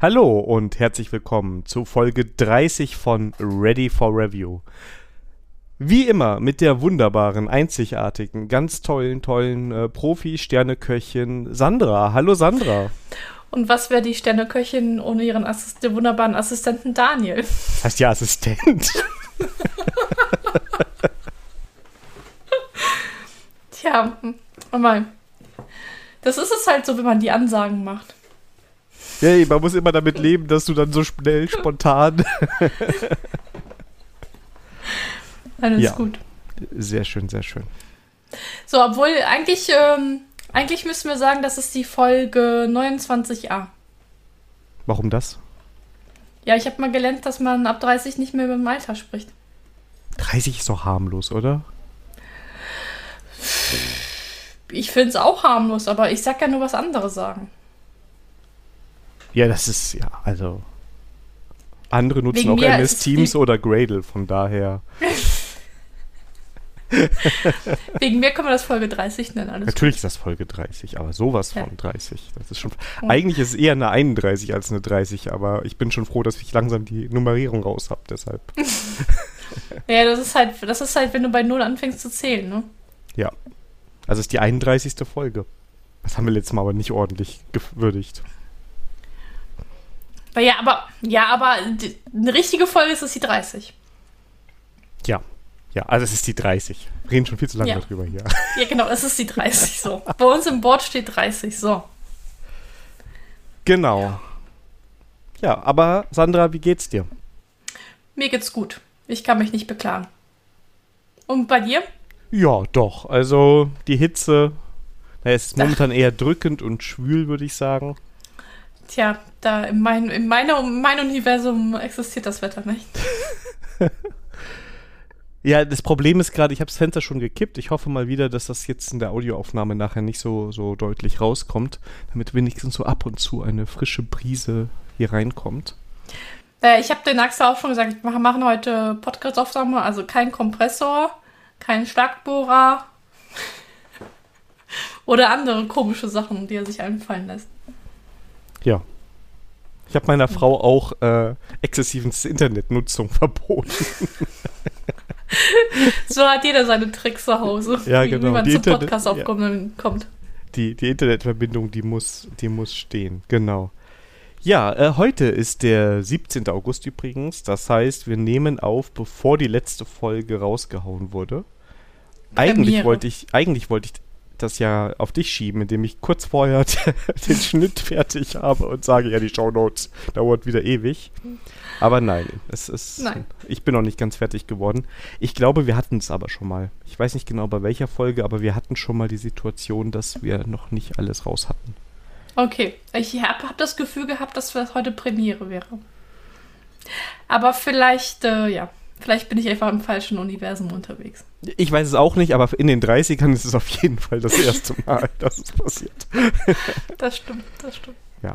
Hallo und herzlich willkommen zu Folge 30 von Ready for Review. Wie immer mit der wunderbaren, einzigartigen, ganz tollen, tollen äh, Profi-Sterneköchin Sandra. Hallo Sandra. Und was wäre die Sterneköchin ohne ihren Assist den wunderbaren Assistenten Daniel? Das heißt ja Assistent. Tja, mal. Das ist es halt so, wenn man die Ansagen macht. Ja, man muss immer damit leben, dass du dann so schnell, spontan. Alles ja. gut. Sehr schön, sehr schön. So, obwohl eigentlich, ähm, eigentlich müssen wir sagen, das ist die Folge 29a. Warum das? Ja, ich habe mal gelernt, dass man ab 30 nicht mehr über dem Alter spricht. 30 ist doch harmlos, oder? Ich finde es auch harmlos, aber ich sag ja nur, was andere sagen. Ja, das ist, ja, also. Andere nutzen Wegen auch MS Teams oder Gradle, von daher. Wegen mir können wir das Folge 30 nennen. Alles Natürlich gut. ist das Folge 30, aber sowas ja. von 30. Das ist schon. Ja. Eigentlich ist es eher eine 31 als eine 30, aber ich bin schon froh, dass ich langsam die Nummerierung raus habe, deshalb. ja, das ist halt, das ist halt, wenn du bei 0 anfängst zu zählen, ne? Ja. Also ist die 31. Folge. Das haben wir letztes Mal aber nicht ordentlich gewürdigt. Ja, aber, ja, aber eine richtige Folge ist es die 30. Ja, ja, also es ist die 30. Wir reden schon viel zu lange ja. darüber hier. Ja, genau, es ist die 30 so. Bei uns im Board steht 30, so. Genau. Ja. ja, aber Sandra, wie geht's dir? Mir geht's gut. Ich kann mich nicht beklagen. Und bei dir? Ja, doch. Also die Hitze, na, es ist momentan Ach. eher drückend und schwül, würde ich sagen. Tja, da in, mein, in meiner, mein Universum existiert das Wetter nicht. Ja, das Problem ist gerade, ich habe das Fenster schon gekippt. Ich hoffe mal wieder, dass das jetzt in der Audioaufnahme nachher nicht so, so deutlich rauskommt, damit wenigstens so ab und zu eine frische Brise hier reinkommt. Äh, ich habe den Axel auch schon gesagt, wir machen heute Podcast-Aufnahme, also kein Kompressor, kein Schlagbohrer oder andere komische Sachen, die er sich einfallen lässt. Ja. Ich habe meiner Frau auch äh, exzessiven Internetnutzung verboten. so hat jeder seine Tricks zu Hause, ja, wie, genau. wie man die zum Internet, Podcast aufkommen ja. kommt. Die, die Internetverbindung, die muss, die muss stehen, genau. Ja, äh, heute ist der 17. August übrigens. Das heißt, wir nehmen auf, bevor die letzte Folge rausgehauen wurde. Eigentlich wollte ich, eigentlich wollte ich das ja auf dich schieben, indem ich kurz vorher den Schnitt fertig habe und sage, ja, die Shownotes dauert wieder ewig. Aber nein, es ist. Nein. Ich bin noch nicht ganz fertig geworden. Ich glaube, wir hatten es aber schon mal. Ich weiß nicht genau bei welcher Folge, aber wir hatten schon mal die Situation, dass wir noch nicht alles raus hatten. Okay, ich habe hab das Gefühl gehabt, dass das heute Premiere wäre. Aber vielleicht, äh, ja, Vielleicht bin ich einfach im falschen Universum unterwegs. Ich weiß es auch nicht, aber in den 30ern ist es auf jeden Fall das erste Mal, dass es passiert. Das stimmt, das stimmt. Ja.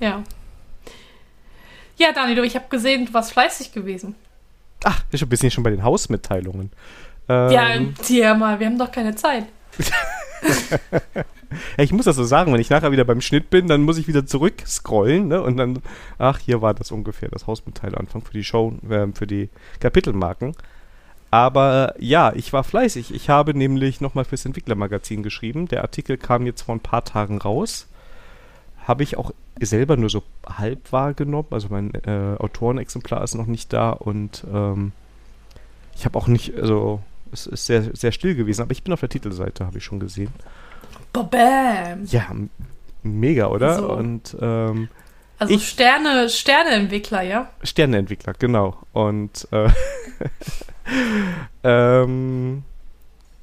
Ja. Ja, Dani, ich habe gesehen, du warst fleißig gewesen. Ach, ich bin hier schon bei den Hausmitteilungen. Ähm, ja, ja mal, wir haben doch keine Zeit. ja, ich muss das so sagen, wenn ich nachher wieder beim Schnitt bin, dann muss ich wieder zurück scrollen, ne? Und dann, ach, hier war das ungefähr das Hausmitteilanfang für die Show, äh, für die Kapitelmarken. Aber ja, ich war fleißig. Ich habe nämlich nochmal fürs Entwicklermagazin geschrieben. Der Artikel kam jetzt vor ein paar Tagen raus. Habe ich auch selber nur so halb wahrgenommen. Also mein äh, Autorenexemplar ist noch nicht da und ähm, ich habe auch nicht, also es ist sehr, sehr still gewesen, aber ich bin auf der Titelseite, habe ich schon gesehen. Bam! Ja, mega, oder? So. Und ähm, also ich, Sterne, Sterneentwickler, ja? Sterneentwickler, genau. Und äh, ähm,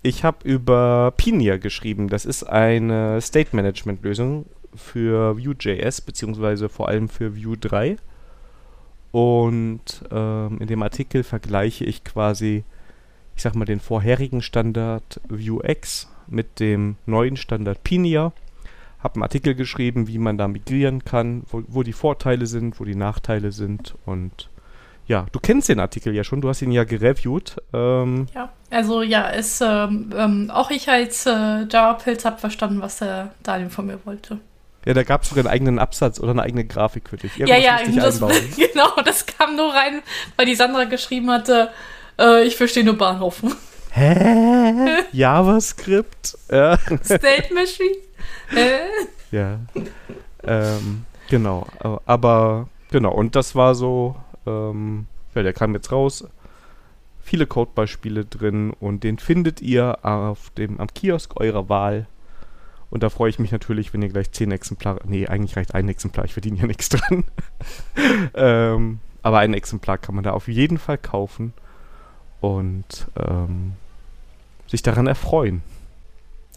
ich habe über Pinia geschrieben. Das ist eine State Management Lösung für Vue.js, beziehungsweise vor allem für Vue 3. Und ähm, in dem Artikel vergleiche ich quasi ich sag mal, den vorherigen Standard Vuex mit dem neuen Standard Pinia. Habe einen Artikel geschrieben, wie man da migrieren kann, wo, wo, die Vorteile sind, wo die Nachteile sind und ja, du kennst den Artikel ja schon, du hast ihn ja gereviewt. Ähm ja, also ja, ist, ähm, ähm, auch ich als äh, Java-Pilz habe verstanden, was der Daniel von mir wollte. Ja, da gab es sogar einen eigenen Absatz oder eine eigene Grafik für dich. Irgendwas ja, ja, das, genau, das kam nur rein, weil die Sandra geschrieben hatte, äh, ich verstehe nur Bahnhof. Hä? JavaScript? Ja. State Machine? Hä? Ja. Ähm, genau. Aber genau, und das war so, ähm, ja, der kam jetzt raus. Viele Codebeispiele drin und den findet ihr auf dem, am Kiosk eurer Wahl. Und da freue ich mich natürlich, wenn ihr gleich zehn Exemplare. Nee, eigentlich reicht ein Exemplar, ich verdiene ja nichts dran. ähm, aber ein Exemplar kann man da auf jeden Fall kaufen und ähm, sich daran erfreuen.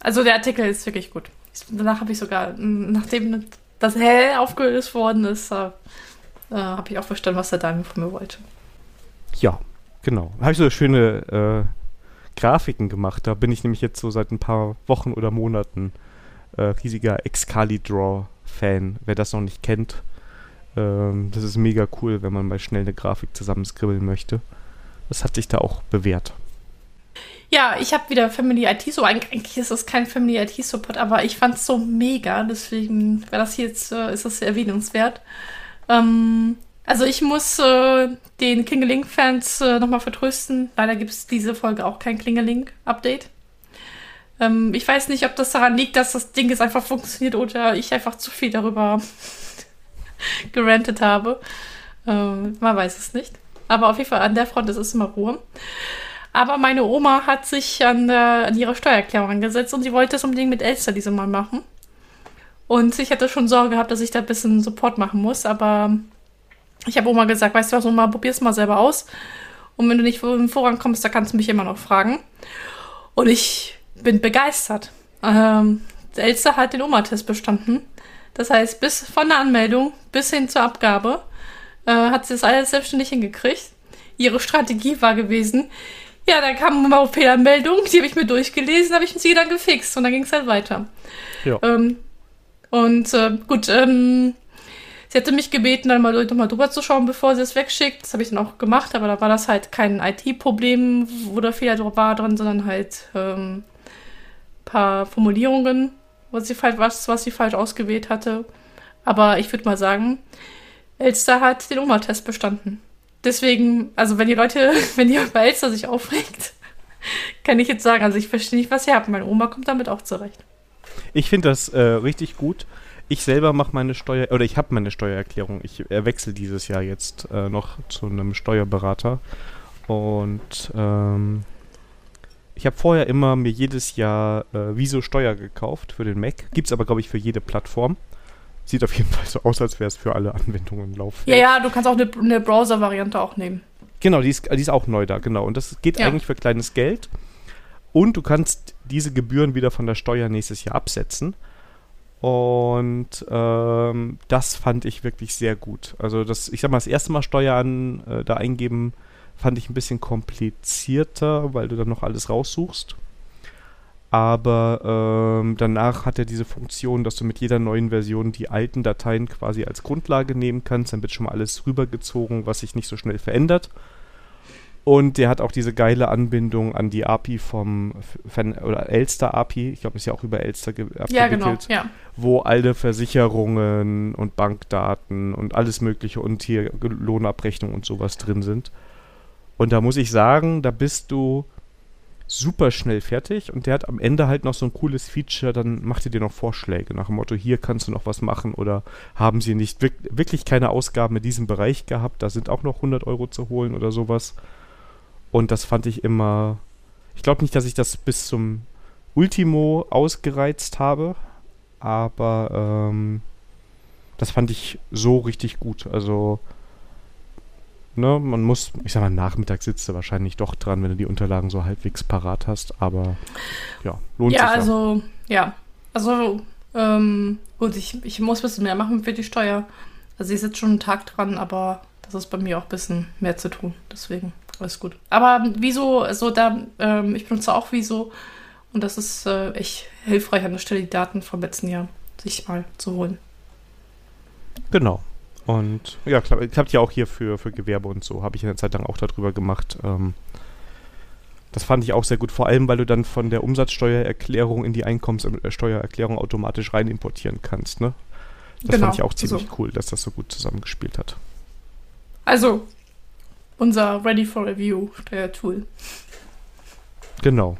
Also der Artikel ist wirklich gut. Danach habe ich sogar, nachdem das hell aufgelöst worden ist, äh, äh, habe ich auch verstanden, was der Daniel von mir wollte. Ja, genau. Habe ich so schöne äh, Grafiken gemacht. Da bin ich nämlich jetzt so seit ein paar Wochen oder Monaten äh, riesiger Excalidraw-Fan. Wer das noch nicht kennt, ähm, das ist mega cool, wenn man mal schnell eine Grafik zusammenskribbeln möchte. Das hat sich da auch bewährt. Ja, ich habe wieder Family IT so. Eigentlich ist das kein Family IT Support, aber ich fand es so mega. Deswegen wäre das jetzt, äh, ist das erwähnungswert. Ähm, also ich muss äh, den Klingeling-Fans äh, nochmal vertrösten. Leider gibt es diese Folge auch kein Klingeling-Update. Ähm, ich weiß nicht, ob das daran liegt, dass das Ding jetzt einfach funktioniert oder ich einfach zu viel darüber gerantet habe. Ähm, man weiß es nicht. Aber auf jeden Fall an der Front ist es immer Ruhe. Aber meine Oma hat sich an, äh, an ihre Steuererklärung angesetzt und sie wollte es unbedingt mit Elster diese Mal machen. Und ich hatte schon Sorge gehabt, dass ich da ein bisschen Support machen muss, aber ich habe Oma gesagt, weißt du was, Oma, probier es mal selber aus. Und wenn du nicht vorankommst, da kannst du mich immer noch fragen. Und ich bin begeistert. Ähm, Elster hat den Oma-Test bestanden. Das heißt, bis von der Anmeldung bis hin zur Abgabe äh, hat sie das alles selbstständig hingekriegt. Ihre Strategie war gewesen, ja, da kam auf Fehlermeldung, die habe ich mir durchgelesen, habe ich sie dann gefixt und dann ging es halt weiter. Ja. Ähm, und äh, gut, ähm, sie hatte mich gebeten, dann mal, noch mal drüber zu schauen, bevor sie es wegschickt. Das habe ich dann auch gemacht, aber da war das halt kein IT-Problem, wo der Fehler war drin, sondern halt ähm, paar Formulierungen, was sie, was, was sie falsch ausgewählt hatte. Aber ich würde mal sagen, Elster hat den Oma-Test bestanden. Deswegen, also wenn die Leute, wenn ihr bei Elster sich aufregt, kann ich jetzt sagen, also ich verstehe nicht, was ihr habt. Meine Oma kommt damit auch zurecht. Ich finde das äh, richtig gut. Ich selber mache meine Steuer, oder ich habe meine Steuererklärung. Ich wechsle dieses Jahr jetzt äh, noch zu einem Steuerberater. Und ähm, ich habe vorher immer mir jedes Jahr äh, Viso Steuer gekauft für den Mac. Gibt es aber, glaube ich, für jede Plattform. Sieht auf jeden Fall so aus, als wäre es für alle Anwendungen lauffähig. Ja, ja, du kannst auch eine, eine Browser-Variante auch nehmen. Genau, die ist, die ist auch neu da, genau. Und das geht ja. eigentlich für kleines Geld. Und du kannst diese Gebühren wieder von der Steuer nächstes Jahr absetzen. Und ähm, das fand ich wirklich sehr gut. Also das, ich sag mal, das erste Mal Steuer an, äh, da eingeben, fand ich ein bisschen komplizierter, weil du dann noch alles raussuchst. Aber ähm, danach hat er diese Funktion, dass du mit jeder neuen Version die alten Dateien quasi als Grundlage nehmen kannst. Dann wird schon mal alles rübergezogen, was sich nicht so schnell verändert. Und der hat auch diese geile Anbindung an die API vom Fan oder Elster API, ich glaube, ist ja auch über Elster abgewickelt, ja, genau, ja. wo alle Versicherungen und Bankdaten und alles Mögliche und hier Lohnabrechnung und sowas drin sind. Und da muss ich sagen, da bist du super schnell fertig und der hat am Ende halt noch so ein cooles Feature, dann macht er dir noch Vorschläge nach dem Motto, hier kannst du noch was machen oder haben sie nicht wirklich keine Ausgaben in diesem Bereich gehabt, da sind auch noch 100 Euro zu holen oder sowas. Und das fand ich immer, ich glaube nicht, dass ich das bis zum Ultimo ausgereizt habe, aber ähm, das fand ich so richtig gut. Also ne, man muss, ich sag mal, nachmittags sitzt du wahrscheinlich doch dran, wenn du die Unterlagen so halbwegs parat hast, aber ja, lohnt ja, sich. Also, ja, also, ähm, gut, ich, ich muss ein bisschen mehr machen für die Steuer. Also ich sitze schon einen Tag dran, aber das ist bei mir auch ein bisschen mehr zu tun, deswegen alles gut. Aber wieso, also da, ähm, ich benutze auch Wieso und das ist äh, echt hilfreich an der Stelle, die Daten vom letzten Jahr sich mal zu holen. Genau. Und ja, klar, ich habe ja auch hier für, für Gewerbe und so, habe ich eine Zeit lang auch darüber gemacht. Ähm, das fand ich auch sehr gut, vor allem, weil du dann von der Umsatzsteuererklärung in die Einkommenssteuererklärung automatisch rein importieren kannst. Ne? Das genau, fand ich auch ziemlich so. cool, dass das so gut zusammengespielt hat. Also, unser Ready for Review Steuertool. Genau.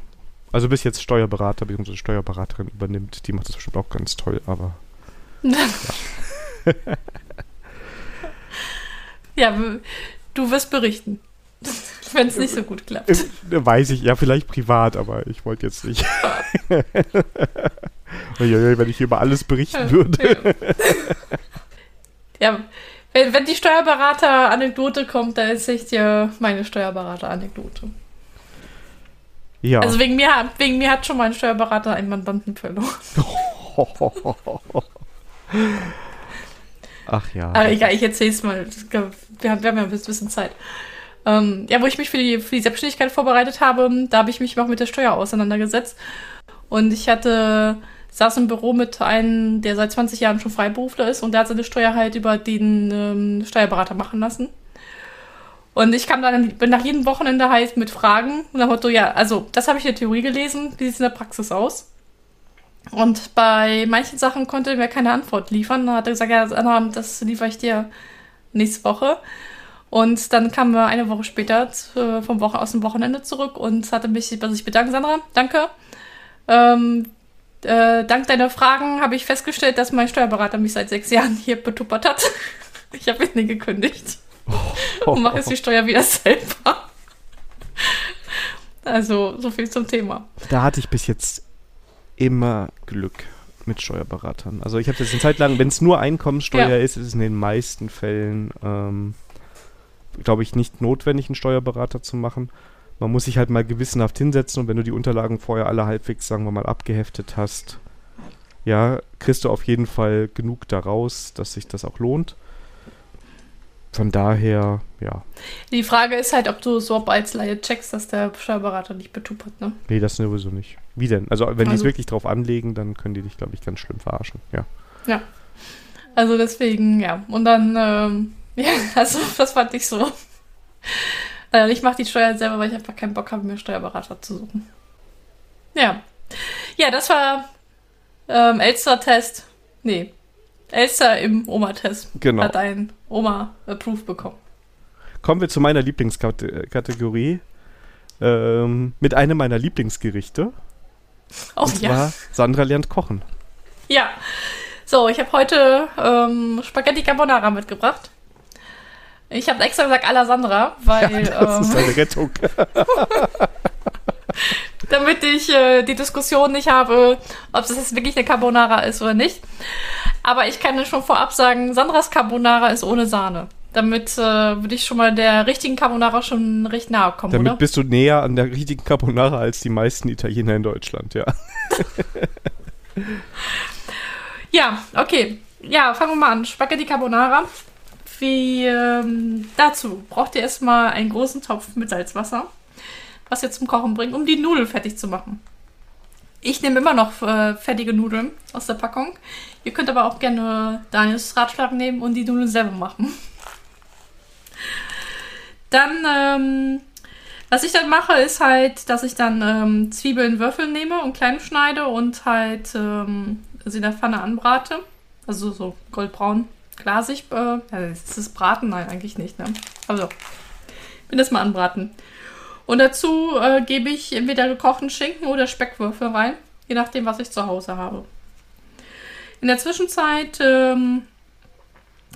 Also bis jetzt Steuerberater bzw. Steuerberaterin übernimmt, die macht das bestimmt auch ganz toll, aber. ja. Ja, du wirst berichten. Wenn es nicht so gut klappt. Weiß ich, ja, vielleicht privat, aber ich wollte jetzt nicht. wenn ich über alles berichten würde. ja, wenn, wenn die Steuerberater-Anekdote kommt, dann ist echt ja meine Steuerberater-Anekdote. Ja. Also wegen mir, wegen mir hat schon mein Steuerberater einen Mandanten verloren. Ach ja. Aber egal, ich erzähl's mal. Wir haben, wir haben ja ein bisschen Zeit. Ähm, ja, wo ich mich für die, für die Selbstständigkeit vorbereitet habe, da habe ich mich auch mit der Steuer auseinandergesetzt. Und ich hatte, saß im Büro mit einem, der seit 20 Jahren schon Freiberufler ist und der hat seine Steuer halt über den ähm, Steuerberater machen lassen. Und ich kam dann bin nach jedem Wochenende halt mit Fragen und dann Motto, ja, also das habe ich in der Theorie gelesen, wie sieht es in der Praxis aus? Und bei manchen Sachen konnte er mir keine Antwort liefern. Dann hat er gesagt, ja, das liefere ich dir nächste Woche. Und dann kamen wir eine Woche später vom Woche aus dem Wochenende zurück und hatte mich bei sich bedankt, Sandra. Danke. Ähm, äh, dank deiner Fragen habe ich festgestellt, dass mein Steuerberater mich seit sechs Jahren hier betuppert hat. ich habe ihn nie gekündigt. Oh. und mache jetzt die Steuer wieder selber. Also, so viel zum Thema. Da hatte ich bis jetzt immer Glück mit Steuerberatern. Also ich habe das eine Zeit lang, wenn es nur Einkommenssteuer ja. ist, ist es in den meisten Fällen ähm, glaube ich, nicht notwendig, einen Steuerberater zu machen. Man muss sich halt mal gewissenhaft hinsetzen und wenn du die Unterlagen vorher alle halbwegs, sagen wir mal, abgeheftet hast, ja, kriegst du auf jeden Fall genug daraus, dass sich das auch lohnt. Von daher, ja. Die Frage ist halt, ob du so als Laie checkst, dass der Steuerberater nicht betuppert, ne? Nee, das sowieso nicht. Wie denn? Also, wenn also, die es wirklich drauf anlegen, dann können die dich, glaube ich, ganz schlimm verarschen, ja. Ja. Also deswegen, ja. Und dann, ähm, ja, also das fand ich so. Äh, ich mache die Steuern selber, weil ich einfach keinen Bock habe, mir Steuerberater zu suchen. Ja. Ja, das war ähm, Elster-Test. Nee. Elster im Oma-Test. Genau. Hat ein Oma-Approved bekommen. Kommen wir zu meiner Lieblingskategorie. Ähm, mit einem meiner Lieblingsgerichte. Oh, und zwar ja. Sandra lernt kochen. Ja. So, ich habe heute ähm, Spaghetti Carbonara mitgebracht. Ich habe extra gesagt Alessandra, weil. Ja, das ähm, ist eine Rettung. damit ich äh, die Diskussion nicht habe, ob das jetzt wirklich eine Carbonara ist oder nicht. Aber ich kann schon vorab sagen, Sandras Carbonara ist ohne Sahne. Damit äh, würde ich schon mal der richtigen Carbonara schon recht nahe kommen, Damit oder? bist du näher an der richtigen Carbonara als die meisten Italiener in Deutschland, ja. ja, okay. Ja, fangen wir mal an. Spaghetti Carbonara. Wie ähm, dazu braucht ihr erstmal einen großen Topf mit Salzwasser, was ihr zum Kochen bringt, um die Nudeln fertig zu machen. Ich nehme immer noch äh, fertige Nudeln aus der Packung. Ihr könnt aber auch gerne Daniels Ratschlag nehmen und die Nudeln selber machen. Dann, ähm, was ich dann mache, ist halt, dass ich dann ähm, Zwiebeln Würfel nehme und klein schneide und halt ähm, sie in der Pfanne anbrate. Also so goldbraun glasig. Äh, ist das Braten? Nein, eigentlich nicht. Ne? Also, bin das mal anbraten. Und dazu äh, gebe ich entweder gekochten Schinken oder Speckwürfel rein, je nachdem, was ich zu Hause habe. In der Zwischenzeit ähm,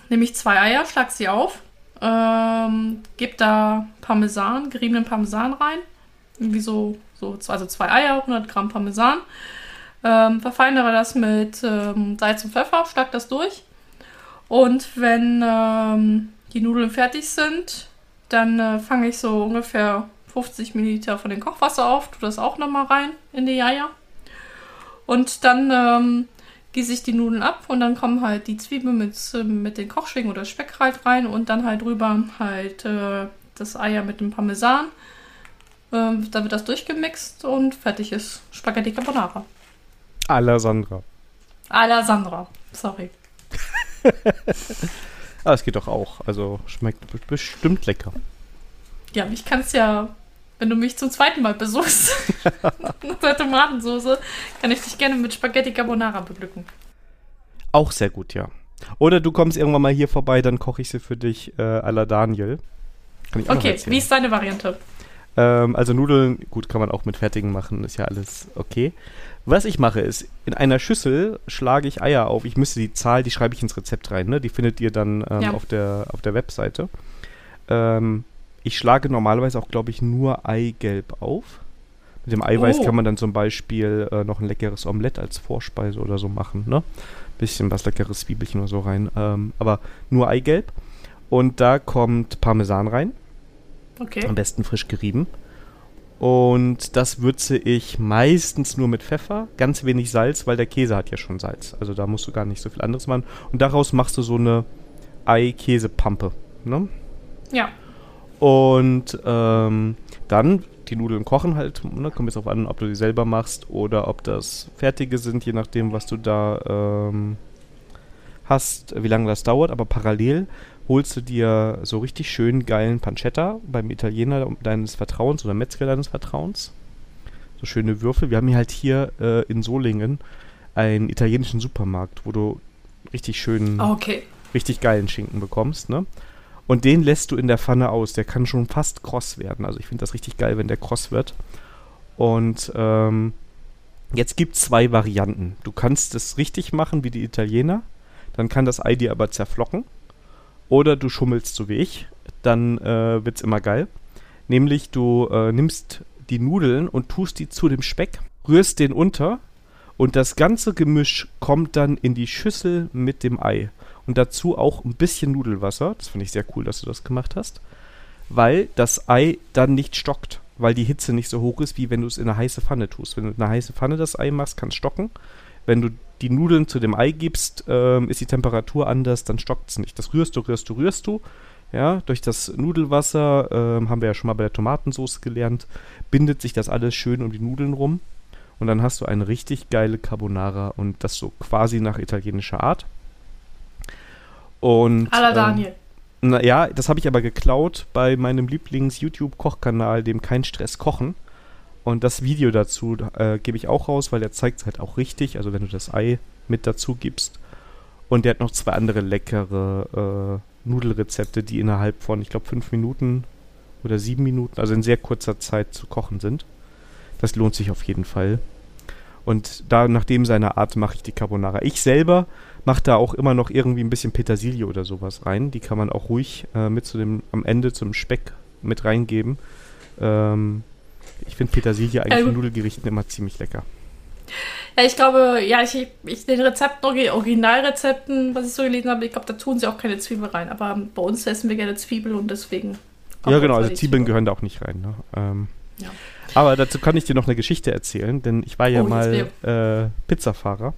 nehme ich zwei Eier, schlag sie auf, ähm, gebe da Parmesan, geriebenen Parmesan rein. Irgendwie so, so also zwei Eier, 100 Gramm Parmesan. Ähm, verfeinere das mit ähm, Salz und Pfeffer, schlag das durch. Und wenn ähm, die Nudeln fertig sind, dann äh, fange ich so ungefähr 50 Milliliter von dem Kochwasser auf, tue das auch nochmal rein in die Eier. Und dann ähm, gieße ich die Nudeln ab und dann kommen halt die Zwiebeln mit, mit den Kochschwingen oder Speck halt rein und dann halt drüber halt äh, das Eier mit dem Parmesan. Ähm, da wird das durchgemixt und fertig ist Spaghetti Carbonara. Alla Sandra. Alla Sandra, sorry. Aber es geht doch auch. Also schmeckt bestimmt lecker. Ja, ich kann es ja, wenn du mich zum zweiten Mal besuchst, mit der Tomatensauce, kann ich dich gerne mit Spaghetti Carbonara beglücken. Auch sehr gut, ja. Oder du kommst irgendwann mal hier vorbei, dann koche ich sie für dich äh, à la Daniel. Kann ich okay, wie ist deine Variante? Ähm, also Nudeln, gut, kann man auch mit fertigen machen, ist ja alles okay. Was ich mache ist, in einer Schüssel schlage ich Eier auf. Ich müsste die Zahl, die schreibe ich ins Rezept rein, ne? Die findet ihr dann ähm, ja. auf, der, auf der Webseite. Ähm, ich schlage normalerweise auch, glaube ich, nur Eigelb auf. Mit dem Eiweiß oh. kann man dann zum Beispiel äh, noch ein leckeres Omelett als Vorspeise oder so machen, ne? Bisschen was leckeres Zwiebelchen oder so rein. Ähm, aber nur Eigelb. Und da kommt Parmesan rein. Okay. Am besten frisch gerieben. Und das würze ich meistens nur mit Pfeffer, ganz wenig Salz, weil der Käse hat ja schon Salz. Also da musst du gar nicht so viel anderes machen. Und daraus machst du so eine Ei-Käse-Pampe. Ne? Ja. Und ähm, dann die Nudeln kochen halt. Ne? Kommt jetzt darauf an, ob du die selber machst oder ob das fertige sind, je nachdem, was du da ähm, hast, wie lange das dauert. Aber parallel holst du dir so richtig schön geilen Pancetta beim Italiener deines Vertrauens oder Metzger deines Vertrauens. So schöne Würfel. Wir haben hier halt hier äh, in Solingen einen italienischen Supermarkt, wo du richtig schönen, okay. richtig geilen Schinken bekommst, ne? Und den lässt du in der Pfanne aus. Der kann schon fast kross werden. Also ich finde das richtig geil, wenn der kross wird. Und ähm, jetzt gibt es zwei Varianten. Du kannst es richtig machen wie die Italiener. Dann kann das Ei dir aber zerflocken. Oder du schummelst so wie ich, dann äh, wird es immer geil. Nämlich du äh, nimmst die Nudeln und tust die zu dem Speck, rührst den unter und das ganze Gemisch kommt dann in die Schüssel mit dem Ei. Und dazu auch ein bisschen Nudelwasser. Das finde ich sehr cool, dass du das gemacht hast. Weil das Ei dann nicht stockt. Weil die Hitze nicht so hoch ist, wie wenn du es in eine heiße Pfanne tust. Wenn du in eine heiße Pfanne das Ei machst, kann es stocken. Wenn du die Nudeln zu dem Ei gibst, ähm, ist die Temperatur anders, dann stockt es nicht. Das rührst du, rührst du, rührst du. Ja, durch das Nudelwasser, ähm, haben wir ja schon mal bei der Tomatensauce gelernt, bindet sich das alles schön um die Nudeln rum. Und dann hast du eine richtig geile Carbonara und das so quasi nach italienischer Art. Und. Alla ähm, Daniel. Na, ja, das habe ich aber geklaut bei meinem Lieblings-YouTube-Kochkanal, dem Kein Stress Kochen. Und das Video dazu äh, gebe ich auch raus, weil der zeigt es halt auch richtig. Also wenn du das Ei mit dazu gibst. Und der hat noch zwei andere leckere äh, Nudelrezepte, die innerhalb von, ich glaube, fünf Minuten oder sieben Minuten, also in sehr kurzer Zeit zu kochen sind. Das lohnt sich auf jeden Fall. Und da nach dem seiner Art mache ich die Carbonara. Ich selber mache da auch immer noch irgendwie ein bisschen Petersilie oder sowas rein. Die kann man auch ruhig äh, mit zu dem, am Ende zum Speck mit reingeben. Ähm, ich finde Petersilie eigentlich ähm, in Nudelgerichten immer ziemlich lecker. Ja, ich glaube, ja, ich, ich den Rezepten, Originalrezepten, was ich so gelesen habe, ich glaube, da tun sie auch keine Zwiebel rein. Aber bei uns essen wir gerne Zwiebel und deswegen. Ja, genau, also Zwiebeln Zwiebel. gehören da auch nicht rein. Ne? Ähm, ja. Aber dazu kann ich dir noch eine Geschichte erzählen, denn ich war ja oh, mal äh, Pizzafahrer.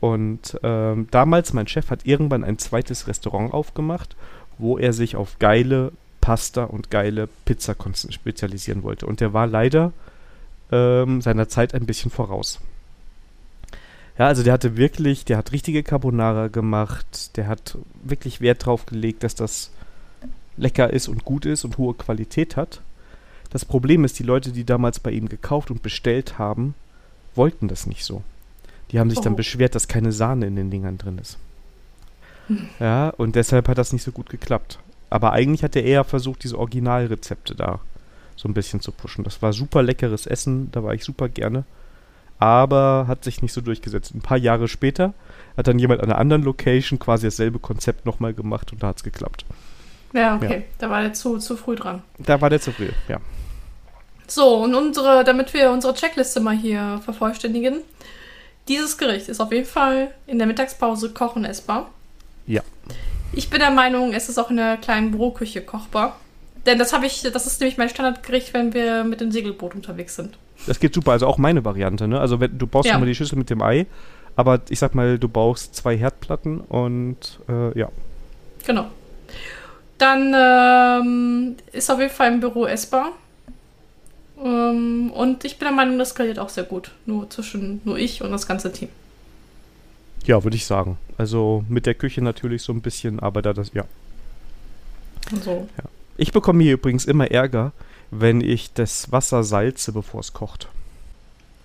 Und ähm, damals, mein Chef hat irgendwann ein zweites Restaurant aufgemacht, wo er sich auf geile Pasta und geile Pizza spezialisieren wollte. Und der war leider ähm, seiner Zeit ein bisschen voraus. Ja, also der hatte wirklich, der hat richtige Carbonara gemacht, der hat wirklich Wert drauf gelegt, dass das lecker ist und gut ist und hohe Qualität hat. Das Problem ist, die Leute, die damals bei ihm gekauft und bestellt haben, wollten das nicht so. Die haben sich oh. dann beschwert, dass keine Sahne in den Dingern drin ist. Hm. Ja, und deshalb hat das nicht so gut geklappt. Aber eigentlich hat er eher versucht, diese Originalrezepte da so ein bisschen zu pushen. Das war super leckeres Essen, da war ich super gerne. Aber hat sich nicht so durchgesetzt. Ein paar Jahre später hat dann jemand an einer anderen Location quasi dasselbe Konzept nochmal gemacht und da hat es geklappt. Ja, okay. Ja. Da war der zu, zu früh dran. Da war der zu früh, ja. So, und unsere, damit wir unsere Checkliste mal hier vervollständigen. Dieses Gericht ist auf jeden Fall in der Mittagspause kochen essbar. Ja. Ich bin der Meinung, es ist auch in der kleinen Büroküche kochbar. Denn das habe ich, das ist nämlich mein Standardgericht, wenn wir mit dem Segelboot unterwegs sind. Das geht super, also auch meine Variante, ne? Also wenn, du baust ja. immer die Schüssel mit dem Ei, aber ich sag mal, du baust zwei Herdplatten und äh, ja. Genau. Dann ähm, ist auf jeden Fall im Büro essbar. Ähm, und ich bin der Meinung, das skaliert auch sehr gut. Nur zwischen nur ich und das ganze Team. Ja, würde ich sagen. Also mit der Küche natürlich so ein bisschen, aber da das, ja. So. ja. Ich bekomme hier übrigens immer Ärger, wenn ich das Wasser salze, bevor es kocht.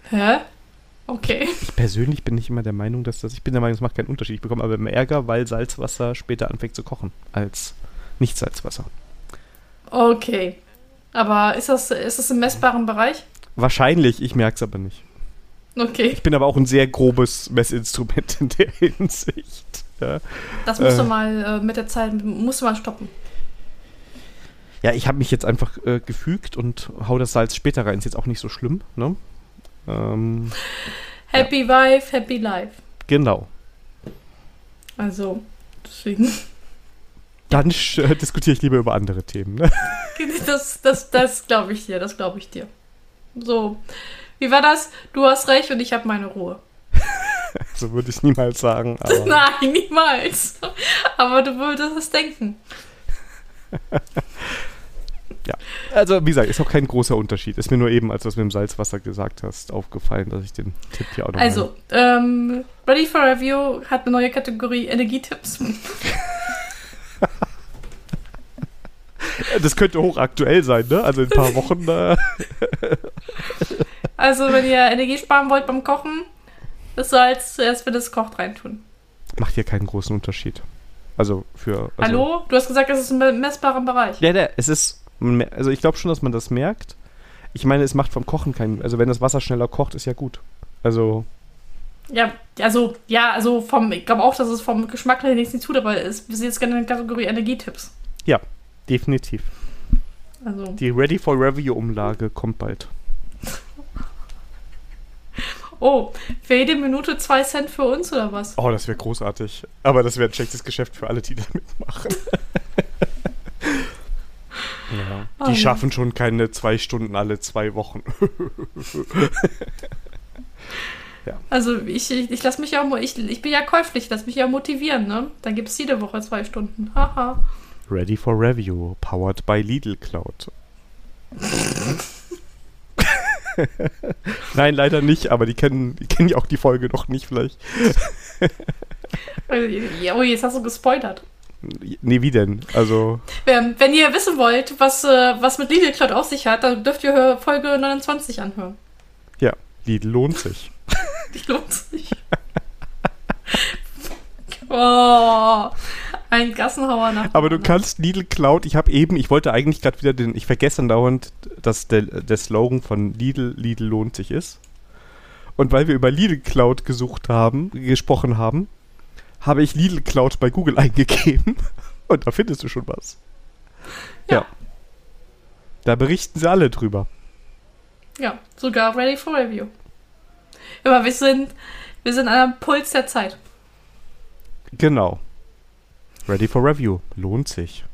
Hä? Okay. Ich persönlich bin nicht immer der Meinung, dass das. Ich bin der Meinung, es macht keinen Unterschied. Ich bekomme aber immer Ärger, weil Salzwasser später anfängt zu kochen als Nicht-Salzwasser. Okay. Aber ist das, ist das im messbaren Bereich? Wahrscheinlich, ich merke es aber nicht. Okay. Ich bin aber auch ein sehr grobes Messinstrument in der Hinsicht. Ja, Das musst Äh. du mal äh, mit der Zeit, musst du mal stoppen. ja ich habe mich jetzt einfach äh, gefügt und hau das Salz später rein. Ist jetzt auch nicht so schlimm, ne? Ähm, Happy Wife, Happy Life. genau. Also, deswegen. Dann äh, diskutiere ich lieber über andere Themen. Ne? Das, das, das glaube ich dir, das glaube ich dir. So. Wie war das? Du hast recht und ich habe meine Ruhe. So würde ich niemals sagen. Nein, niemals. Aber du würdest es denken. Also, wie gesagt, ist auch kein großer Unterschied. Ist mir nur eben, als du es mit dem Salzwasser gesagt hast, aufgefallen, dass ich den Tipp hier auch noch Also, ähm, Ready for Review hat eine neue Kategorie Energietipps. Das könnte hochaktuell sein, ne? Also in ein paar Wochen. Äh, Also, wenn ihr Energie sparen wollt beim Kochen, das Salz zuerst, wenn es kocht, reintun. macht hier keinen großen Unterschied. Also für. Also, Hallo? Du hast gesagt, es ist im messbaren Bereich. Ja, ja, es ist. Also ich glaube schon, dass man das merkt. Ich meine, es macht vom Kochen keinen. Also wenn das Wasser schneller kocht, ist ja gut. Also. Ja, also, ja, also vom, ich glaube auch, dass es vom Geschmack her nichts tut, aber es, wir sind jetzt gerne in der Kategorie Energietipps. Definitiv. Also, Die Ready for Review Umlage kommt bald. oh, für jede Minute zwei Cent für uns oder was? Oh, das wäre großartig. Aber das wäre ein schlechtes Geschäft für alle, die da mitmachen. ja. Oh Die ja. schaffen schon keine zwei Stunden alle zwei Wochen. Also, ich, ich, ich lasse mich ja, ich, ich bin ja käuflich, lass mich ja motivieren, ne? Dann gibt es jede Woche zwei Stunden. Haha. Ready for Review, powered by Lidl Cloud. Nein, leider nicht, aber die kennen, die kennen ja auch die Folge noch nicht vielleicht. Ja, oh, jetzt hast du gespoilert. Nee, wie denn? Also, wenn ihr wissen wollt, was, äh, was mit Lidl Cloud auf sich hat, dann dürft ihr Folge 29 anhören. ja, Lidl lohnt sich. Die lohnt sich. oh, ein Gassenhauer nach. Aber du kannst Lidl Cloud, ich habe eben, ich wollte eigentlich gerade wieder den, ich vergesse andauernd, dass der, der Slogan von Lidl, Lidl lohnt sich ist. Und weil wir über Lidl Cloud gesucht haben, gesprochen haben, habe ich Lidl Cloud bei Google eingegeben und da findest du schon was. Ja. Da berichten sie alle drüber. Ja, sogar ready for review. Aber wir sind, wir sind am Puls der Zeit. Genau. Ready for Review. Lohnt sich.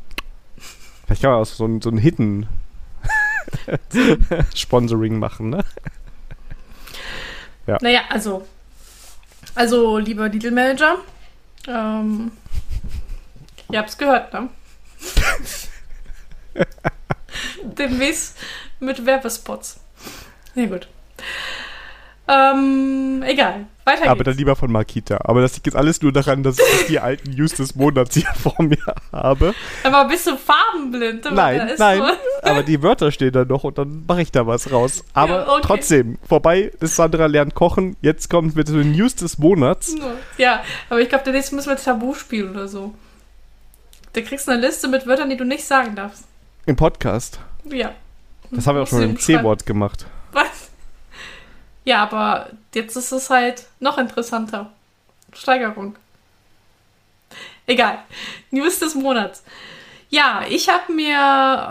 Vielleicht kann man auch so ein, so ein Hidden Sponsoring machen, ne? Naja, also. Also, lieber Lidl Manager, ähm, ihr habt's gehört, ne? Demnächst mit Werbespots. Sehr gut. Ähm, egal. Weiter Aber geht's. dann lieber von Makita. Aber das liegt jetzt alles nur daran, dass ich die alten News des Monats hier vor mir habe. Aber bist du farbenblind? Aber Nein, ist nein. so- Aber die Wörter stehen da noch und dann mache ich da was raus. Aber Ja, okay. trotzdem, vorbei ist Sandra lernt kochen. Jetzt kommt mit den News des Monats. Ja, aber ich glaube, der nächste müssen wir Tabu spielen oder so. Da kriegst du eine Liste mit Wörtern, die du nicht sagen darfst. Im Podcast. Ja. Das haben wir auch schon mit dem C-Wort gemacht. Was? Ja, aber jetzt ist es halt noch interessanter. Steigerung. Egal. News des Monats. Ja, ich habe mir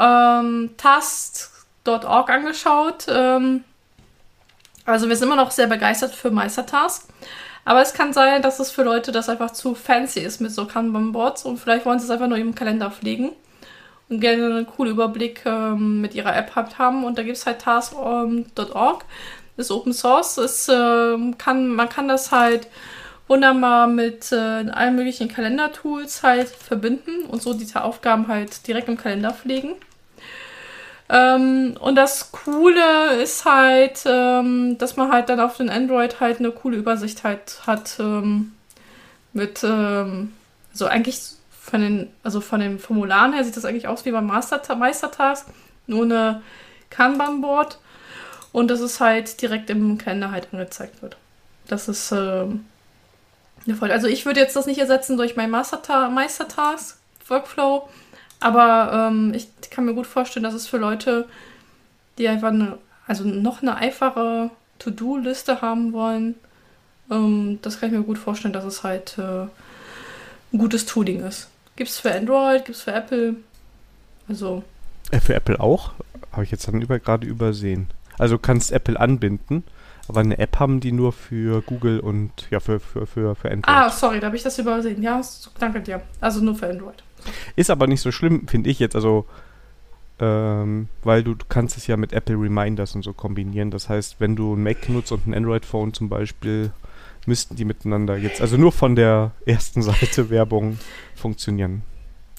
ähm, Task.org angeschaut. Ähm, also wir sind immer noch sehr begeistert für Meistertask. Aber es kann sein, dass es für Leute das einfach zu fancy ist mit so Kanban-Boards und vielleicht wollen sie es einfach nur im Kalender pflegen und gerne einen coolen Überblick ähm, mit ihrer App habt haben. Und da gibt es halt task.org. Ist Open Source. Ist, ähm, kann, man kann das halt wunderbar mit äh, allen möglichen Kalendertools halt verbinden und so diese Aufgaben halt direkt im Kalender pflegen. Ähm, und das Coole ist halt, ähm, dass man halt dann auf den Android halt eine coole Übersicht halt hat ähm, mit, ähm, so eigentlich von den, also von den Formularen her sieht das eigentlich aus wie beim Master Meistertask, nur eine Kanban-Board und dass es halt direkt im Kalender halt angezeigt wird. Das ist äh, eine Folge. Also ich würde jetzt das nicht ersetzen durch mein Masterta Meistertask Workflow, aber ähm, ich kann mir gut vorstellen, dass es für Leute, die einfach eine, also noch eine einfache To-Do-Liste haben wollen, ähm, das kann ich mir gut vorstellen, dass es halt äh, ein gutes Tooling ist. Gibt es für Android, gibt es für Apple. Also. Äh, für Apple auch? Habe ich jetzt dann über, gerade übersehen. Also kannst Apple anbinden, aber eine App haben die nur für Google und ja, für, für, für, für Android. Ah, sorry, da habe ich das übersehen. Ja, danke dir. Also nur für Android. Ist aber nicht so schlimm, finde ich jetzt. Also, ähm, weil du, du kannst es ja mit Apple Reminders und so kombinieren. Das heißt, wenn du ein Mac nutzt und ein Android-Phone zum Beispiel, müssten die miteinander jetzt, also nur von der ersten Seite Werbung funktionieren.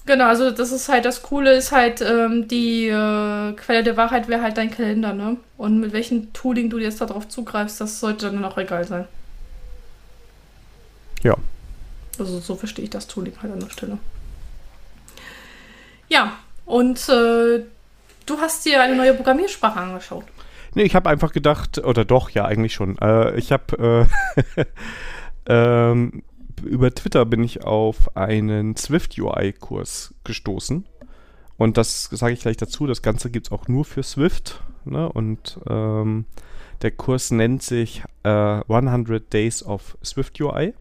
Genau, also das ist halt das Coole, ist halt ähm, die äh, Quelle der Wahrheit wäre halt dein Kalender, ne? Und mit welchem Tooling du jetzt darauf zugreifst, das sollte dann auch egal sein. Ja. Also so verstehe ich das Tooling halt an der Stelle. Ja, und äh, du hast dir eine neue Programmiersprache angeschaut. Nee, ich habe einfach gedacht, oder doch, ja, eigentlich schon. Äh, ich habe äh, ähm, über Twitter bin ich auf einen Swift UI-Kurs gestoßen. Und das sage ich gleich dazu. Das Ganze gibt es auch nur für Swift. Ne? Und ähm, der Kurs nennt sich äh, 100 Days of Swift UI.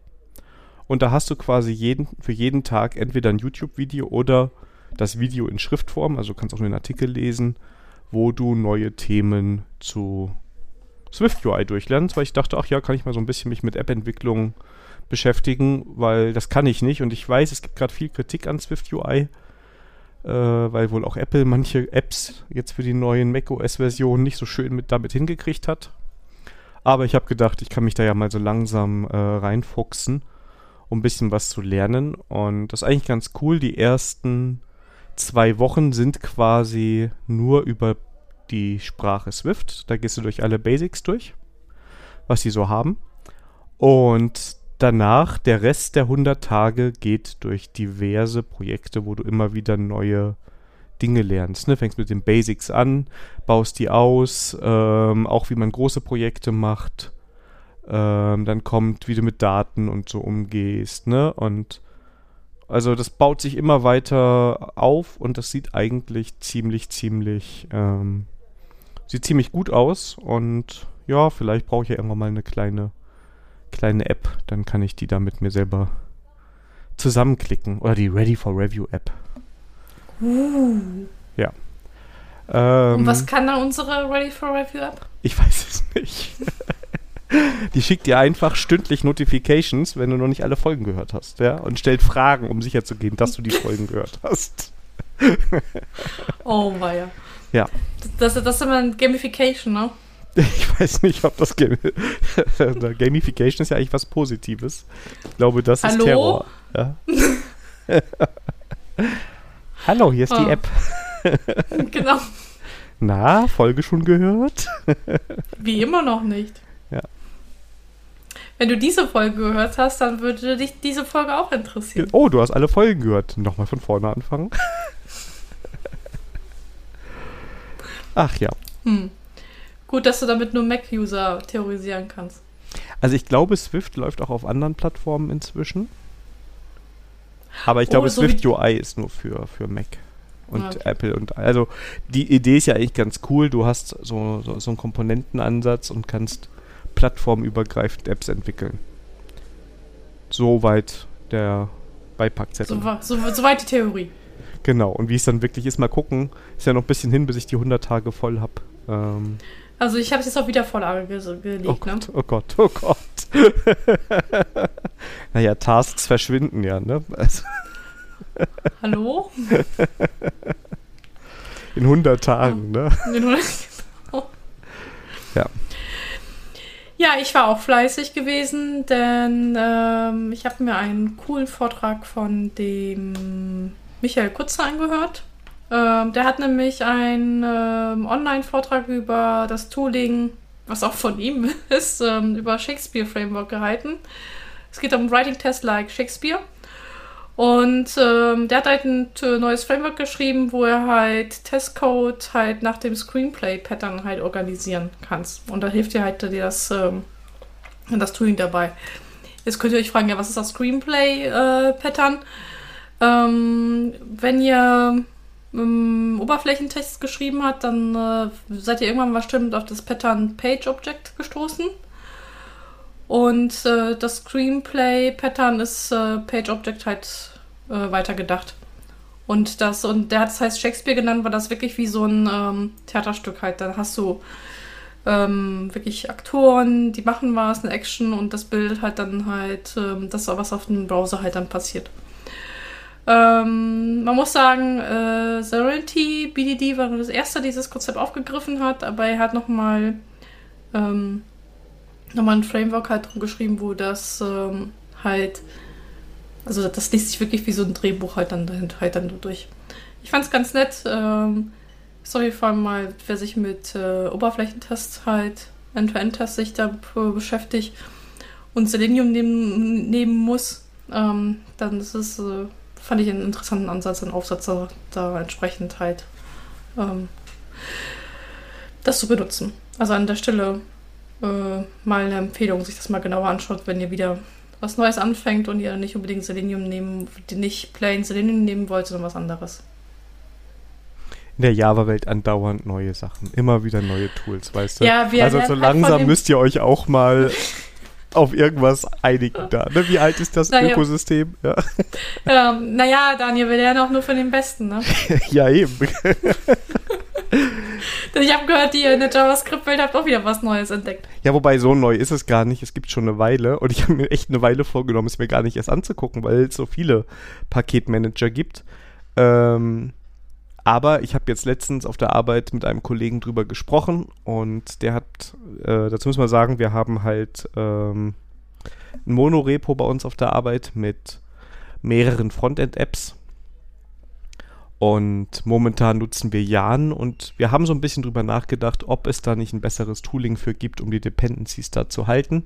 Und da hast du quasi jeden, für jeden Tag entweder ein YouTube-Video oder das Video in Schriftform. Also du kannst auch nur einen Artikel lesen, wo du neue Themen zu Swift UI durchlernst, weil ich dachte, ach ja, kann ich mal so ein bisschen mich mit App-Entwicklung beschäftigen, weil das kann ich nicht und ich weiß, es gibt gerade viel Kritik an Swift UI, äh, weil wohl auch Apple manche Apps jetzt für die neuen macOS-Versionen nicht so schön mit damit hingekriegt hat. Aber ich habe gedacht, ich kann mich da ja mal so langsam äh, reinfuchsen, um ein bisschen was zu lernen. Und das ist eigentlich ganz cool. Die ersten zwei Wochen sind quasi nur über die Sprache Swift. Da gehst du durch alle Basics durch, was sie so haben. Und danach, der Rest der 100 Tage geht durch diverse Projekte, wo du immer wieder neue Dinge lernst. Ne? Fängst mit den Basics an, baust die aus, ähm, auch wie man große Projekte macht. Ähm, dann kommt, wie du mit Daten und so umgehst. Ne? Und also das baut sich immer weiter auf und das sieht eigentlich ziemlich, ziemlich, ähm, sieht ziemlich gut aus. Und ja, vielleicht brauche ich ja irgendwann mal eine kleine kleine App, dann kann ich die da mit mir selber zusammenklicken. Oder die Ready for Review App. Uh. Ja. Ähm, Und was kann dann unsere Ready for Review App? Ich weiß es nicht. die schickt dir einfach stündlich Notifications, wenn du noch nicht alle Folgen gehört hast, ja, und stellt Fragen, um sicherzugehen, dass du die Folgen gehört hast. oh weia. Ja. Das, das ist immer ein Gamification, ne? Ich weiß nicht, ob das Game Gamification ist ja eigentlich was Positives. Ich glaube, das Hallo? ist Terror. Ja. Hallo, hier ist oh. die App. genau. Na, Folge schon gehört? Wie immer noch nicht. Ja. Wenn du diese Folge gehört hast, dann würde dich diese Folge auch interessieren. Oh, du hast alle Folgen gehört. Nochmal von vorne anfangen. Ach ja. Hm. Gut, dass du damit nur Mac-User terrorisieren kannst. Also ich glaube, Swift läuft auch auf anderen Plattformen inzwischen. Aber ich glaube, oh, so Swift UI ist nur für, für Mac und okay. Apple und also die Idee ist ja eigentlich ganz cool. Du hast so, so, so einen Komponentenansatz und kannst plattformübergreifend Apps entwickeln. Soweit der Beipackzettel. So, so, soweit die Theorie. Genau, und wie es dann wirklich ist, mal gucken. Ist ja noch ein bisschen hin, bis ich die 100 Tage voll habe. Ähm, also ich habe es jetzt auf Wiedervorlage ge gelegt. Oh ne? Gott, oh Gott, oh Gott. naja, Tasks verschwinden ja, ne? Also Hallo? In 100 Tagen, ne? In 100, genau. Ja. Ja, ich war auch fleißig gewesen, denn ähm, ich habe mir einen coolen Vortrag von dem Michael Kutzer angehört. Ähm, der hat nämlich einen ähm, Online-Vortrag über das Tooling, was auch von ihm ist, ähm, über Shakespeare Framework gehalten. Es geht um Writing Test like Shakespeare. Und ähm, der hat halt ein neues Framework geschrieben, wo er halt Testcode halt nach dem Screenplay-Pattern halt organisieren kannst. Und da hilft dir halt dir das ähm, das Tooling dabei. Jetzt könnt ihr euch fragen, ja, was ist das Screenplay-Pattern? Äh, ähm, wenn ihr ähm, Oberflächentext geschrieben habt, dann äh, seid ihr irgendwann bestimmt auf das Pattern Page Object gestoßen. Und äh, das Screenplay-Pattern ist äh, Page Object halt äh, weitergedacht. Und das, und der hat es heißt Shakespeare genannt, weil das wirklich wie so ein ähm, Theaterstück halt. Da hast du ähm, wirklich Aktoren, die machen was, eine Action und das Bild halt dann halt ähm, das, was auf dem Browser halt dann passiert. Ähm, man muss sagen, äh, Serenity BDD war das erste, das dieses Konzept aufgegriffen hat, aber er hat nochmal ähm, nochmal ein Framework halt drum geschrieben, wo das ähm, halt, also das liest sich wirklich wie so ein Drehbuch halt dann, halt dann durch. Ich fand es ganz nett. Ähm, sorry, vor allem mal, wer sich mit äh, Oberflächentests halt, End-to-End-Tests sich da beschäftigt und Selenium nehmen, nehmen muss, ähm, dann ist es, äh, fand ich einen interessanten Ansatz, einen Aufsatz da, da entsprechend halt ähm, das zu benutzen. Also an der Stelle äh, mal eine Empfehlung, sich das mal genauer anschaut, wenn ihr wieder was Neues anfängt und ihr nicht unbedingt Selenium nehmen, nicht plain Selenium nehmen wollt, sondern was anderes in der Java-Welt andauernd neue Sachen. Immer wieder neue Tools, weißt du? Ja, wir also so halt langsam müsst ihr euch auch mal auf irgendwas einigen da. Ne? Wie alt ist das naja. Ökosystem? Ja. Ähm, naja, Daniel, wir lernen auch nur von den Besten, ne? ja, eben. ich habe gehört, ihr in der JavaScript-Welt habt auch wieder was Neues entdeckt. Ja, wobei so neu ist es gar nicht. Es gibt schon eine Weile und ich habe mir echt eine Weile vorgenommen, es mir gar nicht erst anzugucken, weil es so viele Paketmanager gibt. Ähm, aber ich habe jetzt letztens auf der Arbeit mit einem Kollegen drüber gesprochen und der hat, äh, dazu muss man sagen, wir haben halt ähm, ein Monorepo bei uns auf der Arbeit mit mehreren Frontend-Apps. Und momentan nutzen wir Jan und wir haben so ein bisschen drüber nachgedacht, ob es da nicht ein besseres Tooling für gibt, um die Dependencies da zu halten.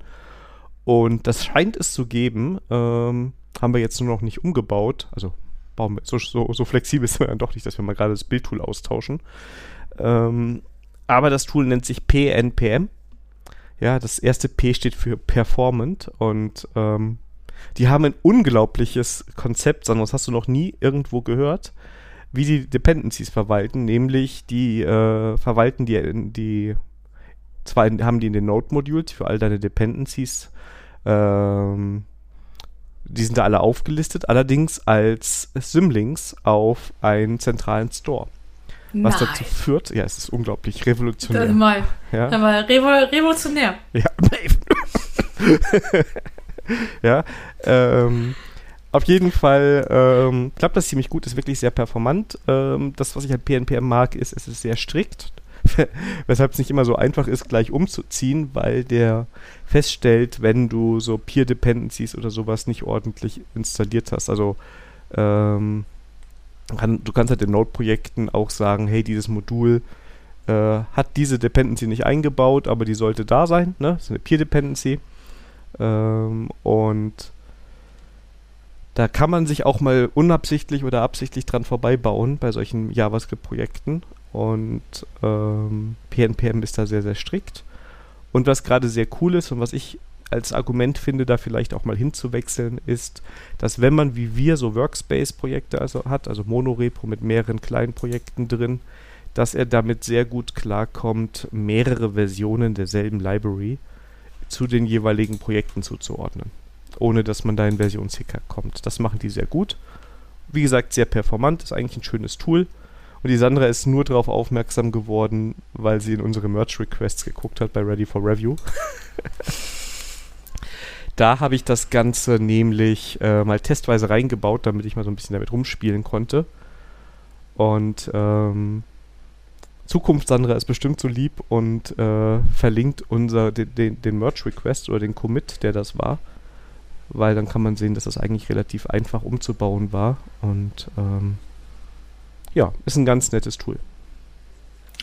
Und das scheint es zu geben. Ähm, haben wir jetzt nur noch nicht umgebaut. Also bauen so, so, so flexibel sind wir dann doch nicht, dass wir mal gerade das Bildtool austauschen. Ähm, aber das Tool nennt sich PNPM. Ja, das erste P steht für Performant und ähm, die haben ein unglaubliches Konzept, das hast du noch nie irgendwo gehört, wie die Dependencies verwalten, nämlich die äh, verwalten die, die zwar haben die in den Node-Modules für all deine Dependencies ähm, die sind da alle aufgelistet, allerdings als Symlinks auf einen zentralen Store. Was Nein. dazu führt, ja, es ist unglaublich revolutionär. Das mal, ja. mal revo revolutionär. Ja, ja ähm, auf jeden Fall ähm, klappt das ziemlich gut, ist wirklich sehr performant. Ähm, das, was ich an PNPM mag, ist, es ist sehr strikt. weshalb es nicht immer so einfach ist, gleich umzuziehen, weil der feststellt, wenn du so Peer Dependencies oder sowas nicht ordentlich installiert hast. Also ähm, kann, du kannst halt in Node-Projekten auch sagen, hey, dieses Modul äh, hat diese Dependency nicht eingebaut, aber die sollte da sein. Ne? Das ist eine Peer Dependency. Ähm, und da kann man sich auch mal unabsichtlich oder absichtlich dran vorbeibauen bei solchen JavaScript-Projekten. Und ähm, PNPM ist da sehr, sehr strikt. Und was gerade sehr cool ist und was ich als Argument finde, da vielleicht auch mal hinzuwechseln, ist, dass wenn man wie wir so Workspace-Projekte also hat, also Monorepo mit mehreren kleinen Projekten drin, dass er damit sehr gut klarkommt, mehrere Versionen derselben Library zu den jeweiligen Projekten zuzuordnen, ohne dass man da in Versionshicker kommt. Das machen die sehr gut. Wie gesagt, sehr performant, ist eigentlich ein schönes Tool. Und die Sandra ist nur darauf aufmerksam geworden, weil sie in unsere Merch-Requests geguckt hat bei Ready for Review. da habe ich das Ganze nämlich äh, mal testweise reingebaut, damit ich mal so ein bisschen damit rumspielen konnte. Und ähm, Zukunft Sandra ist bestimmt so lieb und äh, verlinkt unser, den, den, den Merch-Request oder den Commit, der das war. Weil dann kann man sehen, dass das eigentlich relativ einfach umzubauen war. Und ähm, ja, ist ein ganz nettes Tool.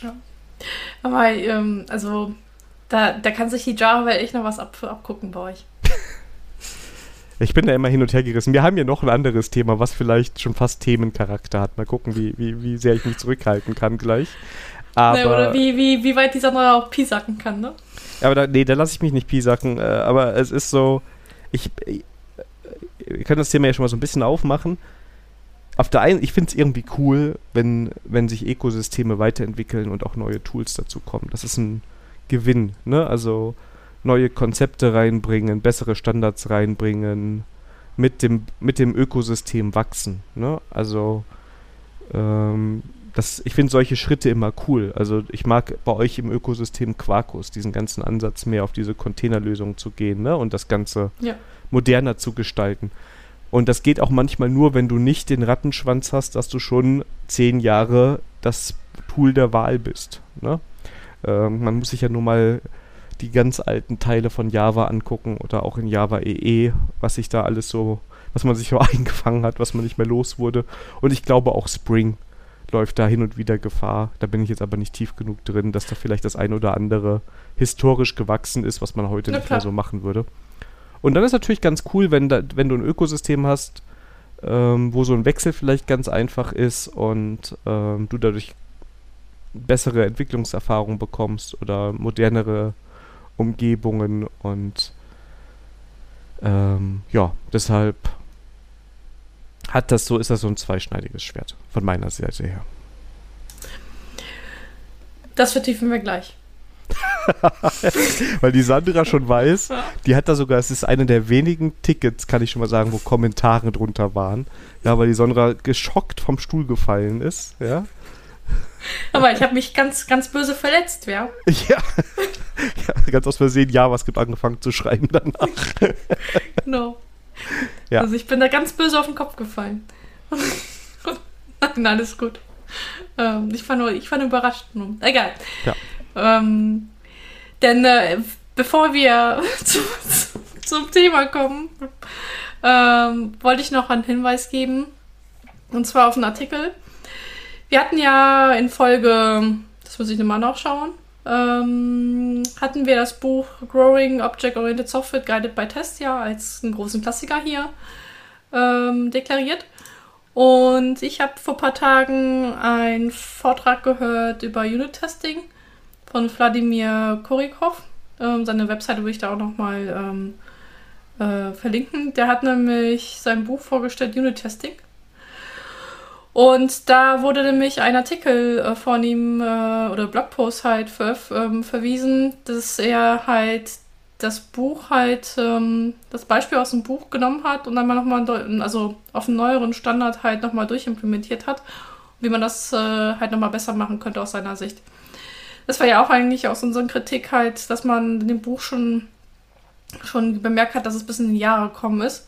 Ja. Aber, ähm, also, da, da kann sich die Java-Welt echt noch was ab, abgucken bei euch. Ich bin da immer hin und her gerissen. Wir haben hier noch ein anderes Thema, was vielleicht schon fast Themencharakter hat. Mal gucken, wie, wie, wie sehr ich mich zurückhalten kann gleich. Aber, ne, oder wie, wie, wie weit die Sandra auch piesacken kann, ne? Aber da, nee, da lasse ich mich nicht piesacken. Äh, aber es ist so, ich, ich, können das Thema ja schon mal so ein bisschen aufmachen. Auf der einen, ich finde es irgendwie cool, wenn, wenn sich Ökosysteme weiterentwickeln und auch neue Tools dazu kommen. Das ist ein Gewinn, ne? Also neue Konzepte reinbringen, bessere Standards reinbringen, mit dem, mit dem Ökosystem wachsen. Ne? Also ähm, das, ich finde solche Schritte immer cool. Also ich mag bei euch im Ökosystem Quarkus, diesen ganzen Ansatz mehr auf diese Containerlösung zu gehen ne? und das Ganze ja. moderner zu gestalten. Und das geht auch manchmal nur, wenn du nicht den Rattenschwanz hast, dass du schon zehn Jahre das Tool der Wahl bist. Ne? Ähm, man muss sich ja nur mal die ganz alten Teile von Java angucken oder auch in Java EE, e, was sich da alles so, was man sich so eingefangen hat, was man nicht mehr los wurde. Und ich glaube auch Spring läuft da hin und wieder Gefahr. Da bin ich jetzt aber nicht tief genug drin, dass da vielleicht das ein oder andere historisch gewachsen ist, was man heute Na nicht klar. mehr so machen würde. Und dann ist natürlich ganz cool, wenn, da, wenn du ein Ökosystem hast, ähm, wo so ein Wechsel vielleicht ganz einfach ist und ähm, du dadurch bessere Entwicklungserfahrung bekommst oder modernere Umgebungen und ähm, ja, deshalb hat das so, ist das so ein zweischneidiges Schwert von meiner Seite her. Das vertiefen wir gleich. weil die Sandra schon weiß, die hat da sogar, es ist eine der wenigen Tickets, kann ich schon mal sagen, wo Kommentare drunter waren. Ja, weil die Sandra geschockt vom Stuhl gefallen ist, ja. Aber ich habe mich ganz, ganz böse verletzt, ja. Ja. ja. Ganz aus Versehen JavaScript angefangen zu schreiben danach. Genau. Ja. Also ich bin da ganz böse auf den Kopf gefallen. Nein, alles gut. Ähm, ich, war nur, ich war nur überrascht. Egal. Ja. Ähm, denn äh, bevor wir zu, zu, zum Thema kommen, ähm, wollte ich noch einen Hinweis geben. Und zwar auf einen Artikel wir hatten ja in Folge, das muss ich nochmal nachschauen, ähm, hatten wir das Buch Growing Object-Oriented Software Guided by Test ja als einen großen Klassiker hier ähm, deklariert. Und ich habe vor ein paar Tagen einen Vortrag gehört über Unit-Testing von Wladimir Korikov. Ähm, seine Webseite würde ich da auch nochmal ähm, äh, verlinken. Der hat nämlich sein Buch vorgestellt, Unit-Testing. Und da wurde nämlich ein Artikel äh, von ihm äh, oder Blogpost halt ver ähm, verwiesen, dass er halt das Buch halt, ähm, das Beispiel aus dem Buch genommen hat und dann mal nochmal, also auf einen neueren Standard halt nochmal durchimplementiert hat, wie man das äh, halt nochmal besser machen könnte aus seiner Sicht. Das war ja auch eigentlich aus unserer Kritik halt, dass man in dem Buch schon, schon bemerkt hat, dass es bis in die Jahre gekommen ist.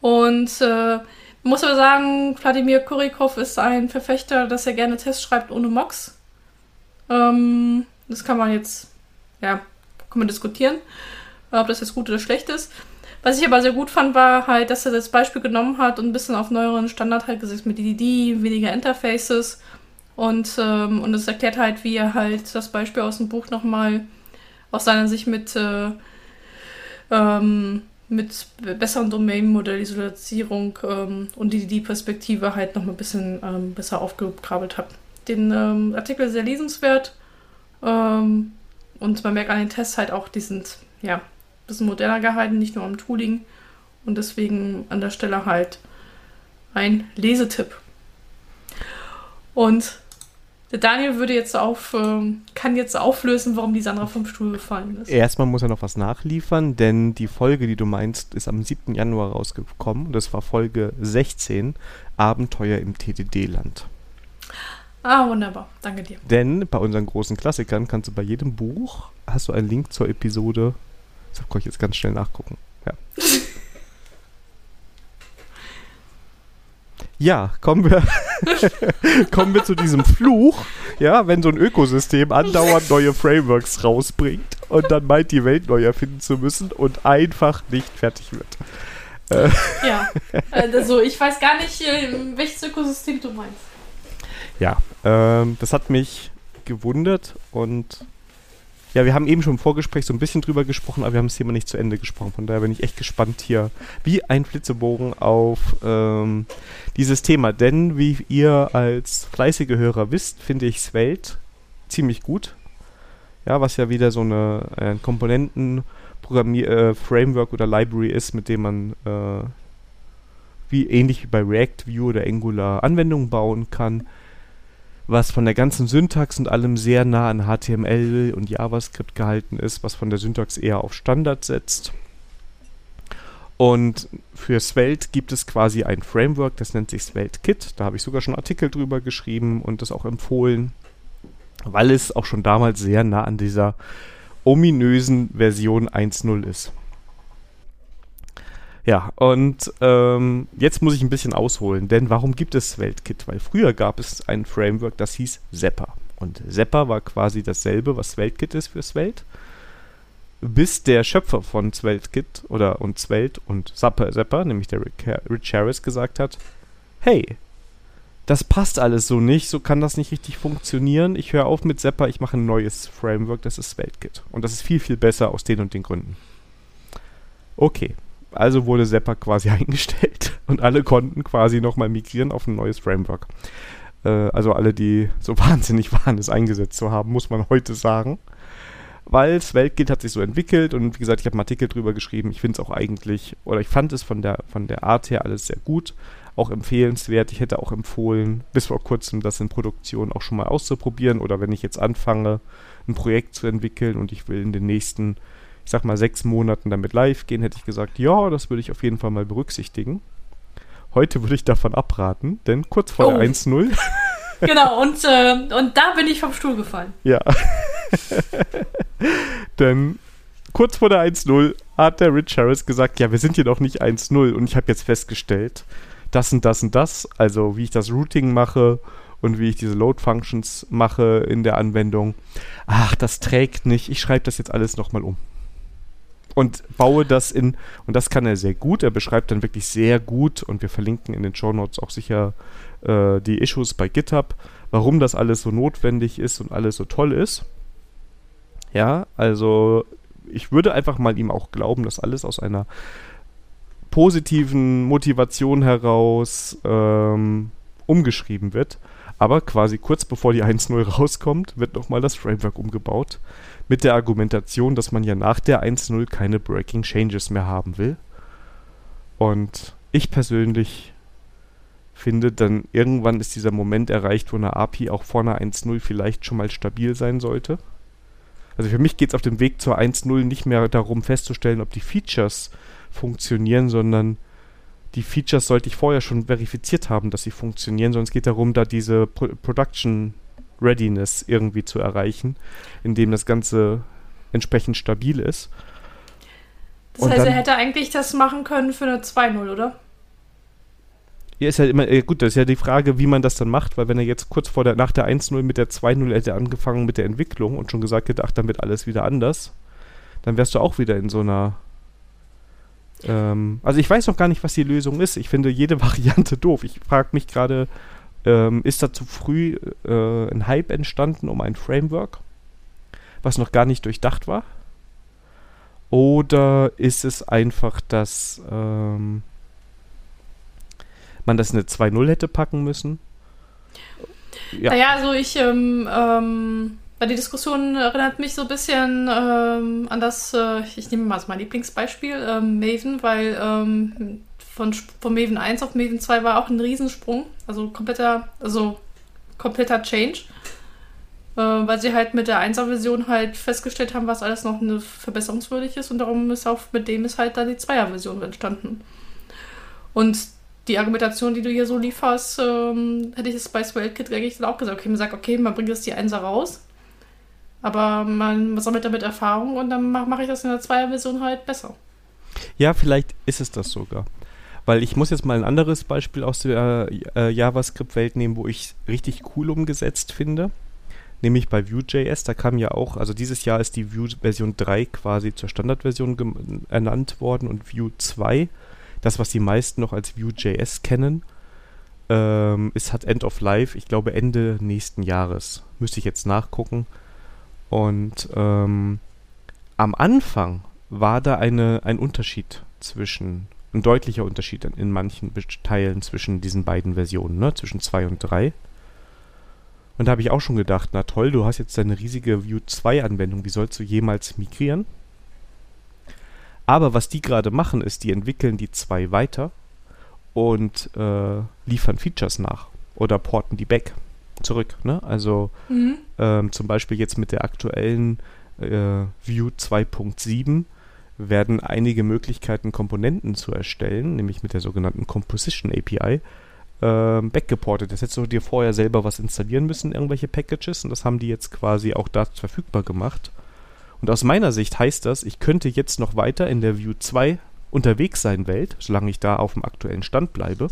Und äh, muss aber sagen, Wladimir Kurikov ist ein Verfechter, dass er gerne Tests schreibt ohne Mocks. Ähm, das kann man jetzt, ja, kann man diskutieren, ob das jetzt gut oder schlecht ist. Was ich aber sehr gut fand, war halt, dass er das Beispiel genommen hat und ein bisschen auf neueren Standard halt gesetzt mit DDD, weniger Interfaces und, ähm, und es erklärt halt, wie er halt das Beispiel aus dem Buch nochmal aus seiner Sicht mit äh, ähm, mit besseren Domain-Modellisierung ähm, und die, die Perspektive halt noch ein bisschen ähm, besser aufgekrabbelt habe. Den ähm, Artikel sehr lesenswert ähm, und man merkt an den Tests halt auch, die sind ja ein bisschen moderner gehalten, nicht nur am Tooling und deswegen an der Stelle halt ein Lesetipp. Und der Daniel würde jetzt auf, ähm, kann jetzt auflösen, warum die Sandra vom Stuhl gefallen ist. Erstmal muss er noch was nachliefern, denn die Folge, die du meinst, ist am 7. Januar rausgekommen. Das war Folge 16, Abenteuer im TDD-Land. Ah, wunderbar. Danke dir. Denn bei unseren großen Klassikern kannst du bei jedem Buch, hast du einen Link zur Episode. Das kann ich jetzt ganz schnell nachgucken. Ja. Ja, kommen wir, kommen wir zu diesem Fluch, ja, wenn so ein Ökosystem andauernd neue Frameworks rausbringt und dann meint, die Welt neu erfinden zu müssen und einfach nicht fertig wird. Äh. Ja, also ich weiß gar nicht, äh, welches Ökosystem du meinst. Ja, ähm, das hat mich gewundert und ja, wir haben eben schon im Vorgespräch so ein bisschen drüber gesprochen, aber wir haben das Thema nicht zu Ende gesprochen. Von daher bin ich echt gespannt hier, wie ein Flitzebogen auf ähm, dieses Thema. Denn wie ihr als fleißige Hörer wisst, finde ich Svelte ziemlich gut. Ja, was ja wieder so eine äh, Komponenten-Framework äh, oder Library ist, mit dem man äh, wie ähnlich wie bei React, Vue oder Angular Anwendungen bauen kann, was von der ganzen Syntax und allem sehr nah an HTML und JavaScript gehalten ist, was von der Syntax eher auf Standard setzt. Und für Svelte gibt es quasi ein Framework, das nennt sich Svelte. Da habe ich sogar schon Artikel drüber geschrieben und das auch empfohlen, weil es auch schon damals sehr nah an dieser ominösen Version 1.0 ist. Ja, und ähm, jetzt muss ich ein bisschen ausholen, denn warum gibt es SvelteKit? Weil früher gab es ein Framework, das hieß Zepper. Und Zepper war quasi dasselbe, was SvelteKit ist für Svelte. Bis der Schöpfer von SvelteKit oder und Svelte und Zapper, Zepper, nämlich der Rich Harris, gesagt hat, hey, das passt alles so nicht, so kann das nicht richtig funktionieren. Ich höre auf mit Zepper, ich mache ein neues Framework, das ist SvelteKit. Und das ist viel, viel besser aus den und den Gründen. Okay, also wurde Zepper quasi eingestellt und alle konnten quasi nochmal migrieren auf ein neues Framework. Äh, also alle, die so wahnsinnig waren, es eingesetzt zu haben, muss man heute sagen. Weil Svelte hat sich so entwickelt und wie gesagt, ich habe einen Artikel drüber geschrieben. Ich finde es auch eigentlich, oder ich fand es von der, von der Art her alles sehr gut, auch empfehlenswert. Ich hätte auch empfohlen, bis vor kurzem das in Produktion auch schon mal auszuprobieren oder wenn ich jetzt anfange, ein Projekt zu entwickeln und ich will in den nächsten ich sag mal, sechs Monaten damit live gehen, hätte ich gesagt, ja, das würde ich auf jeden Fall mal berücksichtigen. Heute würde ich davon abraten, denn kurz vor oh. der 1-0. genau, und, äh, und da bin ich vom Stuhl gefallen. Ja. denn kurz vor der 1-0 hat der Rich Harris gesagt, ja, wir sind hier doch nicht 1-0 und ich habe jetzt festgestellt, das und das und das, also wie ich das Routing mache und wie ich diese Load Functions mache in der Anwendung. Ach, das trägt nicht. Ich schreibe das jetzt alles nochmal um und baue das in, und das kann er sehr gut, er beschreibt dann wirklich sehr gut und wir verlinken in den Show Notes auch sicher äh, die Issues bei GitHub, warum das alles so notwendig ist und alles so toll ist. Ja, also ich würde einfach mal ihm auch glauben, dass alles aus einer positiven Motivation heraus ähm, umgeschrieben wird. Aber quasi kurz bevor die 1.0 rauskommt, wird nochmal das Framework umgebaut mit der Argumentation, dass man ja nach der 1.0 keine Breaking Changes mehr haben will. Und ich persönlich finde, dann irgendwann ist dieser Moment erreicht, wo eine API auch vor einer 1.0 vielleicht schon mal stabil sein sollte. Also für mich geht es auf dem Weg zur 1.0 nicht mehr darum festzustellen, ob die Features funktionieren, sondern die Features sollte ich vorher schon verifiziert haben, dass sie funktionieren, es geht darum, da diese Pro Production Readiness irgendwie zu erreichen, indem das Ganze entsprechend stabil ist. Das heißt, er hätte eigentlich das machen können für eine 2-0, oder? Ja, ist ja immer, äh, gut, das ist ja die Frage, wie man das dann macht, weil wenn er jetzt kurz vor der, nach der 1-0 mit der 2-0 hätte angefangen mit der Entwicklung und schon gesagt hätte, ach, dann wird alles wieder anders, dann wärst du auch wieder in so einer ähm, also ich weiß noch gar nicht, was die Lösung ist. Ich finde jede Variante doof. Ich frage mich gerade, ähm, ist da zu früh äh, ein Hype entstanden um ein Framework, was noch gar nicht durchdacht war? Oder ist es einfach, dass ähm, man das in eine 2.0 hätte packen müssen? Ja. Naja, also ich, ähm, ähm, weil die Diskussion erinnert mich so ein bisschen ähm, an das, äh, ich nehme mal so mein Lieblingsbeispiel, ähm, Maven, weil ähm, von, von Maven 1 auf Maven 2 war auch ein Riesensprung. Also kompletter, also kompletter Change. Äh, weil sie halt mit der 1er Version halt festgestellt haben, was alles noch eine verbesserungswürdig ist und darum ist auch mit dem ist halt dann die 2er Version entstanden. Und die Argumentation, die du hier so lieferst, ähm, hätte ich es bei SwellKit eigentlich dann auch gesagt. Okay, man sagt, okay, man bringt jetzt die 1er raus, aber man sammelt damit Erfahrung und dann mache mach ich das in der 2er Version halt besser. Ja, vielleicht ist es das sogar. Weil ich muss jetzt mal ein anderes Beispiel aus der äh, JavaScript-Welt nehmen, wo ich richtig cool umgesetzt finde. Nämlich bei Vue.js, da kam ja auch, also dieses Jahr ist die Vue Version 3 quasi zur Standardversion ernannt worden und Vue 2, das was die meisten noch als Vue.js kennen, ähm, ist hat End of Life, ich glaube Ende nächsten Jahres. Müsste ich jetzt nachgucken. Und ähm, am Anfang war da eine, ein Unterschied zwischen ein deutlicher Unterschied in manchen Teilen zwischen diesen beiden Versionen, ne? zwischen 2 und 3. Und Und da habe ich auch schon gedacht, na toll, du hast jetzt deine riesige Vue 2 Anwendung, wie sollst du jemals migrieren? Aber was die gerade machen, ist, die entwickeln die 2 weiter und äh, liefern Features nach oder porten die back zurück. Ne? Also mhm. ähm, zum Beispiel jetzt mit der aktuellen äh, Vue 2.7 werden einige Möglichkeiten, Komponenten zu erstellen, nämlich mit der sogenannten Composition API, äh, backgeportet. Das hättest du dir vorher selber was installieren müssen, irgendwelche Packages, und das haben die jetzt quasi auch da verfügbar gemacht. Und aus meiner Sicht heißt das, ich könnte jetzt noch weiter in der Vue 2 unterwegs sein Welt, solange ich da auf dem aktuellen Stand bleibe.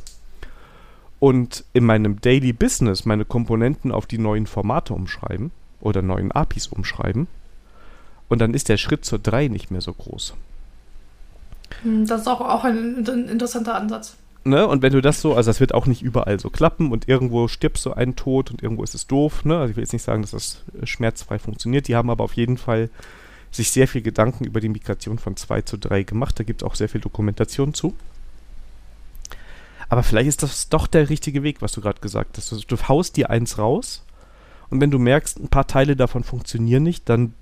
Und in meinem Daily Business meine Komponenten auf die neuen Formate umschreiben oder neuen APIs umschreiben. Und dann ist der Schritt zur 3 nicht mehr so groß. Hm, das ist auch, auch ein interessanter Ansatz. Ne? Und wenn du das so, also das wird auch nicht überall so klappen und irgendwo stirbst du einen Tod und irgendwo ist es doof. Ne? Also ich will jetzt nicht sagen, dass das schmerzfrei funktioniert. Die haben aber auf jeden Fall sich sehr viel Gedanken über die Migration von 2 zu 3 gemacht. Da gibt es auch sehr viel Dokumentation zu. Aber vielleicht ist das doch der richtige Weg, was du gerade gesagt hast. Also du haust dir eins raus und wenn du merkst, ein paar Teile davon funktionieren nicht, dann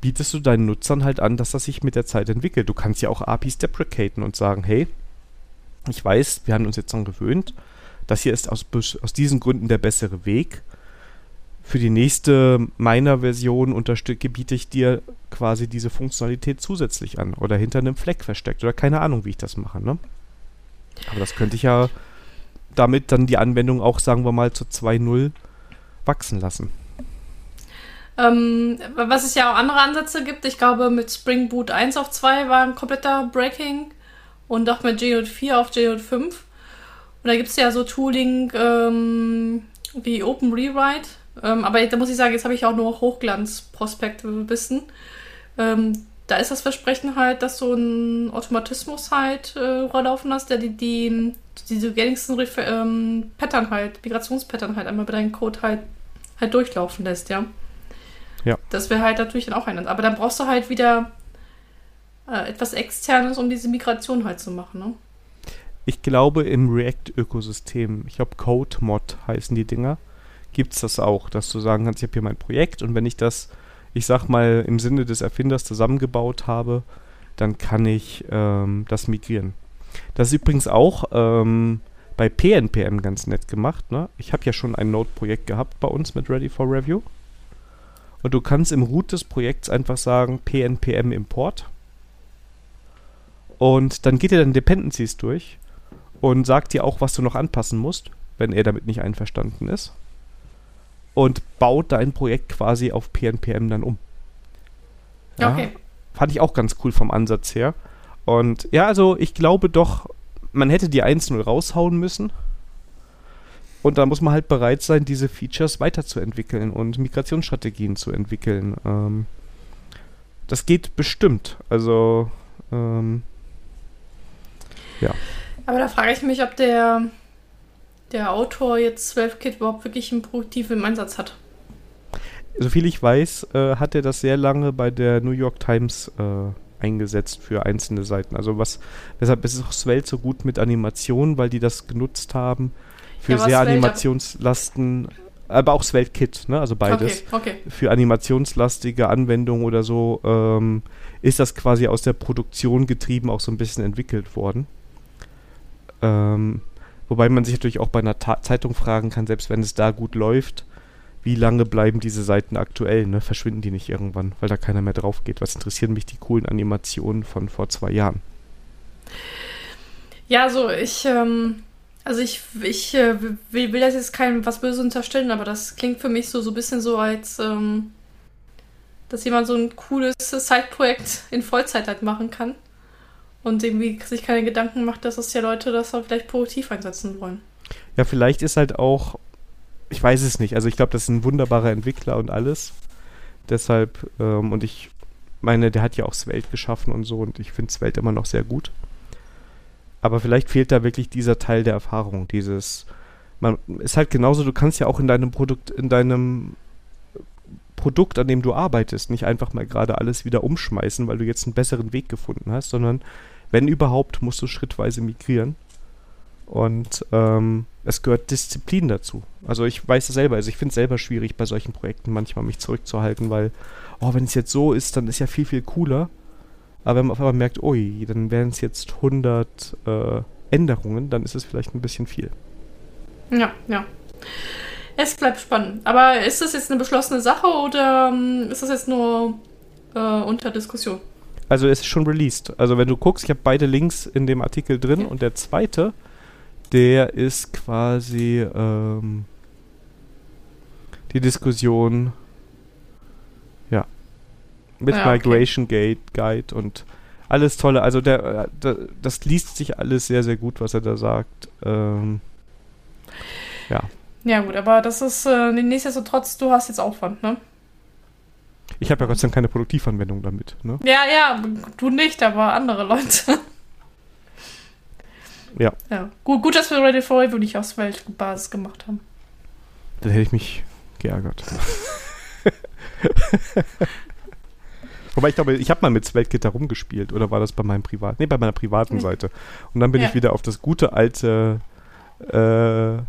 bietest du deinen Nutzern halt an, dass das sich mit der Zeit entwickelt. Du kannst ja auch APIs deprecaten und sagen, hey, ich weiß, wir haben uns jetzt daran gewöhnt, das hier ist aus, aus diesen Gründen der bessere Weg für die nächste Miner-Version biete ich dir quasi diese Funktionalität zusätzlich an oder hinter einem Fleck versteckt oder keine Ahnung, wie ich das mache. Ne? Aber das könnte ich ja damit dann die Anwendung auch, sagen wir mal, zu 2.0 wachsen lassen. Ähm, was es ja auch andere Ansätze gibt, ich glaube mit Spring Boot 1 auf 2 war ein kompletter Breaking und auch mit JJ4 auf JJ5. Und da gibt es ja so Tooling ähm, wie Open Rewrite, ähm, aber da muss ich sagen, jetzt habe ich auch nur Hochglanzprospekte wissen. Ähm, da ist das Versprechen halt, dass du einen Automatismus halt äh, laufen hast, der die, die diese gängigsten ähm, Pattern halt, Migrationspattern halt einmal bei deinem Code halt, halt durchlaufen lässt, ja. Ja. Das wäre halt natürlich dann auch ein. Aber dann brauchst du halt wieder äh, etwas Externes, um diese Migration halt zu machen, ne? Ich glaube im React-Ökosystem, ich glaube CodeMod heißen die Dinger, gibt es das auch, dass du sagen kannst, ich habe hier mein Projekt und wenn ich das, ich sag mal, im Sinne des Erfinders zusammengebaut habe, dann kann ich ähm, das migrieren. Das ist übrigens auch ähm, bei PNPM ganz nett gemacht. Ne? Ich habe ja schon ein Node-Projekt gehabt bei uns mit Ready for Review. Und du kannst im Root des Projekts einfach sagen PNPM Import. Und dann geht er dann Dependencies durch und sagt dir auch, was du noch anpassen musst, wenn er damit nicht einverstanden ist und baut dein Projekt quasi auf PNPM dann um. Ja, okay. Fand ich auch ganz cool vom Ansatz her. Und ja, also ich glaube doch, man hätte die 1.0 raushauen müssen. Und da muss man halt bereit sein, diese Features weiterzuentwickeln und Migrationsstrategien zu entwickeln. Ähm, das geht bestimmt. Also, ähm, ja. Aber da frage ich mich, ob der der Autor jetzt 12-Kit überhaupt wirklich einen produktiven Einsatz hat. Soviel ich weiß, äh, hat er das sehr lange bei der New York Times äh, eingesetzt für einzelne Seiten. Also was, weshalb ist auch Svelte so gut mit Animationen, weil die das genutzt haben für ja, sehr Animationslasten, aber auch Svelte Kit, ne? also beides. Okay, okay. Für animationslastige Anwendungen oder so ähm, ist das quasi aus der Produktion getrieben auch so ein bisschen entwickelt worden. Ähm, Wobei man sich natürlich auch bei einer Ta Zeitung fragen kann, selbst wenn es da gut läuft, wie lange bleiben diese Seiten aktuell? Ne? Verschwinden die nicht irgendwann, weil da keiner mehr drauf geht? Was interessieren mich die coolen Animationen von vor zwei Jahren? Ja, also ich, ähm, also ich, ich äh, will, das jetzt keinem was Böses unterstellen, aber das klingt für mich so, so ein bisschen so, als ähm, dass jemand so ein cooles Side-Projekt in Vollzeit halt machen kann und irgendwie sich keine Gedanken macht, dass es ja Leute das auch vielleicht produktiv einsetzen wollen. Ja, vielleicht ist halt auch, ich weiß es nicht, also ich glaube, das ist ein wunderbarer Entwickler und alles. Deshalb, ähm, und ich meine, der hat ja auch Svelte geschaffen und so und ich finde Svelte immer noch sehr gut. Aber vielleicht fehlt da wirklich dieser Teil der Erfahrung, dieses, man ist halt genauso, du kannst ja auch in deinem Produkt, in deinem Produkt, an dem du arbeitest, nicht einfach mal gerade alles wieder umschmeißen, weil du jetzt einen besseren Weg gefunden hast, sondern wenn überhaupt, musst du schrittweise migrieren. Und ähm, es gehört Disziplin dazu. Also ich weiß es selber, also ich finde es selber schwierig bei solchen Projekten manchmal mich zurückzuhalten, weil, oh, wenn es jetzt so ist, dann ist ja viel, viel cooler. Aber wenn man auf einmal merkt, ui, dann wären es jetzt 100 äh, Änderungen, dann ist es vielleicht ein bisschen viel. Ja, ja. Es bleibt spannend. Aber ist das jetzt eine beschlossene Sache oder ähm, ist das jetzt nur äh, unter Diskussion? Also es ist schon released. Also wenn du guckst, ich habe beide Links in dem Artikel drin ja. und der zweite, der ist quasi ähm, die Diskussion, mit ja, okay. Migration Gate, Guide und alles tolle. Also der, äh, der, das liest sich alles sehr, sehr gut, was er da sagt. Ähm, ja. Ja, gut, aber das ist äh, nichtsdestotrotz, du hast jetzt Aufwand, ne? Ich habe ja Gott sei Dank keine Produktivanwendung damit, ne? Ja, ja, du nicht, aber andere Leute. Ja. ja. Gut, gut, dass wir Ready for Evil nicht aus Weltbasis gemacht haben. Dann hätte ich mich geärgert. Wobei ich glaube, ich habe mal mit Svelte rumgespielt oder war das bei meinem privaten? Nee, bei meiner privaten hm. Seite. Und dann bin ja. ich wieder auf das gute alte äh,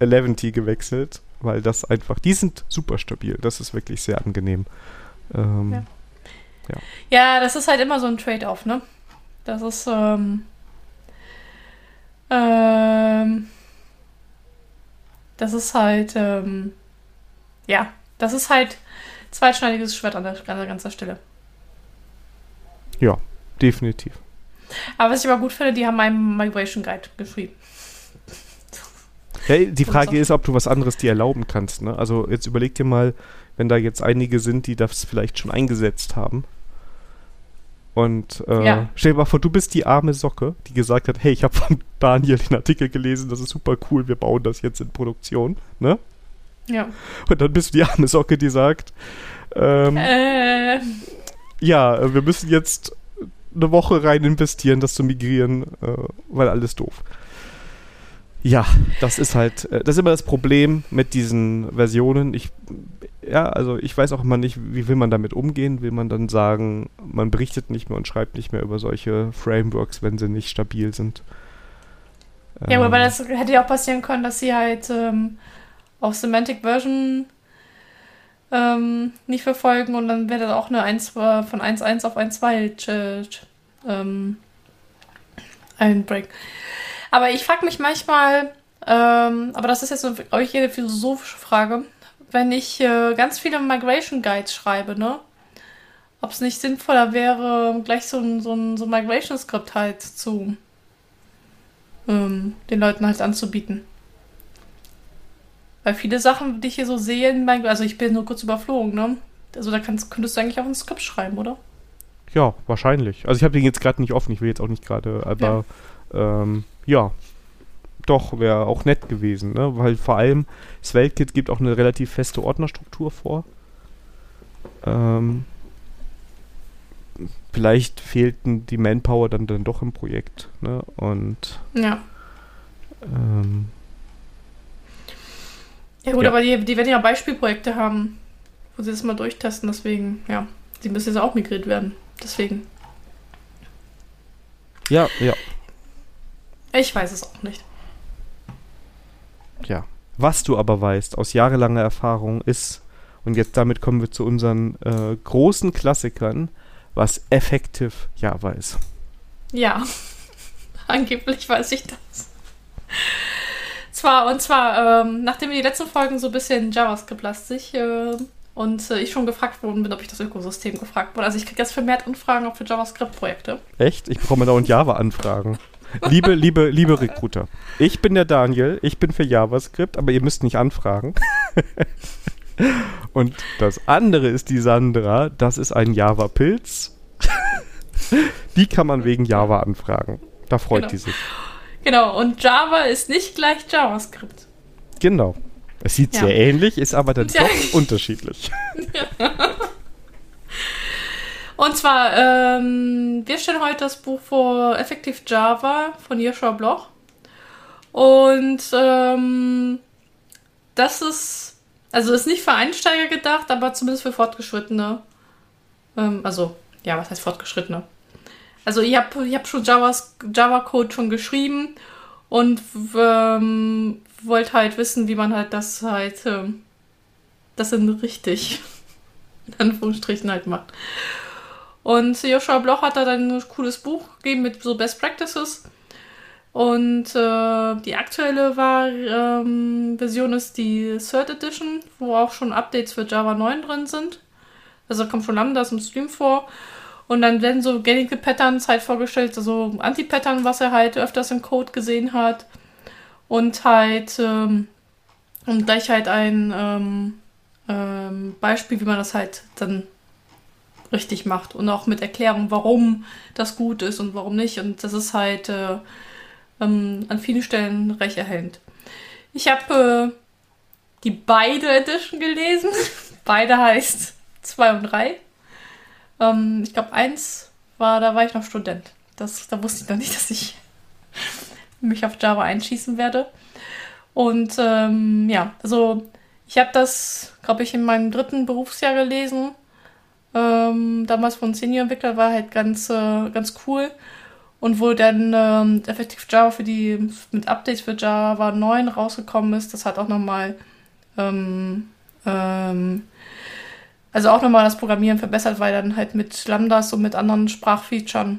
Eleventy gewechselt, weil das einfach, die sind super stabil. Das ist wirklich sehr angenehm. Ähm, ja. ja. Ja. das ist halt immer so ein Trade-off, ne? Das ist, ähm, ähm, das ist halt, ähm, ja, das ist halt zweitschneidiges Schwert an der, an der ganzen Stelle. Ja, definitiv. Aber was ich aber gut finde, die haben meinen Migration Guide geschrieben. Ja, die Frage ist, ob du was anderes dir erlauben kannst. Ne? Also jetzt überleg dir mal, wenn da jetzt einige sind, die das vielleicht schon eingesetzt haben. Und äh, ja. stell dir mal vor, du bist die arme Socke, die gesagt hat, hey, ich habe von Daniel den Artikel gelesen, das ist super cool, wir bauen das jetzt in Produktion. Ne? Ja. Und dann bist du die arme Socke, die sagt, ähm, äh. ja, wir müssen jetzt eine Woche rein investieren, das zu migrieren, äh, weil alles doof. Ja, das ist halt, äh, das ist immer das Problem mit diesen Versionen. Ich, ja, also ich weiß auch immer nicht, wie will man damit umgehen? Will man dann sagen, man berichtet nicht mehr und schreibt nicht mehr über solche Frameworks, wenn sie nicht stabil sind? Ja, ähm, aber das hätte ja auch passieren können, dass sie halt ähm, auf Semantic Version ähm, nicht verfolgen und dann wäre das auch eine 1, von 1.1 auf 1.2 ähm, ein Break. Aber ich frage mich manchmal, ähm, aber das ist jetzt glaube ich, jede philosophische Frage, wenn ich äh, ganz viele Migration Guides schreibe, ne? Ob es nicht sinnvoller wäre, gleich so ein, so ein, so ein Migration-Skript halt zu ähm, den Leuten halt anzubieten. Weil viele Sachen, die ich hier so sehe, also ich bin nur kurz überflogen, ne? Also da kannst, könntest du eigentlich auch ein Skript schreiben, oder? Ja, wahrscheinlich. Also ich habe den jetzt gerade nicht offen, ich will jetzt auch nicht gerade, aber ja. Ähm, ja, doch, wäre auch nett gewesen, ne? Weil vor allem SvelteKit gibt auch eine relativ feste Ordnerstruktur vor. Ähm, vielleicht fehlten die Manpower dann, dann doch im Projekt, ne? Und ja. Ähm, ja gut, ja. aber die, die werden ja Beispielprojekte haben, wo sie das mal durchtesten, deswegen, ja, die müssen jetzt auch migriert werden. Deswegen. Ja, ja. Ich weiß es auch nicht. Ja. Was du aber weißt, aus jahrelanger Erfahrung ist, und jetzt damit kommen wir zu unseren äh, großen Klassikern, was Effective Java ist. Ja, angeblich weiß ich das. Zwar, und zwar, ähm, nachdem wir die letzten Folgen so ein bisschen JavaScript-lastig äh, und äh, ich schon gefragt worden bin, ob ich das Ökosystem gefragt wurde. Also ich kriege jetzt vermehrt Anfragen auch für JavaScript-Projekte. Echt? Ich bekomme dauernd Java-Anfragen. liebe, liebe, liebe Recruiter, ich bin der Daniel, ich bin für JavaScript, aber ihr müsst nicht anfragen. Und das andere ist die Sandra, das ist ein Java-Pilz. die kann man wegen Java anfragen. Da freut genau. die sich. Genau, und Java ist nicht gleich JavaScript. Genau. Es sieht ja. sehr ähnlich, ist aber dann doch unterschiedlich. Ja. Und zwar, ähm, wir stellen heute das Buch vor Effective Java von Joshua Bloch. Und ähm, das ist, also ist nicht für Einsteiger gedacht, aber zumindest für Fortgeschrittene. Ähm, also, ja, was heißt Fortgeschrittene? Also ich habe ich hab schon Java, Java Code schon geschrieben und ähm, wollte halt wissen, wie man halt das halt, ähm, das in richtig, in Anführungsstrichen halt macht. Und Joshua Bloch hat da dann ein cooles Buch gegeben mit so Best Practices. Und äh, die aktuelle war, ähm, Version ist die Third Edition, wo auch schon Updates für Java 9 drin sind. Also kommt schon Lambdas im Stream vor. Und dann werden so gängige Patterns halt vorgestellt, also Anti-Pattern, was er halt öfters im Code gesehen hat. Und halt, ähm, und gleich halt ein ähm, ähm, Beispiel, wie man das halt dann richtig macht. Und auch mit Erklärung, warum das gut ist und warum nicht. Und das ist halt äh, ähm, an vielen Stellen recht erhellend. Ich habe äh, die beide Edition gelesen. beide heißt 2 und 3. Ähm, ich glaube, eins war, da war ich noch Student. Das, da wusste ich noch nicht, dass ich mich auf Java einschießen werde. Und ähm, ja, also ich habe das, glaube ich, in meinem dritten Berufsjahr gelesen. Ähm, damals von Senior-Entwickler war halt ganz, äh, ganz cool. Und wo dann ähm, effektiv Java für die, mit Updates für Java 9 rausgekommen ist, das hat auch nochmal ähm, ähm, also auch nochmal das Programmieren verbessert, weil dann halt mit Lambdas und mit anderen Sprachfeatures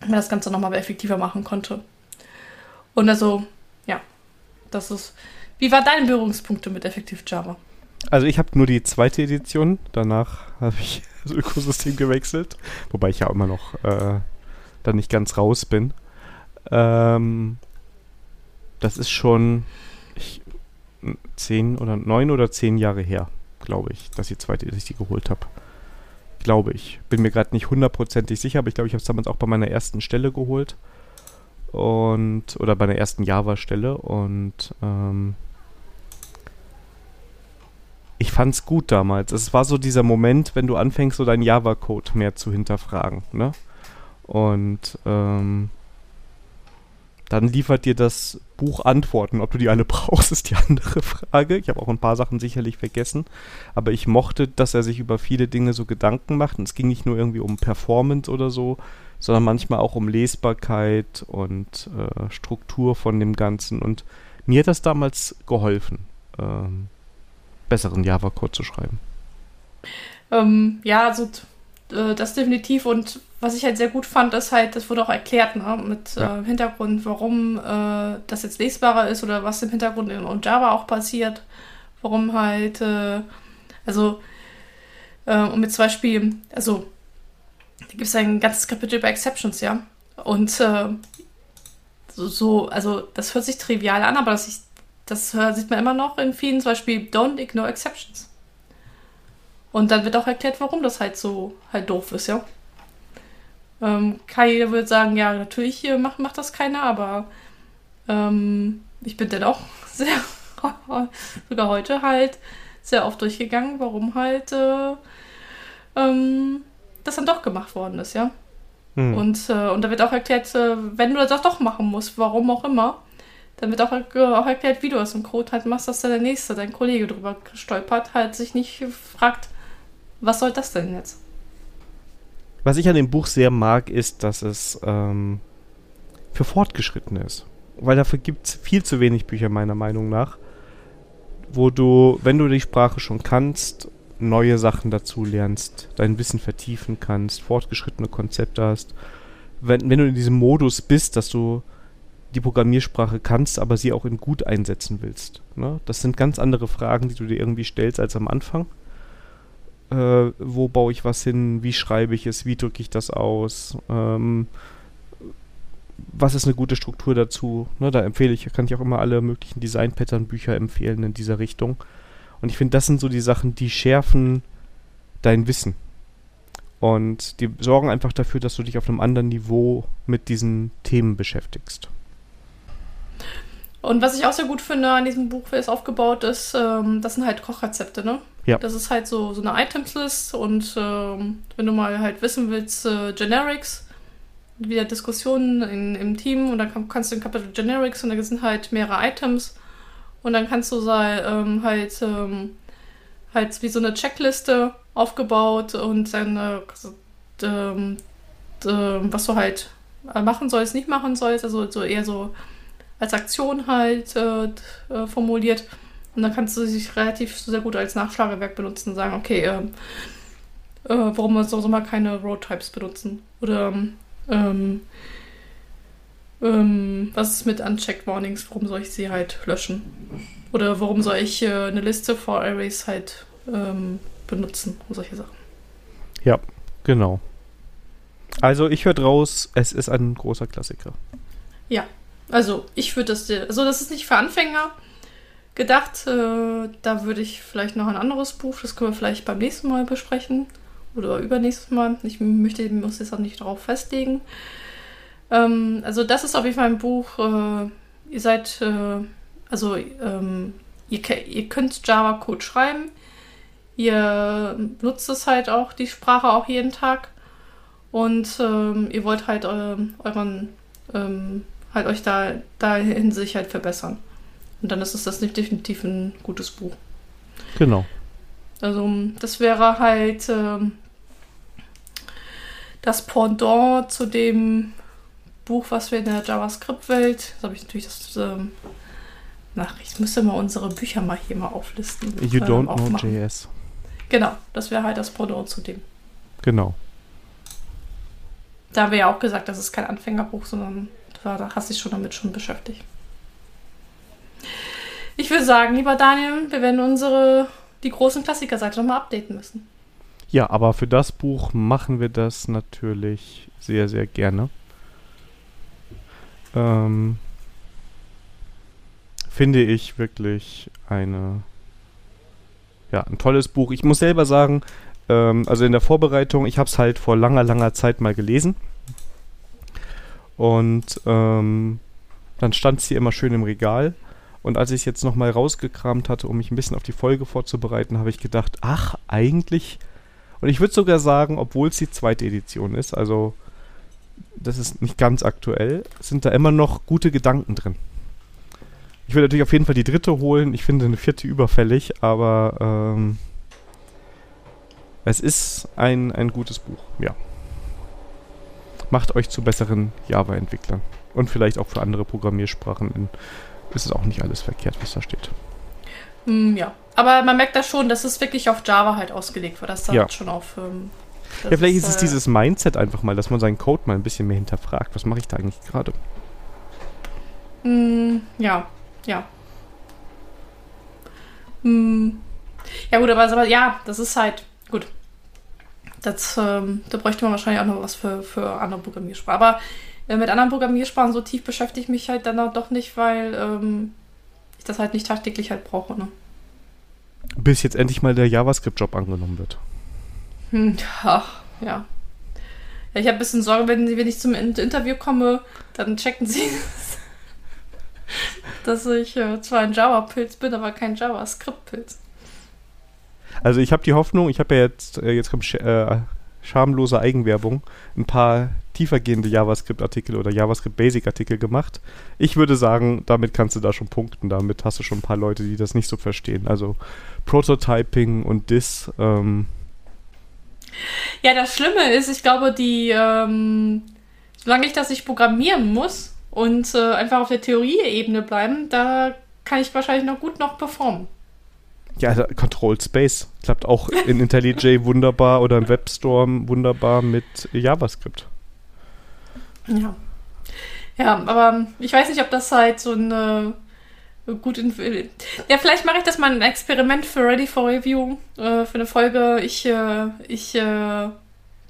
man das Ganze nochmal effektiver machen konnte. Und also, ja, das ist. Wie war deine Berührungspunkte mit Effektiv Java? Also ich habe nur die zweite Edition, danach habe ich das Ökosystem gewechselt, wobei ich ja immer noch äh, da nicht ganz raus bin. Ähm, das ist schon ich, zehn oder neun oder zehn Jahre her glaube ich, dass die zweite, die geholt habe. Glaube ich. Bin mir gerade nicht hundertprozentig sicher, aber ich glaube, ich habe es damals auch bei meiner ersten Stelle geholt. Und, oder bei der ersten Java-Stelle. Und ähm, ich fand es gut damals. Es war so dieser Moment, wenn du anfängst, so deinen Java-Code mehr zu hinterfragen. Ne? Und ähm, dann liefert dir das Buch Antworten. Ob du die alle brauchst, ist die andere Frage. Ich habe auch ein paar Sachen sicherlich vergessen. Aber ich mochte, dass er sich über viele Dinge so Gedanken macht. Und es ging nicht nur irgendwie um Performance oder so, sondern manchmal auch um Lesbarkeit und äh, Struktur von dem Ganzen. Und mir hat das damals geholfen, ähm, besseren Java-Code zu schreiben. Ähm, ja, also äh, das definitiv. Und was ich halt sehr gut fand, ist halt, das wurde auch erklärt, ne, mit ja. äh, Hintergrund, warum äh, das jetzt lesbarer ist oder was im Hintergrund in Java auch passiert. Warum halt, äh, also, äh, und mit zum Beispiel, also, da gibt es ein ganzes Kapitel über Exceptions, ja. Und äh, so, so, also, das hört sich trivial an, aber das, ich, das sieht man immer noch in vielen, zum Beispiel, don't ignore exceptions. Und dann wird auch erklärt, warum das halt so halt doof ist, ja. Ähm, Kai würde sagen, ja, natürlich äh, macht, macht das keiner, aber ähm, ich bin dann auch sehr, sogar heute halt sehr oft durchgegangen, warum halt äh, ähm, das dann doch gemacht worden ist, ja. Hm. Und, äh, und da wird auch erklärt, äh, wenn du das doch machen musst, warum auch immer, dann wird auch, auch erklärt, wie du das im Code halt machst, dass da der Nächste, dein Kollege drüber stolpert, halt sich nicht fragt, was soll das denn jetzt? Was ich an dem Buch sehr mag, ist, dass es ähm, für Fortgeschrittene ist. Weil dafür gibt es viel zu wenig Bücher, meiner Meinung nach, wo du, wenn du die Sprache schon kannst, neue Sachen dazu lernst, dein Wissen vertiefen kannst, fortgeschrittene Konzepte hast. Wenn, wenn du in diesem Modus bist, dass du die Programmiersprache kannst, aber sie auch in gut einsetzen willst. Ne? Das sind ganz andere Fragen, die du dir irgendwie stellst als am Anfang äh, wo baue ich was hin, wie schreibe ich es, wie drücke ich das aus, ähm, was ist eine gute Struktur dazu. Ne, da empfehle ich, kann ich auch immer alle möglichen Design-Pattern-Bücher empfehlen in dieser Richtung. Und ich finde, das sind so die Sachen, die schärfen dein Wissen. Und die sorgen einfach dafür, dass du dich auf einem anderen Niveau mit diesen Themen beschäftigst. Und was ich auch sehr gut finde an diesem Buch, wie es aufgebaut ist, ähm, das sind halt Kochrezepte, ne? Ja. Das ist halt so, so eine Items-List und ähm, wenn du mal halt wissen willst, äh, Generics, wieder Diskussionen in, im Team und dann kann, kannst du ein Kapitel Generics und da sind halt mehrere Items und dann kannst du ähm, halt ähm, halt wie so eine Checkliste aufgebaut und dann äh, ähm, was du halt machen sollst, nicht machen sollst, also so eher so als Aktion halt äh, äh, formuliert. Und dann kannst du sich relativ sehr gut als Nachschlagewerk benutzen und sagen, okay, äh, äh, warum wir so mal keine Road-Types benutzen? Oder ähm, ähm, was ist mit Unchecked Warnings? Warum soll ich sie halt löschen? Oder warum soll ich äh, eine Liste for Arrays halt ähm, benutzen und solche Sachen? Ja, genau. Also ich höre draus, es ist ein großer Klassiker. Ja, also ich würde das, also das ist nicht für Anfänger gedacht. Äh, da würde ich vielleicht noch ein anderes Buch, das können wir vielleicht beim nächsten Mal besprechen oder übernächstes Mal. Ich möchte muss jetzt auch nicht darauf festlegen. Ähm, also das ist auf jeden Fall ein Buch. Äh, ihr seid, äh, also ähm, ihr, ihr könnt Java-Code schreiben. Ihr nutzt es halt auch, die Sprache auch jeden Tag. Und ähm, ihr wollt halt ähm, euren, ähm, halt euch da, da in sich halt verbessern. Und dann ist es das definitiv ein gutes Buch. Genau. Also das wäre halt ähm, das Pendant zu dem Buch, was wir in der JavaScript-Welt, das habe ich natürlich das ähm, Nachricht, ich müsste mal unsere Bücher mal hier mal auflisten. You don't ähm, know JS. Genau, das wäre halt das Pendant zu dem. Genau. Da haben wir ja auch gesagt, das ist kein Anfängerbuch, sondern da hast du dich schon damit schon beschäftigt. Ich würde sagen, lieber Daniel, wir werden unsere, die großen Klassikerseite nochmal updaten müssen. Ja, aber für das Buch machen wir das natürlich sehr, sehr gerne. Ähm, finde ich wirklich eine, ja, ein tolles Buch. Ich muss selber sagen, ähm, also in der Vorbereitung, ich habe es halt vor langer, langer Zeit mal gelesen. Und ähm, dann stand es hier immer schön im Regal. Und als ich es jetzt nochmal rausgekramt hatte, um mich ein bisschen auf die Folge vorzubereiten, habe ich gedacht, ach, eigentlich. Und ich würde sogar sagen, obwohl es die zweite Edition ist, also das ist nicht ganz aktuell, sind da immer noch gute Gedanken drin. Ich würde natürlich auf jeden Fall die dritte holen. Ich finde eine vierte überfällig, aber ähm, es ist ein, ein gutes Buch, ja. Macht euch zu besseren Java-Entwicklern. Und vielleicht auch für andere Programmiersprachen ist es auch nicht alles verkehrt, was da steht. Mm, ja, aber man merkt da schon, dass es wirklich auf Java halt ausgelegt wird. Das da ja. schon auf. Ähm, ja, vielleicht ist, ist es äh, dieses Mindset einfach mal, dass man seinen Code mal ein bisschen mehr hinterfragt. Was mache ich da eigentlich gerade? Mm, ja, ja. Mm. Ja, gut, aber, aber ja, das ist halt. Gut. Das, ähm, da bräuchte man wahrscheinlich auch noch was für, für andere Programmiersprachen. Aber äh, mit anderen Programmiersprachen so tief beschäftige ich mich halt dann auch doch nicht, weil ähm, ich das halt nicht tagtäglich halt brauche. Ne? Bis jetzt endlich mal der JavaScript-Job angenommen wird. Hm, ach, ja. Ja, ich habe ein bisschen Sorge, wenn, wenn ich zum Interview komme, dann checken sie, dass ich äh, zwar ein Java-Pilz bin, aber kein JavaScript-Pilz. Also ich habe die Hoffnung, ich habe ja jetzt, äh, jetzt kommt sch äh, schamlose Eigenwerbung, ein paar tiefergehende JavaScript-Artikel oder JavaScript-Basic-Artikel gemacht. Ich würde sagen, damit kannst du da schon punkten. Damit hast du schon ein paar Leute, die das nicht so verstehen. Also Prototyping und Dis. Ähm. Ja, das Schlimme ist, ich glaube, die, ähm, solange ich das nicht programmieren muss und äh, einfach auf der Theorieebene bleiben, da kann ich wahrscheinlich noch gut noch performen. Ja, Control Space klappt auch in IntelliJ wunderbar oder im Webstorm wunderbar mit JavaScript. Ja. Ja, aber ich weiß nicht, ob das halt so eine gut in, ja vielleicht mache ich das mal ein Experiment für Ready for Review äh, für eine Folge ich äh, ich äh,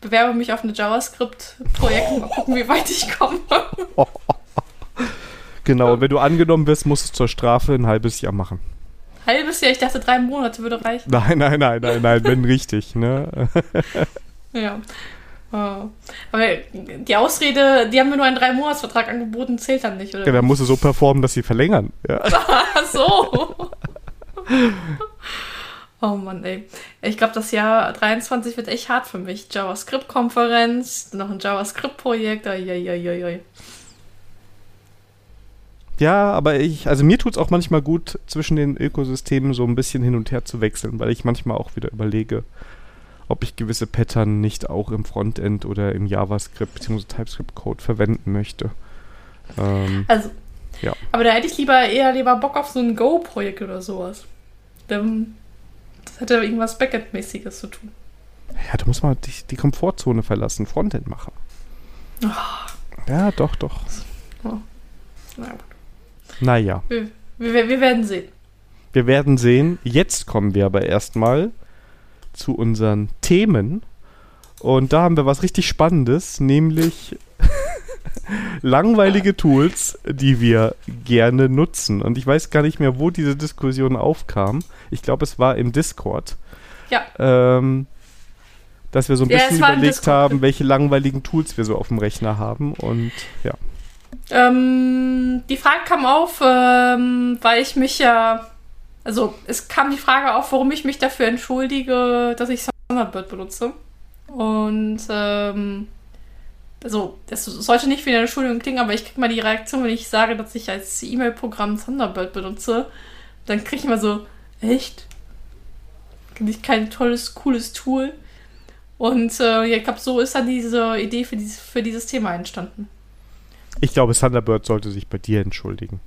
bewerbe mich auf eine JavaScript Projekt und mal gucken wie weit ich komme genau und wenn du angenommen wirst musst du zur Strafe ein halbes Jahr machen halbes Jahr ich dachte drei Monate würde reichen nein nein nein nein nein wenn richtig ne ja Oh. Aber die Ausrede, die haben mir nur einen Drei-Monats-Vertrag angeboten, zählt dann nicht, oder? Ja, dann musst du so performen, dass sie verlängern. Ja. Ach so. oh Mann, ey. Ich glaube, das Jahr 23 wird echt hart für mich. JavaScript-Konferenz, noch ein JavaScript-Projekt, oi, Ja, aber ich, also mir tut es auch manchmal gut, zwischen den Ökosystemen so ein bisschen hin und her zu wechseln, weil ich manchmal auch wieder überlege, ob ich gewisse Pattern nicht auch im Frontend oder im JavaScript bzw. TypeScript-Code verwenden möchte. Ähm also, Ja. Aber da hätte ich lieber eher lieber Bock auf so ein Go-Projekt oder sowas. Das hätte irgendwas Backend-mäßiges zu tun. Ja, da muss man die, die Komfortzone verlassen, Frontend machen. Oh, Ja, doch, doch. na gut. Naja, Wir, wir, wir werden sehen. wir werden sehen. Jetzt kommen wir aber erstmal zu unseren Themen. Und da haben wir was richtig Spannendes, nämlich langweilige Tools, die wir gerne nutzen. Und ich weiß gar nicht mehr, wo diese Diskussion aufkam. Ich glaube, es war im Discord. Ja. Ähm, dass wir so ein Ja, bisschen überlegt haben, welche langweiligen Tools wir so auf dem Rechner haben. Und ja. Ähm, die Frage kam auf, ähm, weil ich mich ja, also es kam die Frage auf, warum ich mich dafür entschuldige, dass ich Thunderbird benutze. Und ähm, also das sollte nicht wie eine Entschuldigung klingen, aber ich kriege mal die Reaktion, wenn ich sage, dass ich als E-Mail-Programm Thunderbird benutze, dann kriege ich immer so, echt? Finde ich kein tolles, cooles Tool. Und äh, ich glaube, so ist dann diese Idee für dieses, für dieses Thema entstanden. Ich glaube, Thunderbird sollte sich bei dir entschuldigen.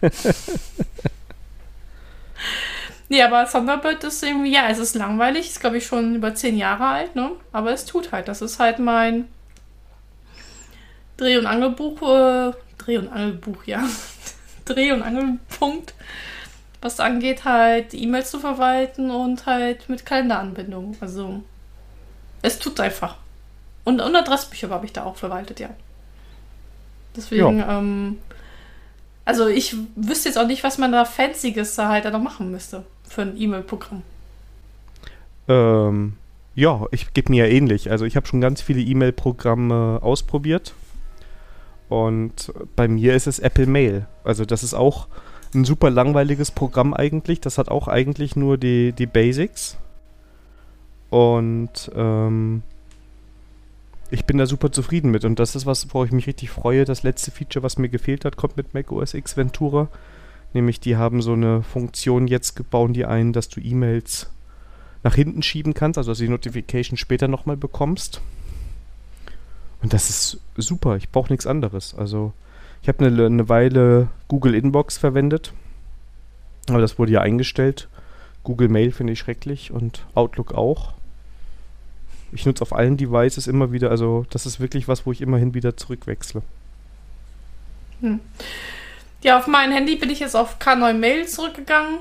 Nee, aber Thunderbird ist irgendwie, ja, es ist langweilig, ist glaube ich schon über zehn Jahre alt, ne? Aber es tut halt. Das ist halt mein Dreh- und Angelbuch, äh, Dreh- und Angelbuch, ja. Dreh- und Angelpunkt, was angeht, halt E-Mails zu verwalten und halt mit Kalenderanbindung. Also, es tut einfach. Und, und Adressbücher habe ich da auch verwaltet, ja. Deswegen, ähm, also ich wüsste jetzt auch nicht, was man da Fancyes da halt da noch machen müsste für ein E-Mail-Programm. Ähm, ja, ich gebe mir ja ähnlich. Also ich habe schon ganz viele E-Mail-Programme ausprobiert. Und bei mir ist es Apple Mail. Also das ist auch ein super langweiliges Programm eigentlich. Das hat auch eigentlich nur die, die Basics. Und ähm, ich bin da super zufrieden mit. Und das ist was, worauf ich mich richtig freue. Das letzte Feature, was mir gefehlt hat, kommt mit Mac OS X Ventura. Nämlich die haben so eine Funktion jetzt gebaut, die ein, dass du E-Mails nach hinten schieben kannst, also dass du die Notification später nochmal bekommst. Und das ist super, ich brauche nichts anderes. Also ich habe eine, eine Weile Google Inbox verwendet, aber das wurde ja eingestellt. Google Mail finde ich schrecklich und Outlook auch. Ich nutze auf allen Devices immer wieder, also das ist wirklich was, wo ich immerhin wieder zurückwechsle. Ja, auf mein Handy bin ich jetzt auf K9 Mail zurückgegangen.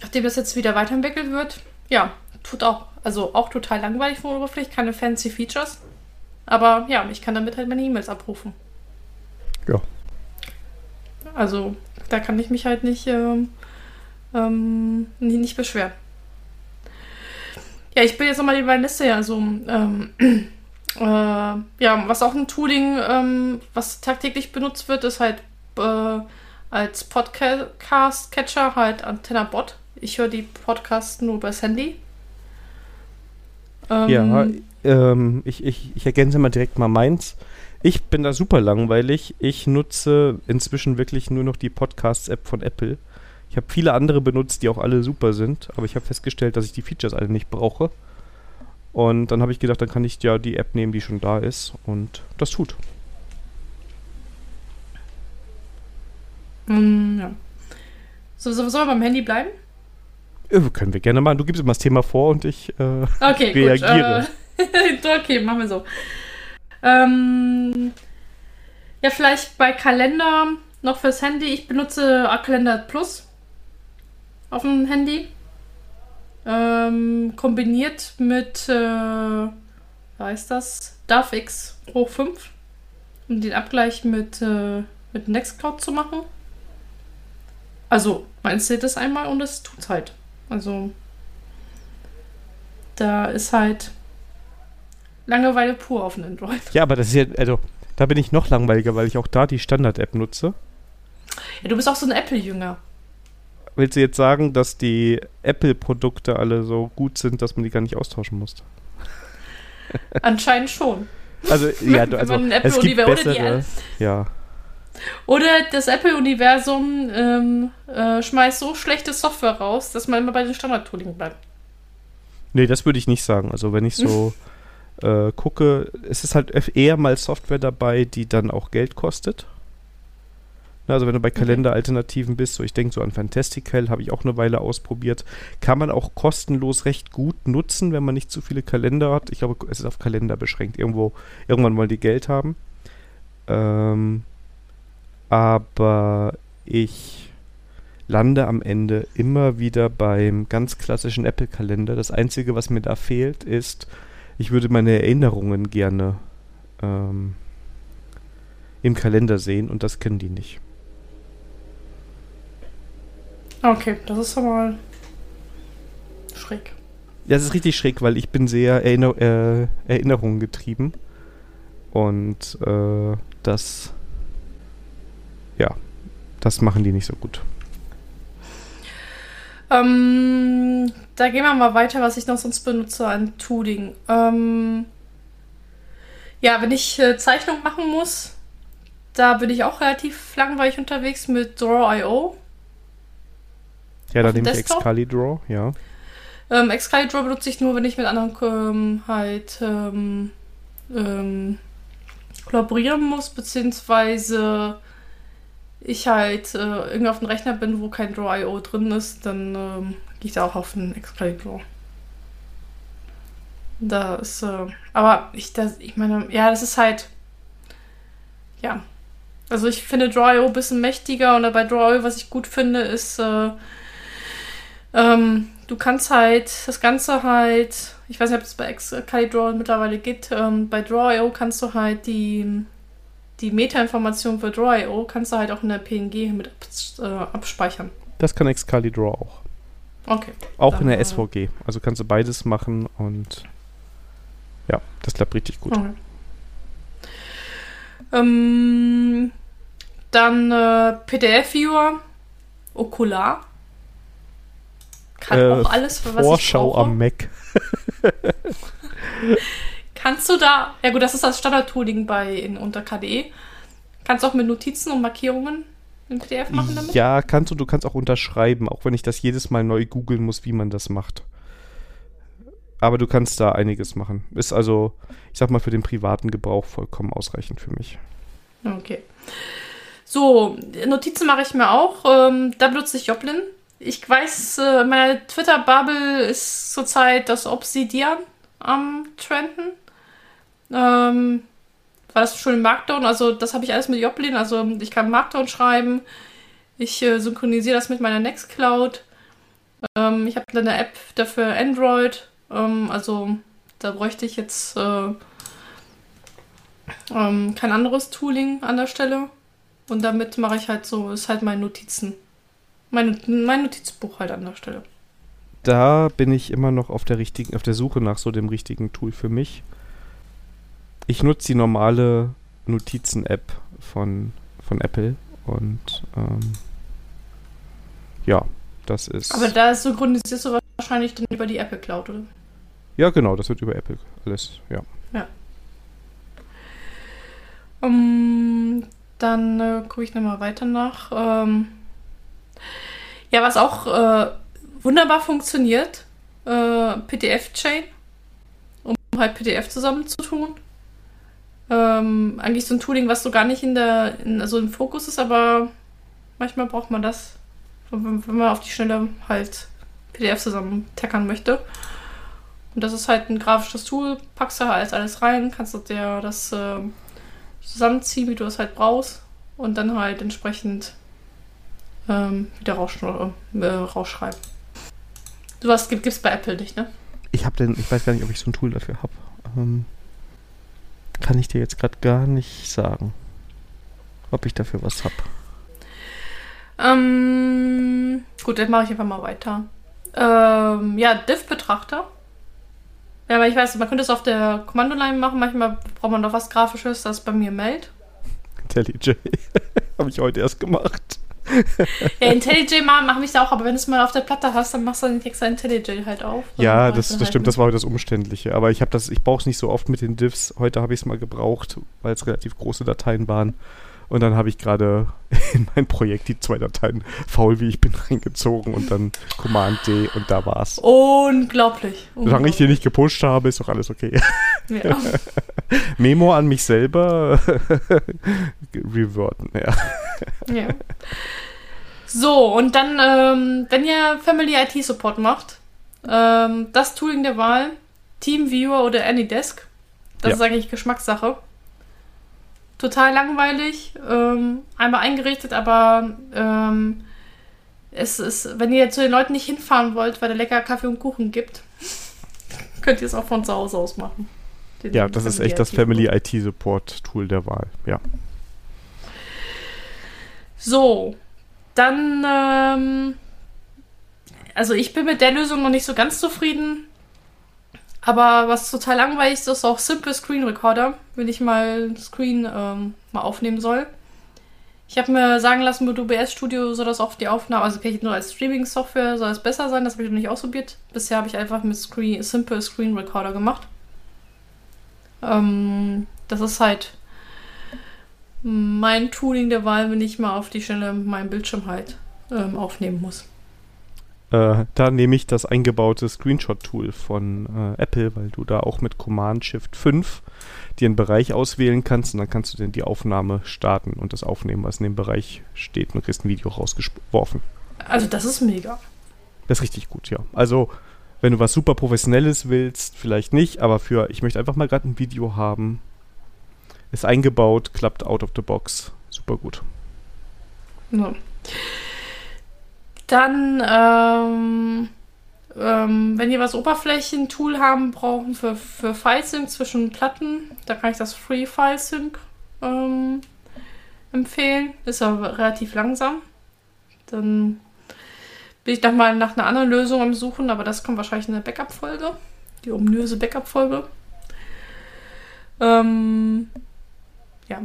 Nachdem das jetzt wieder weiterentwickelt wird. Ja, tut auch, also auch total langweilig von Oberfläche, keine fancy Features. Aber ja, ich kann damit halt meine E-Mails abrufen. Ja. Also, da kann ich mich halt nicht, ähm, ähm, nicht beschweren. Ja, ich bin jetzt nochmal die meine Liste, ja, also, ähm, äh, ja, was auch ein Tooling, ähm, was tagtäglich benutzt wird, ist halt äh, als Podcast-Catcher halt Antenna Bot. Ich höre die Podcasts nur übers Handy. Ähm, Ja, ähm, ich, ich, ich ergänze mal direkt mal meins. Ich bin da super langweilig. Ich nutze inzwischen wirklich nur noch die Podcasts-App von Apple. Ich habe viele andere benutzt, die auch alle super sind, aber ich habe festgestellt, dass ich die Features alle nicht brauche. Und dann habe ich gedacht, dann kann ich ja die App nehmen, die schon da ist. Und das tut. Mm, ja. So, so, sollen wir beim Handy bleiben? Äh, können wir gerne mal. Du gibst immer das Thema vor und ich. Äh, Okay, Reagiere. gut. Äh, okay, machen wir so. Ähm, ja, vielleicht bei Kalender noch fürs Handy. Ich benutze Kalender Plus auf dem Handy. Ähm, kombiniert mit, äh, wie heißt das? DAVX hoch 5. Um den Abgleich mit, äh, mit Nextcloud zu machen. Also, man installiert das einmal und es tut's halt. Also, da ist halt Langeweile pur auf dem Android. ja, aber das ist ja. Also, da bin ich noch langweiliger, weil ich auch da die Standard-App nutze. Ja, du bist auch so ein Apple-Jünger. Willst du jetzt sagen, dass die Apple-Produkte alle so gut sind, dass man die gar nicht austauschen muss? Anscheinend schon. Also, ja, Wenn also es gibt Apple-Universum- oder die bessere. Ja, Oder das Apple-Universum ähm, äh, schmeißt so schlechte Software raus, dass man immer bei den Standard-Tooling bleibt. nee, das würde ich nicht sagen. Also, wenn ich so äh, gucke, es ist halt eher mal Software dabei, die dann auch Geld kostet. Also wenn du bei Kalenderalternativen bist, so ich denke so an Fantastical, habe ich auch eine Weile ausprobiert, kann man auch kostenlos recht gut nutzen, wenn man nicht zu viele Kalender hat. Ich glaube, es ist auf Kalender beschränkt. Irgendwo, irgendwann wollen die Geld haben. Ähm, aber ich lande am Ende immer wieder beim ganz klassischen Apple-Kalender. Das Einzige, was mir da fehlt, ist, ich würde meine Erinnerungen gerne ähm, im Kalender sehen und das kennen die nicht. Okay, das ist aber schräg. Ja, das ist richtig schräg, weil ich bin sehr Erinner äh, Erinnerungen getrieben. Und äh, das, ja, das machen die nicht so gut. Ähm, da gehen wir mal weiter, was ich noch sonst benutze an Tooling. Ähm, ja, wenn ich äh, Zeichnung machen muss, da bin ich auch relativ langweilig unterwegs mit Draw.io. Ja, da nehme ich Excalidraw, ja. Ähm, Excalidraw benutze ich nur, wenn ich mit anderen ähm, halt ähm, ähm, kollaborieren muss, beziehungsweise ich halt äh, irgendwie auf dem Rechner bin, wo kein Draw.io drin ist, dann ähm, gehe ich da auch auf den Excalibur. Da ist, äh, aber ich, das, ich meine, ja, das ist halt, ja. Also ich finde Draw.io ein bisschen mächtiger und bei Draw.io, was ich gut finde, ist, äh, ähm, du kannst halt das Ganze halt, ich weiß nicht, ob es bei Excalibur mittlerweile geht, ähm, bei Draw.io kannst du halt die die Metainformation für Draw.io kannst du halt auch in der PNG mit äh, abspeichern. Das kann Excalidraw auch. Okay. Auch Dann, in der SVG. Also kannst du beides machen und ja, das klappt richtig gut. Okay. Ähm, dann äh, PDF-Viewer, Okular. Kann äh, auch alles, was Vorschau ich brauche. am Mac. Kannst du da, ja gut, das ist das Standard-Tooling bei in, unter KDE. Kannst du auch mit Notizen und Markierungen im PDF machen damit? Ja, kannst du. Du kannst auch unterschreiben, auch wenn ich das jedes Mal neu googeln muss, wie man das macht. Aber du kannst da einiges machen. Ist also, ich sag mal, für den privaten Gebrauch vollkommen ausreichend für mich. Okay. So, Notizen mache ich mir auch. Ähm, da benutze ich Joplin. Ich weiß, äh, meine Twitter-Bubble ist zurzeit das Obsidian am Trenden. Ähm, war das schon im Markdown? Also das habe ich alles mit Joplin. Also ich kann Markdown schreiben. Ich äh, synchronisiere das mit meiner Nextcloud. Ähm, ich habe eine App dafür Android. Ähm, also da bräuchte ich jetzt äh, ähm, kein anderes Tooling an der Stelle. Und damit mache ich halt so, ist halt mein Notizen. Mein, mein Notizbuch halt an der Stelle. Da bin ich immer noch auf der richtigen, auf der Suche nach so dem richtigen Tool für mich. Ich nutze die normale Notizen-App von, von Apple und ähm, ja, das ist. Aber da synchronisierst du wahrscheinlich dann über die Apple Cloud, oder? Ja, genau, das wird über Apple alles, ja. Ja. Um, dann äh, gucke ich nochmal weiter nach. Ähm, ja, was auch äh, wunderbar funktioniert, äh, PDF-Chain, um halt PDF zusammenzutun. Ähm, eigentlich so ein Tooling, was so gar nicht in der, in, also im Fokus ist, aber manchmal braucht man das, wenn, wenn man auf die Schnelle halt PDF zusammen tackern möchte. Und das ist halt ein grafisches Tool, packst da halt alles rein, kannst du dir das äh, zusammenziehen, wie du es halt brauchst und dann halt entsprechend ähm, wieder raussch äh, rausschreiben. Du hast gibt es bei Apple nicht, ne? Ich habe den, ich weiß gar nicht, ob ich so ein Tool dafür habe. Ähm, kann ich dir jetzt gerade gar nicht sagen, ob ich dafür was habe. Ähm, gut, dann mache ich einfach mal weiter. Ähm, ja, Diff-Betrachter. Ja, aber ich weiß, man könnte es auf der Kommandoline machen. Manchmal braucht man doch was Grafisches, das bei mir meldet. IntelliJ. habe ich heute erst gemacht ja, IntelliJ mache ich da auch, aber wenn du es mal auf der Platte hast, dann machst du den Text IntelliJ halt auf. Ja, das, das halt stimmt, das war heute das Umständliche. Aber ich habe das, ich brauche es nicht so oft mit den Diffs. Heute habe ich es mal gebraucht, weil es relativ große Dateien waren. Und dann habe ich gerade in mein Projekt die zwei Dateien faul wie ich bin reingezogen und dann Command D und da war's. Unglaublich. Solange ich die nicht gepusht habe, ist doch alles okay. Ja. Memo an mich selber reverten, ja. ja. So, und dann, ähm, wenn ihr Family IT Support macht, ähm, das Tooling der Wahl, TeamViewer oder AnyDesk, das Ja. ist eigentlich Geschmackssache. Total langweilig, ähm, einmal eingerichtet, aber ähm, es ist, wenn ihr zu den Leuten nicht hinfahren wollt, weil der lecker Kaffee und Kuchen gibt, könnt ihr es auch von zu Hause aus machen. Den Ja, das ist echt das Family IT Support Tool der Wahl. Ja. So, dann, ähm, also ich bin mit der Lösung noch nicht so ganz zufrieden. Aber was total langweilig ist, ist auch Simple Screen Recorder, wenn ich mal Screen ähm, mal aufnehmen soll. Ich habe mir sagen lassen, mit OBS Studio soll das auch die Aufnahme, also vielleicht nur als Streaming-Software soll es besser sein, das habe ich noch nicht ausprobiert. Bisher habe ich einfach mit Screen, Simple Screen Recorder gemacht. Ähm, das ist halt mein Tooling der Wahl, wenn ich mal auf die Stelle meinen Bildschirm halt ähm, aufnehmen muss. Äh, da nehme ich das eingebaute Screenshot-Tool von äh, Apple, weil du da auch mit Command Shift 5 dir einen Bereich auswählen kannst und dann kannst du dann die Aufnahme starten und das aufnehmen, was in dem Bereich steht und kriegst ein Video rausgeworfen. Also das ist mega. Das ist richtig gut, ja. Also, wenn du was super Professionelles willst, vielleicht nicht, aber für, ich möchte einfach mal gerade ein Video haben, ist eingebaut, klappt out of the box, super gut. Ja. Dann, ähm, ähm, wenn ihr was Oberflächentool haben brauchen für, für FileSync zwischen Platten, da kann ich das Free FileSync ähm, empfehlen. Ist aber relativ langsam. Dann bin ich nochmal nach einer anderen Lösung am Suchen, aber das kommt wahrscheinlich in der Backup-Folge. Die ominöse Backup-Folge. Ähm, ja.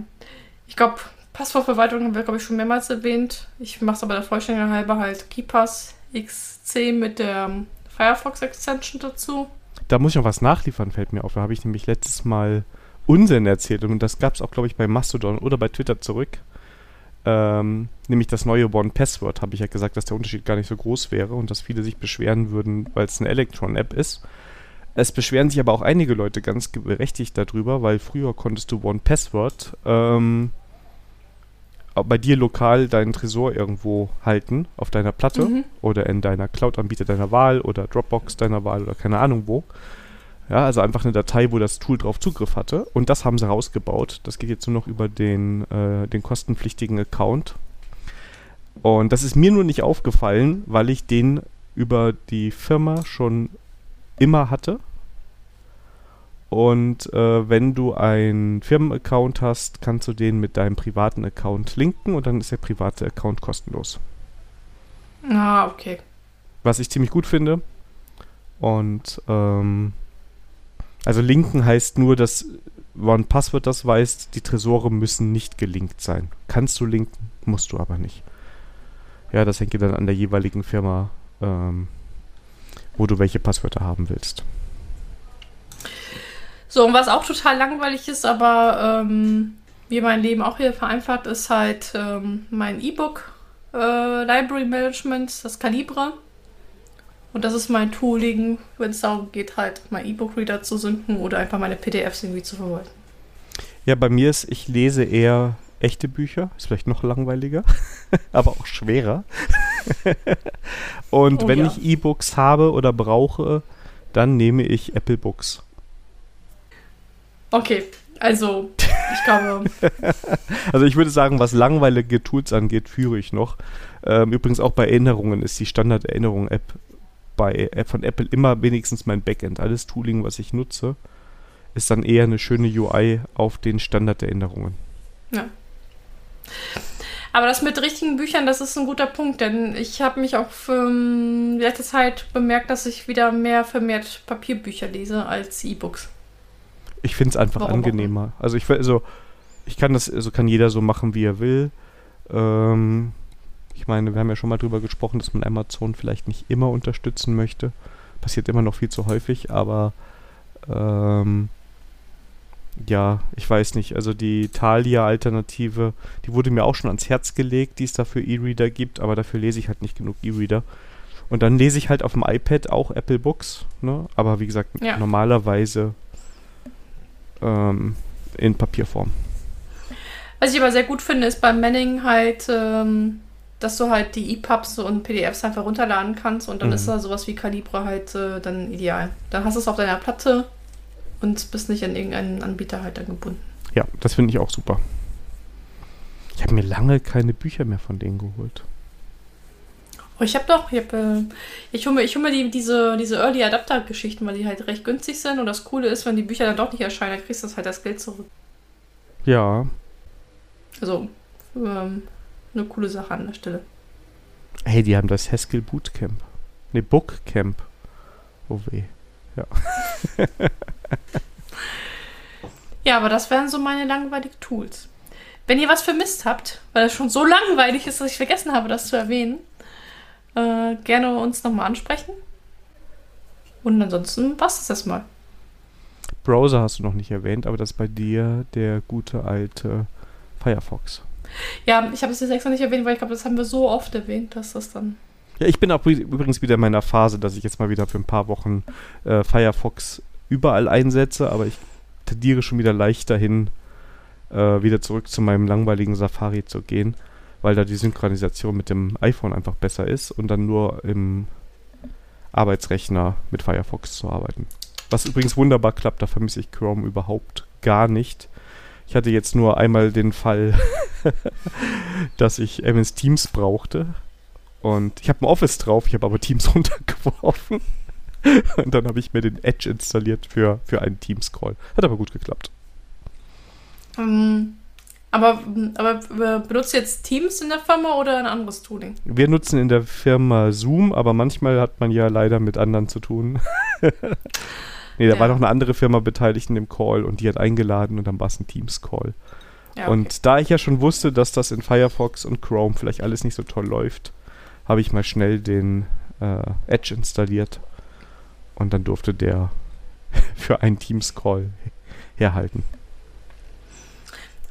Ich glaube, Passwortverwaltung haben wir, glaube ich, schon mehrmals erwähnt. Ich mache es aber der Vollständigkeit halber halt KeyPass XC mit der ähm, Firefox Extension dazu. Da muss ich noch was nachliefern, fällt mir auf. Da habe ich nämlich letztes Mal Unsinn erzählt und das gab es auch, glaube ich, bei Mastodon oder bei Twitter zurück. Ähm, nämlich das neue One Password, habe ich ja gesagt, dass der Unterschied gar nicht so groß wäre und dass viele sich beschweren würden, weil es eine Electron-App ist. Es beschweren sich aber auch einige Leute ganz berechtigt darüber, weil früher konntest du One Password ähm, bei dir lokal deinen Tresor irgendwo halten, auf deiner Platte Mhm. oder in deiner Cloud-Anbieter deiner Wahl oder Dropbox deiner Wahl oder keine Ahnung wo. Ja, also einfach eine Datei, wo das Tool drauf Zugriff hatte. Und das haben sie rausgebaut. Das geht jetzt nur noch über den, äh, den kostenpflichtigen Account. Und das ist mir nur nicht aufgefallen, weil ich den über die Firma schon immer hatte. Und äh, wenn du einen Firmenaccount hast, kannst du den mit deinem privaten Account linken und dann ist der private Account kostenlos. Ah, okay. Was ich ziemlich gut finde. Und ähm, also linken heißt nur, dass One Password das weiß, die Tresore müssen nicht gelinkt sein. Kannst du linken, musst du aber nicht. Ja, das hängt dir dann an der jeweiligen Firma, ähm, wo du welche Passwörter haben willst. So, und was auch total langweilig ist, aber ähm, mir mein Leben auch hier vereinfacht, ist halt ähm, mein E-Book äh, Library Management, das Calibre. Und das ist mein Tooling, wenn es darum geht, halt mein E-Book-Reader zu synken oder einfach meine PDFs irgendwie zu verwalten. Ja, bei mir ist, ich lese eher echte Bücher. Ist vielleicht noch langweiliger, aber auch schwerer. Und Oh wenn ja. ich E-Books habe oder brauche, dann nehme ich Apple Books. Okay, also ich glaube, Also ich würde sagen, was langweilige Tools angeht, führe ich noch. Ähm, übrigens auch bei Erinnerungen ist die Standard-Erinnerung-App bei App von Apple immer wenigstens mein Backend. Alles Tooling, was ich nutze, ist dann eher eine schöne UI auf den Standard-Erinnerungen. ja. Aber das mit richtigen Büchern, das ist ein guter Punkt, denn ich habe mich auch für ähm, letzte Zeit bemerkt, dass ich wieder mehr vermehrt Papierbücher lese als E-Books. Ich finde es einfach Warum angenehmer. Also ich, also ich kann das, also kann jeder so machen, wie er will. Ähm, ich meine, wir haben ja schon mal drüber gesprochen, dass man Amazon vielleicht nicht immer unterstützen möchte. Passiert immer noch viel zu häufig, aber ähm, ja, ich weiß nicht. Also die Thalia-Alternative, die wurde mir auch schon ans Herz gelegt, die es da für E-Reader gibt, aber dafür lese ich halt nicht genug E-Reader. Und dann lese ich halt auf dem iPad auch Apple Books, ne? Aber wie gesagt, Ja. normalerweise ähm, in Papierform. Was ich aber sehr gut finde, ist beim Manning halt, ähm, dass du halt die EPUBs und PDFs einfach runterladen kannst und dann Mhm. ist da sowas wie Calibre halt äh, dann ideal. Dann hast du es auf deiner Platte und bist nicht an irgendeinen Anbieter halt dann gebunden. Ja, das finde ich auch super. Ich habe mir lange keine Bücher mehr von denen geholt. Oh, ich habe doch, ich, hab, äh, ich hole mir, ich hol mir die, diese, diese Early Adapter-Geschichten, weil die halt recht günstig sind und das Coole ist, wenn die Bücher dann doch nicht erscheinen, dann kriegst du das halt das Geld zurück. Ja. Also, ähm, eine coole Sache an der Stelle. Hey, die haben das Haskell Bootcamp. Ne, Bookcamp. Oh weh. Ja, aber das wären so meine langweiligen Tools. Wenn ihr was vermisst habt, weil es schon so langweilig ist, dass ich vergessen habe, das zu erwähnen, äh, gerne uns nochmal ansprechen. Und ansonsten passt es erstmal. Browser hast du noch nicht erwähnt, aber das ist bei dir der gute alte Firefox. Ja, ich habe es jetzt extra nicht erwähnt, weil ich glaube, das haben wir so oft erwähnt, dass das dann. Ja, ich bin auch üb- übrigens wieder in meiner Phase, dass ich jetzt mal wieder für ein paar Wochen äh, Firefox überall einsetze, aber ich tendiere schon wieder leicht dahin, äh, wieder zurück zu meinem langweiligen Safari zu gehen, weil da die Synchronisation mit dem iPhone einfach besser ist und dann nur im Arbeitsrechner mit Firefox zu arbeiten. Was übrigens wunderbar klappt, da vermisse ich Chrome überhaupt gar nicht. Ich hatte jetzt nur einmal den Fall, dass ich MS Teams brauchte und ich habe ein Office drauf, ich habe aber Teams runtergeworfen. Und dann habe ich mir den Edge installiert für, für einen Teams-Call. Hat aber gut geklappt. Ähm, aber, aber äh, benutzt ihr jetzt Teams in der Firma oder ein anderes Tooling? Wir nutzen in der Firma Zoom, aber manchmal hat man ja leider mit anderen zu tun. nee, da Ja. war noch eine andere Firma beteiligt in dem Call und die hat eingeladen und dann war es ein Teams-Call. Ja, Und da ich ja schon wusste, dass das in Firefox und Chrome vielleicht alles nicht so toll läuft, habe ich mal schnell den äh, Edge installiert und dann durfte der für einen Teams-Call herhalten.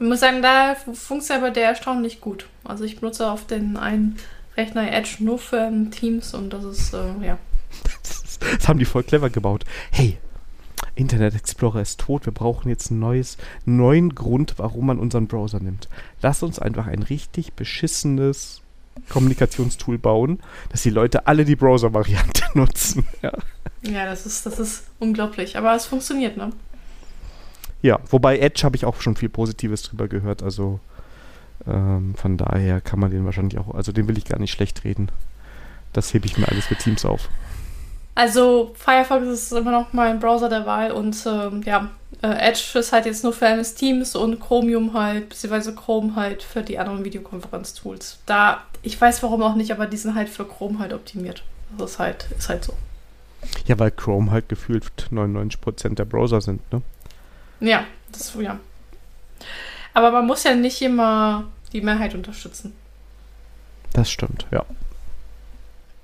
Ich muss sagen, da funktioniert aber der erstaunlich gut. Also ich benutze auf den einen Rechner Edge nur für ähm, Teams und das ist, äh, ja. Das, das haben die voll clever gebaut. Hey, Internet Explorer ist tot. Wir brauchen jetzt einen neues, neuen Grund, warum man unseren Browser nimmt. Lass uns einfach ein richtig beschissenes Kommunikationstool bauen, dass die Leute alle die Browser-Variante nutzen. Ja. Ja, das ist, das ist unglaublich. Aber es funktioniert, ne? Ja, wobei Edge habe ich auch schon viel Positives drüber gehört. Also ähm, von daher kann man den wahrscheinlich auch, also den will ich gar nicht schlecht reden. Das hebe ich mir alles für Teams auf. Also Firefox ist immer noch mein Browser der Wahl und ähm, ja, äh, Edge ist halt jetzt nur für MS Teams und Chromium halt, beziehungsweise Chrome halt für die anderen Videokonferenz-Tools. Da, ich weiß warum auch nicht, aber die sind halt für Chrome halt optimiert. Das ist halt, ist halt so. Ja, weil Chrome halt gefühlt 99% der Browser sind, ne? Ja, das ja. Aber man muss ja nicht immer die Mehrheit unterstützen. Das stimmt, ja.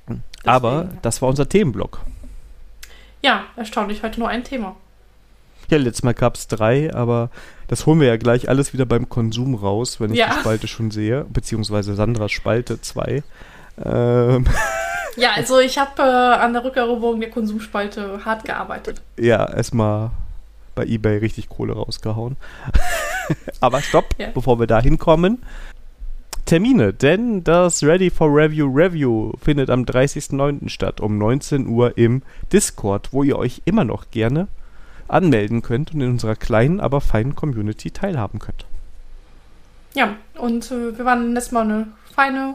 Deswegen, Aber das war unser Themenblock. Ja, erstaunlich, heute nur ein Thema. Ja, letztes Mal gab es drei, aber das holen wir ja gleich alles wieder beim Konsum raus, wenn ich Ja. die Spalte schon sehe, beziehungsweise Sandras Spalte 2. Ähm, Ja, also ich habe äh, an der Rückeroberung der Konsumspalte hart gearbeitet. ja, erstmal bei eBay richtig Kohle rausgehauen. aber stopp, Ja. bevor wir da hinkommen. Termine, denn das Ready for Review Review findet am 30.09. statt, um 19 Uhr im Discord, wo ihr euch immer noch gerne anmelden könnt und in unserer kleinen, aber feinen Community teilhaben könnt. Ja, und äh, wir waren letztes Mal eine feine,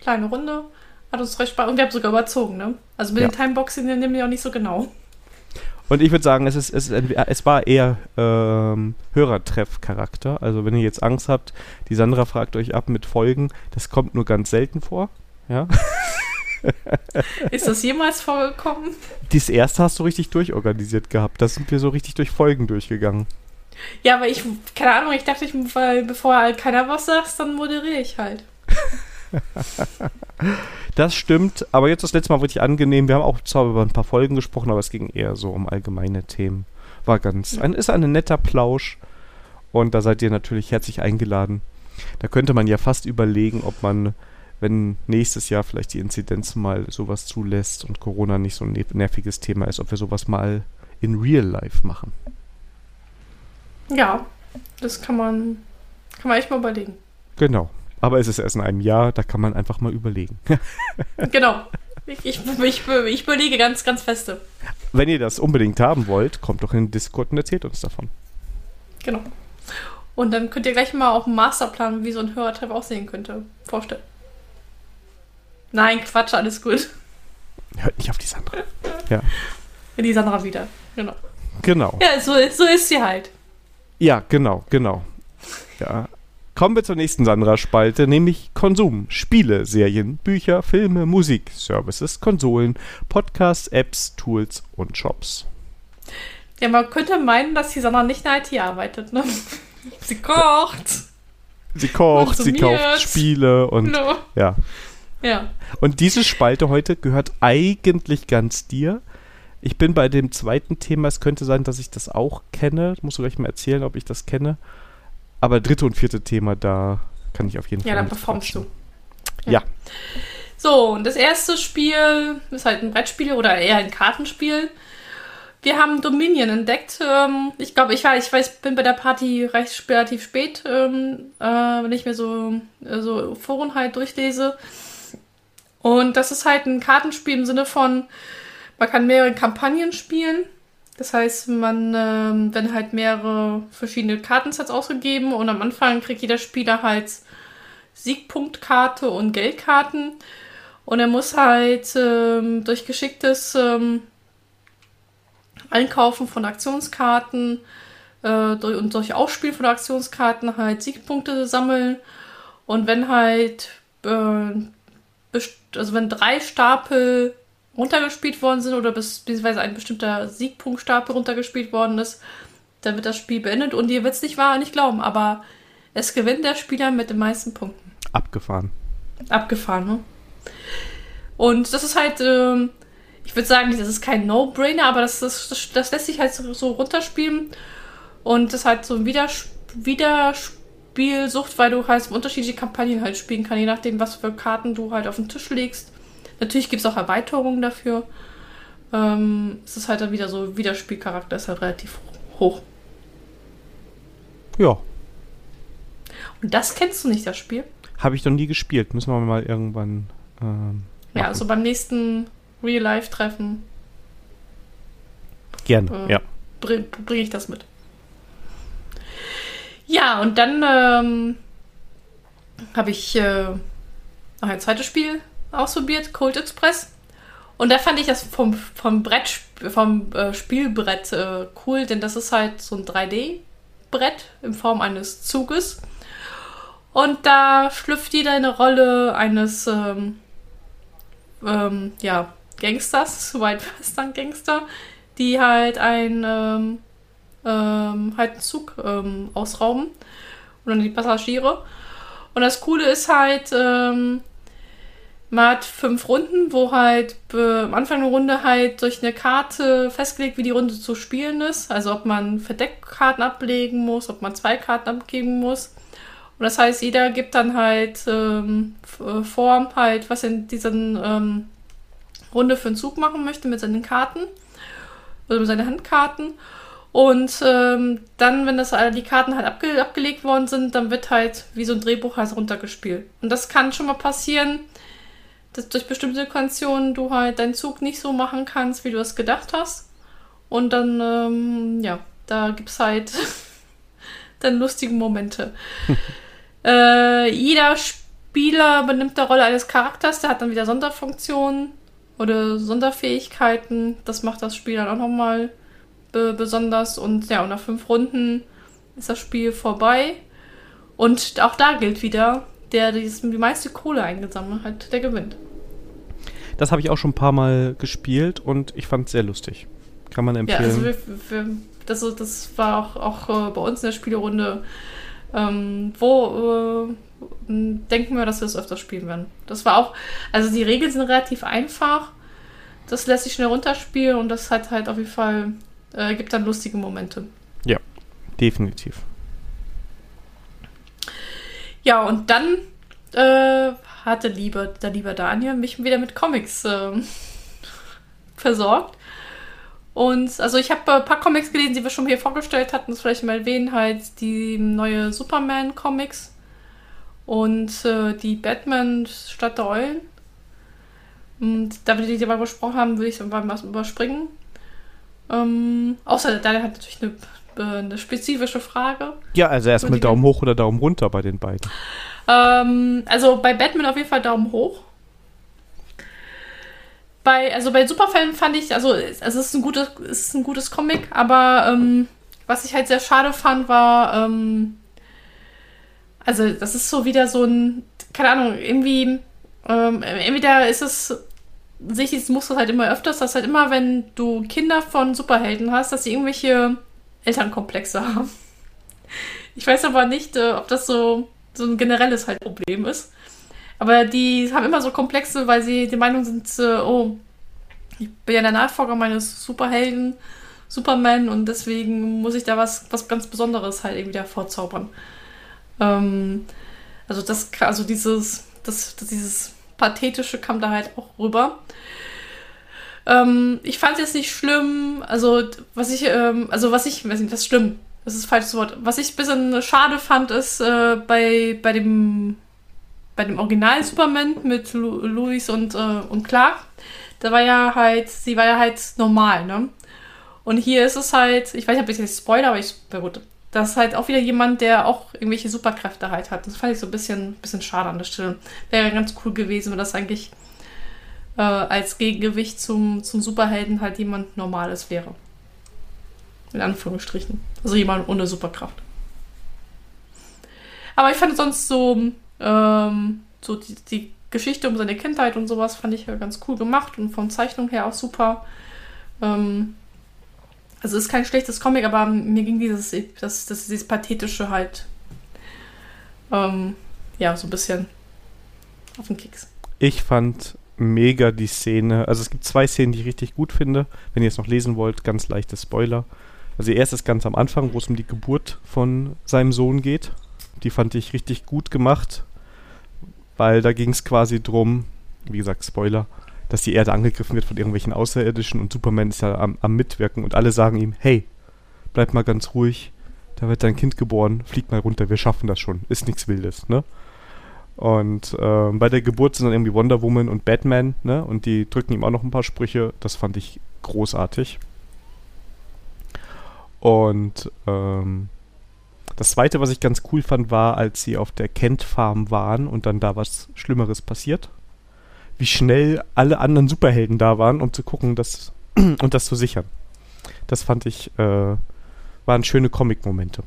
kleine Runde. Hat uns recht Spaß und wir haben sogar überzogen, ne? Also mit Ja. den Timeboxing den nehmen wir auch nicht so genau. Und ich würde sagen, es, ist, es, ist, es war eher ähm, Hörertreff-Charakter. Also wenn ihr jetzt Angst habt, die Sandra fragt euch ab mit Folgen, das kommt nur ganz selten vor. Ja. Ist das jemals vorgekommen? Das erste hast du richtig durchorganisiert gehabt. Da sind wir so richtig durch Folgen durchgegangen. Ja, aber ich, keine Ahnung, ich dachte, ich, weil bevor halt keiner was sagt, dann moderiere ich halt. Das stimmt, aber jetzt das letzte Mal wirklich angenehm. Wir haben auch zwar über ein paar Folgen gesprochen, aber es ging eher so um allgemeine Themen. War ganz, ein, ist ein netter Plausch und da seid ihr natürlich herzlich eingeladen. Da könnte man ja fast überlegen, ob man, wenn nächstes Jahr vielleicht die Inzidenz mal sowas zulässt und Corona nicht so ein ne- nerviges Thema ist, ob wir sowas mal in real life machen. Ja, das kann man, Kann man echt mal überlegen. Genau. Aber es ist erst in einem Jahr, da kann man einfach mal überlegen. genau. Ich, ich, ich, überlege ganz, ganz feste. Wenn ihr das unbedingt haben wollt, kommt doch in den Discord und erzählt uns davon. Genau. Und dann könnt ihr gleich mal auch einen Masterplan, wie so ein Hörertreff aussehen könnte, vorstellen. Nein, Quatsch, alles gut. Hört nicht auf die Sandra. Ja. Die Sandra wieder, genau. Genau. Ja, so, so ist sie halt. Ja, genau, genau. Ja. Kommen wir zur nächsten Sandra-Spalte, nämlich Konsum, Spiele, Serien, Bücher, Filme, Musik, Services, Konsolen, Podcasts, Apps, Tools und Shops. Ja, man könnte meinen, dass die Sandra nicht in der IT arbeitet, ne? Sie kocht. Sie kocht, sie kauft Spiele und no. ja. Ja. Und diese Spalte heute gehört eigentlich ganz dir. Ich bin bei dem zweiten Thema, es könnte sein, dass ich das auch kenne. Musst du gleich mal erzählen, ob ich das kenne. Aber dritte und vierte Thema, da kann ich auf jeden ja, Fall. Ja, dann performst du. Ja. ja. So, und das erste Spiel ist halt ein Brettspiel oder eher ein Kartenspiel. Wir haben Dominion entdeckt. Ähm, ich glaube, ich, war, ich weiß, bin bei der Party recht relativ spät, ähm, äh, wenn ich mir so, äh, so Foren halt durchlese. Und das ist halt ein Kartenspiel im Sinne von, man kann mehrere Kampagnen spielen. Das heißt, man ähm, werden halt mehrere verschiedene Kartensets ausgegeben und am Anfang kriegt jeder Spieler halt Siegpunktkarte und Geldkarten. Und er muss halt ähm, durch geschicktes ähm, Einkaufen von Aktionskarten äh, und durch Ausspielen von Aktionskarten halt Siegpunkte sammeln. Und wenn halt, äh, also wenn drei Stapel runtergespielt worden sind oder bis, beziehungsweise ein bestimmter Siegpunktstapel runtergespielt worden ist, dann wird das Spiel beendet. Und ihr wird es nicht wahr nicht glauben, aber es gewinnt der Spieler mit den meisten Punkten. Abgefahren. Abgefahren, ne? Und das ist halt, äh, ich würde sagen, das ist kein No-Brainer, aber das, das, das, das, lässt sich halt so, so runterspielen. Und das ist halt so ein Widers Widerspielsucht, weil du halt unterschiedliche Kampagnen halt spielen kannst, je nachdem, was für Karten du halt auf den Tisch legst. Natürlich gibt es auch Erweiterungen dafür. Ähm, es ist halt dann wieder so, Wiederspielcharakter ist halt relativ hoch. Ja. Und das kennst du nicht, das Spiel? Habe ich noch nie gespielt. Müssen wir mal irgendwann. Ähm, ja, also beim nächsten Real-Life-Treffen. Gerne, äh, ja. Bringe bring ich das mit. Ja, und dann ähm, habe ich äh, noch ein zweites Spiel ausprobiert, Cold Express. Und da fand ich das vom, vom Brett, vom äh, Spielbrett äh, cool, denn das ist halt so ein 3D-Brett in Form eines Zuges. Und da schlüpft jeder eine Rolle eines ähm, ähm, ja, Gangsters, White Western Gangster, die halt ein ähm, ähm, halt einen Zug ähm, ausrauben und dann die Passagiere. Und das Coole ist halt, ähm, man hat fünf Runden, wo halt äh, am Anfang der Runde halt durch eine Karte festgelegt, wie die Runde zu spielen ist. Also ob man Verdeckkarten ablegen muss, ob man zwei Karten abgeben muss. Und das heißt, jeder gibt dann halt ähm, vor, halt, was in diesen ähm, Runde für einen Zug machen möchte mit seinen Karten oder mit seinen Handkarten. Und ähm, dann, wenn das die Karten halt abge abgelegt worden sind, dann wird halt wie so ein Drehbuch halt runtergespielt. Und das kann schon mal passieren, dass durch bestimmte Situationen du halt deinen Zug nicht so machen kannst, wie du es gedacht hast. Und dann, ähm, ja, da gibt es halt dann lustige Momente. äh, jeder Spieler benimmt die Rolle eines Charakters, der hat dann wieder Sonderfunktionen oder Sonderfähigkeiten. Das macht das Spiel dann auch nochmal be besonders. Und ja, und nach fünf Runden ist das Spiel vorbei. Und auch da gilt wieder, der die meiste Kohle eingesammelt hat, der gewinnt. Das habe ich auch schon ein paar Mal gespielt und ich fand es sehr lustig. Kann man empfehlen. Ja, also wir, wir, das, das war auch, auch äh, bei uns in der Spielerunde, ähm, wo äh, denken wir, dass wir es öfters spielen werden. Das war auch, also die Regeln sind relativ einfach. Das lässt sich schnell runterspielen und das hat halt auf jeden Fall, äh, gibt dann lustige Momente. Ja, definitiv. Ja, und dann äh, hatte lieber, der liebe Daniel mich wieder mit Comics äh, versorgt. Und also ich habe ein paar Comics gelesen, die wir schon hier vorgestellt hatten. Das vielleicht mal erwähnen, halt die neue Superman-Comics und äh, die Batman Stadt der Eulen. Und da wir die dabei besprochen haben, würde ich es einfach mal überspringen. Ähm, außer da hat natürlich eine, eine spezifische Frage. Ja, also erstmal Daumen hoch oder Daumen runter bei den beiden. Ähm, also bei Batman auf jeden Fall Daumen hoch bei, also bei Superfällen fand ich, also, also es ist ein gutes, es ist ein gutes Comic, aber ähm, was ich halt sehr schade fand, war, ähm, also das ist so wieder so ein, keine Ahnung, irgendwie, ähm, entweder ist es, sehe ich dieses Muster halt immer öfters, dass halt immer, wenn du Kinder von Superhelden hast, dass sie irgendwelche Elternkomplexe haben. Ich weiß aber nicht, äh, ob das so, so ein generelles halt Problem ist. Aber die haben immer so Komplexe, weil sie die Meinung sind, äh, oh, ich bin ja der Nachfolger meines Superhelden, Superman, und deswegen muss ich da was, was ganz Besonderes halt irgendwie da vorzaubern. Ähm, also das, also dieses, das, das, dieses Pathetische kam da halt auch rüber. Ähm, ich fand es jetzt nicht schlimm, also was ich, ähm, also was ich, das ist schlimm, das ist falsches Wort. Was ich ein bisschen schade fand, ist äh, bei, bei dem bei dem Original Superman mit Lu Louis und, äh, und Clark, da war ja halt, sie war ja halt normal, ne? Und hier ist es halt, ich weiß nicht, ob ich jetzt Spoiler, aber ich, gut, das ist halt auch wieder jemand, der auch irgendwelche Superkräfte halt hat. Das fand ich so ein bisschen, bisschen schade an der Stelle. Wäre ganz cool gewesen, wenn das eigentlich äh, als Gegengewicht zum, zum Superhelden halt jemand Normales wäre. In Anführungsstrichen. Also jemand ohne Superkraft. Aber ich fand sonst so, ähm, so die, die, Geschichte um seine Kindheit und sowas fand ich ja ganz cool gemacht und von Zeichnung her auch super. Ähm, also ist kein schlechtes Comic, aber mir ging dieses, das, das, dieses Pathetische halt ähm, ja, so ein bisschen auf den Keks. Ich fand mega die Szene. Also es gibt zwei Szenen, die ich richtig gut finde. Wenn ihr es noch lesen wollt, ganz leichte Spoiler. Also die erste ist ganz am Anfang, wo es um die Geburt von seinem Sohn geht. Die fand ich richtig gut gemacht, weil da ging es quasi drum, wie gesagt, Spoiler, dass die Erde angegriffen wird von irgendwelchen Außerirdischen und Superman ist ja am, am Mitwirken und alle sagen ihm, hey, bleib mal ganz ruhig, da wird dein Kind geboren, flieg mal runter, wir schaffen das schon, ist nichts Wildes, ne? Und äh, bei der Geburt sind dann irgendwie Wonder Woman und Batman, ne? Und die drücken ihm auch noch ein paar Sprüche. Das fand ich großartig. Und ähm, das zweite, was ich ganz cool fand, war, als sie auf der Kent Farm waren und dann da was Schlimmeres passiert. Wie schnell alle anderen Superhelden da waren, um zu gucken, dass und das zu sichern. Das fand ich, äh, waren schöne Comic-Momente.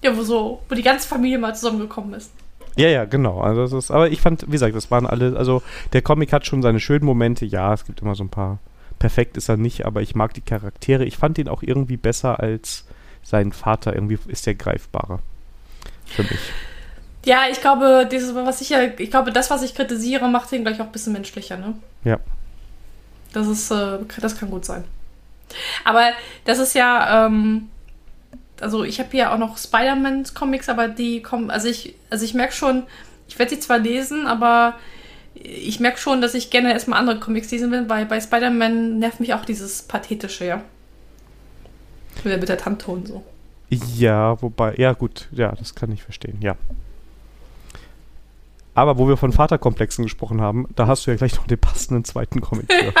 Ja, wo so, wo die ganze Familie mal zusammengekommen ist. Ja, ja, genau. Also das ist, aber ich fand, wie gesagt, das waren alle, also der Comic hat schon seine schönen Momente. Ja, es gibt immer so ein paar. Perfekt ist er nicht, aber ich mag die Charaktere. Ich fand ihn auch irgendwie besser als sein Vater irgendwie ist der greifbarer. Für mich. Ja, ich glaube, dieses, was ich ja, ich glaube, das, was ich kritisiere, macht ihn gleich auch ein bisschen menschlicher, ne? Ja. Das ist, äh, das kann gut sein. Aber das ist ja, ähm, also ich habe hier auch noch Spider-Man-Comics, aber die kommen, also ich, also ich merke schon, ich werde sie zwar lesen, aber ich merke schon, dass ich gerne erstmal andere Comics lesen will, weil bei Spider-Man nervt mich auch dieses Pathetische, ja. Mit der, mit der Tante und so. Ja, wobei, ja gut, ja, das kann ich verstehen, ja. Aber wo wir von Vaterkomplexen gesprochen haben, da hast du ja gleich noch den passenden zweiten Comic für.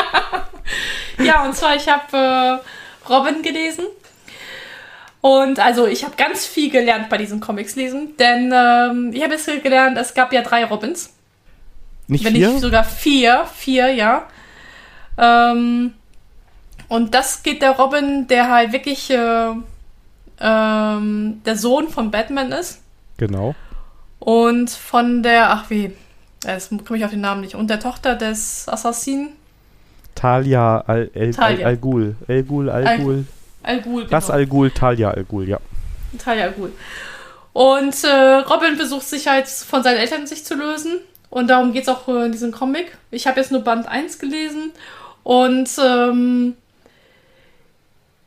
ja, und zwar, ich habe äh, Robin gelesen. Und also, ich habe ganz viel gelernt bei diesen Comics lesen, denn ähm, ich habe jetzt gelernt, es gab ja drei Robins. Nicht Wenn vier? nicht sogar vier, vier, ja. Ähm, und das geht der Robin, der halt wirklich äh, ähm, der Sohn von Batman ist. Genau. Und von der, ach wie, jetzt komme ich auf den Namen nicht, und der Tochter des Assassinen. Talia Al, El, Talia. Al, Ghul. El Ghul, Al Ghul. Al Ghul, genau. Das Al Ghul, Talia Al Ghul, ja. Talia Al Ghul. Und äh, Robin versucht sich halt von seinen Eltern sich zu lösen. Und darum geht es auch in diesem Comic. Ich habe jetzt nur Band 1 gelesen. Und ähm,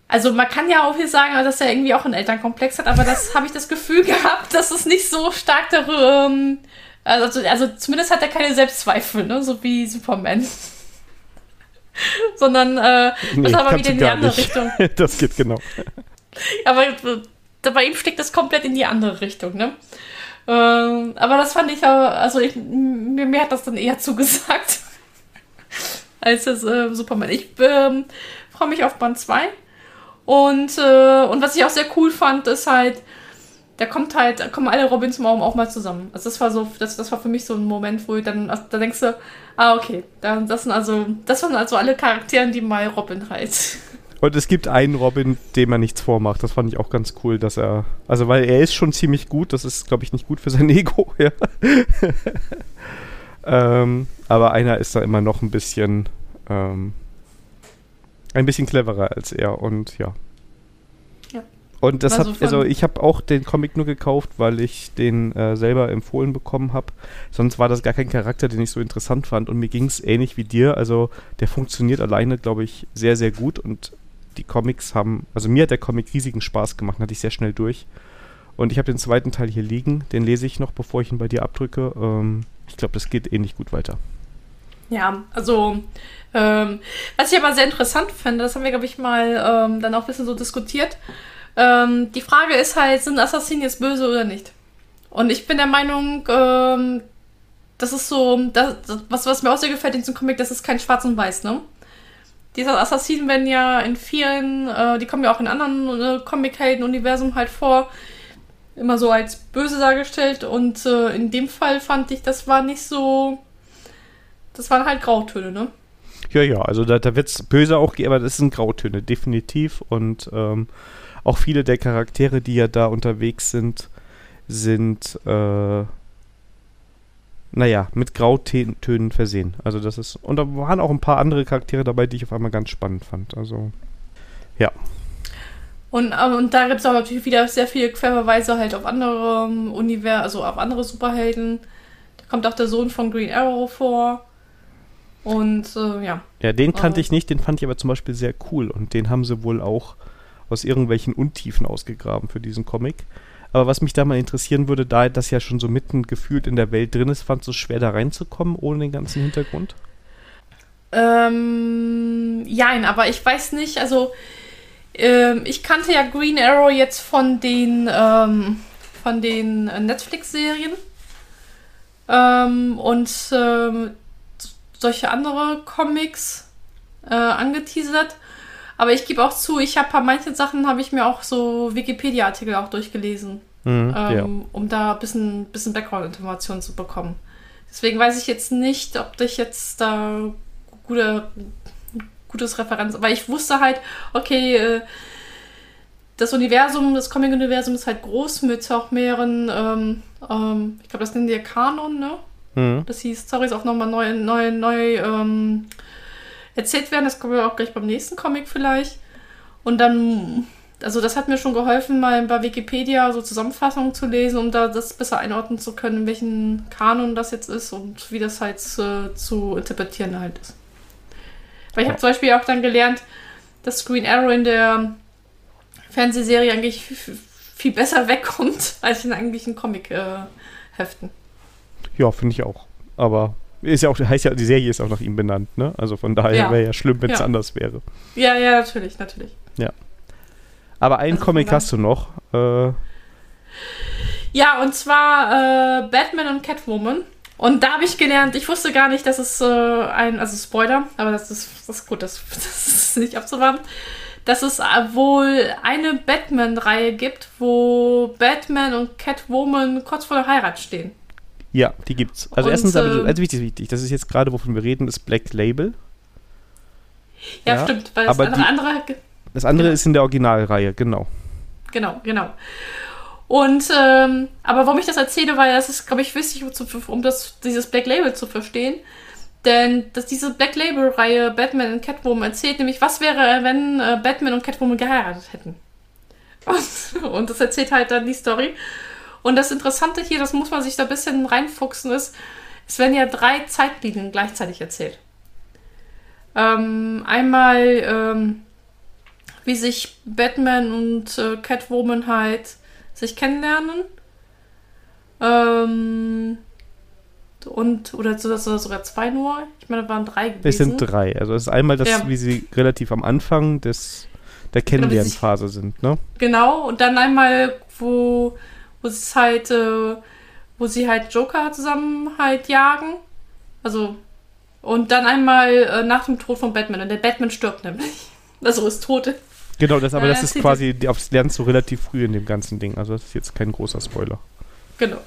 also man kann ja auch hier sagen, dass er irgendwie auch einen Elternkomplex hat, aber das habe ich das Gefühl gehabt, dass es nicht so stark darüber. Ähm, also, also zumindest hat er keine Selbstzweifel, ne? so wie Superman. sondern äh, Nee, das aber wieder in die andere nicht. Richtung. das geht genau. Aber äh, bei ihm steckt das komplett in die andere Richtung, ne? Ähm, aber das fand ich auch, also ich, mir, mir hat das dann eher zugesagt als das äh, Superman. Ich ähm, freue mich auf Band 2. Und, äh, und was ich auch sehr cool fand, ist halt, da kommt halt, kommen alle Robins morgen auch mal zusammen. Also das war so, das, das war für mich so ein Moment, wo ich dann, also da denkst du, ah, okay, da, das sind also, das waren also alle Charaktere, die mal Robin halt. Und es gibt einen Robin, dem er nichts vormacht. Das fand ich auch ganz cool, dass er. Also, weil er ist schon ziemlich gut. Das ist, glaube ich, nicht gut für sein Ego. Ja. ähm, aber einer ist da immer noch ein bisschen. Ähm, ein bisschen cleverer als er. Und ja. Ja. Und das Also hat. Also, ich habe auch den Comic nur gekauft, weil ich den äh, selber empfohlen bekommen habe. Sonst war das gar kein Charakter, den ich so interessant fand. Und mir ging es ähnlich wie dir. Also, der funktioniert alleine, glaube ich, sehr, sehr gut. Und die Comics haben, also mir hat der Comic riesigen Spaß gemacht, hatte ich sehr schnell durch. Und ich habe den zweiten Teil hier liegen, den lese ich noch, bevor ich ihn bei dir abdrücke. Ähm, ich glaube, das geht ähnlich gut weiter. Ja, also, ähm, was ich aber sehr interessant finde, das haben wir, glaube ich, mal ähm, dann auch ein bisschen so diskutiert. Ähm, die Frage ist halt, sind Assassinen jetzt böse oder nicht? Und ich bin der Meinung, ähm, das ist so, das, was, was mir auch sehr gefällt in diesem Comic, das ist kein Schwarz und Weiß, ne? Diese Assassinen werden ja in vielen, äh, die kommen ja auch in anderen äh, Comic-Helden-Universen halt vor, immer so als böse dargestellt. Und äh, in dem Fall fand ich, das war nicht so, das waren halt Grautöne, ne? Ja, ja, also da, da wird es böse auch geben, aber das sind Grautöne, definitiv. Und ähm, auch viele der Charaktere, die ja da unterwegs sind, sind, äh, naja, mit Grautönen versehen. Also das ist, und da waren auch ein paar andere Charaktere dabei, die ich auf einmal ganz spannend fand. Also, Und, äh, und da gibt es auch natürlich wieder sehr viele Querverweise halt auf andere ähm, Universen, also auf andere Superhelden. Da kommt auch der Sohn von Green Arrow vor. Und äh, ja. ja, den kannte Oh. ich nicht, den fand ich aber zum Beispiel sehr cool. Und den haben sie wohl auch aus irgendwelchen Untiefen ausgegraben für diesen Comic. Aber was mich da mal interessieren würde, da das ja schon so mitten gefühlt in der Welt drin ist, fand es so schwer da reinzukommen ohne den ganzen Hintergrund? Ähm, jein, aber ich weiß nicht, also ähm, ich kannte ja Green Arrow jetzt von den, ähm, von den äh, Netflix-Serien ähm, und ähm, solche andere Comics äh, angeteasert. Aber ich gebe auch zu, ich habe bei manchen Sachen habe ich mir auch so Wikipedia-Artikel auch durchgelesen, Mhm, ja. ähm, um da ein bisschen, bisschen Background-Informationen zu bekommen. Deswegen weiß ich jetzt nicht, ob ich jetzt da gute, gutes Referenz, weil ich wusste halt, okay, äh, das Universum, das Comic-Universum ist halt groß mit auch mehreren, ähm, ähm, ich glaube, das nennen die ja Kanon, ne? Mhm. dass die Storys auch nochmal neu, neu, neu ähm, erzählt werden. Das kommen wir auch gleich beim nächsten Comic vielleicht. Und dann, also das hat mir schon geholfen, mal bei Wikipedia so Zusammenfassungen zu lesen, um da das besser einordnen zu können, welchen Kanon das jetzt ist und wie das halt äh, zu interpretieren halt ist. Weil ich habe zum Beispiel auch dann gelernt, dass Green Arrow in der Fernsehserie eigentlich f- viel besser wegkommt als in eigentlichen Comic-Heften. Ja, finde ich auch. Aber ist ja auch, heißt ja, die Serie ist auch nach ihm benannt, ne? Also von daher Ja. wäre ja schlimm, wenn es Ja. anders wäre. ja, ja, natürlich, natürlich. Aber einen Also Comic hast du noch. Äh, Ja, und zwar äh, Batman und Catwoman. Und da habe ich gelernt, ich wusste gar nicht, dass es äh, ein, also Spoiler, aber das ist, das ist gut, das, das ist nicht abzuwarten, dass es äh, wohl eine Batman-Reihe gibt, wo Batman und Catwoman kurz vor der Heirat stehen. Ja, die gibt's. Also Und, erstens, aber ähm, also wichtig, wichtig, das ist jetzt gerade, wovon wir reden, ist Black Label. Ja, Ja, stimmt, weil das aber andere, die- andere Das andere Genau. ist in der Originalreihe, genau. Genau, genau. Und, ähm, aber warum ich das erzähle, weil das ist, glaube ich, wichtig, um, um das, dieses Black Label zu verstehen. Denn dass diese Black Label-Reihe Batman und Catwoman erzählt nämlich, was wäre, wenn äh, Batman und Catwoman geheiratet hätten. Und, und das erzählt halt dann die Story. Und das Interessante hier, das muss man sich da ein bisschen reinfuchsen, ist, es werden ja drei Zeitlinien gleichzeitig erzählt. Ähm, einmal, ähm, wie sich Batman und äh, Catwoman halt sich kennenlernen. Ähm, und oder sogar zwei nur. Ich meine, da waren drei gewesen. Es sind drei. Also es ist einmal das, ja. wie sie relativ am Anfang des der genau, Kennenlernphase sind, ne? Genau, und dann einmal, wo, wo es halt, äh, wo sie halt Joker zusammen halt jagen. Also, und dann einmal äh, nach dem Tod von Batman. Und der Batman stirbt nämlich. Also ist tot. Genau, das, aber das ist quasi, das lernst du relativ früh in dem ganzen Ding. Also das ist jetzt kein großer Spoiler. Genau.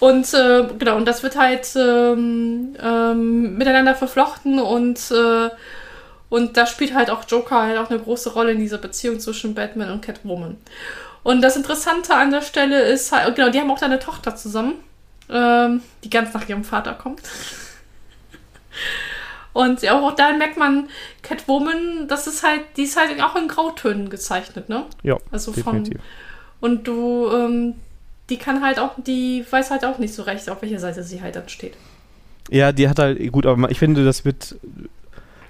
Und äh, genau, und das wird halt ähm, ähm, miteinander verflochten und äh, und da spielt halt auch Joker halt auch eine große Rolle in dieser Beziehung zwischen Batman und Catwoman. Und das Interessante an der Stelle ist halt, genau, die haben auch eine Tochter zusammen, ähm, die ganz nach ihrem Vater kommt. Und auch, auch da merkt man, Catwoman, das ist halt, die ist halt auch in Grautönen gezeichnet, ne? Ja. Also definitiv. von. Und du, ähm, die kann halt auch, die weiß halt auch nicht so recht, auf welcher Seite sie halt dann steht. Ja, die hat halt, gut, aber ich finde, das wird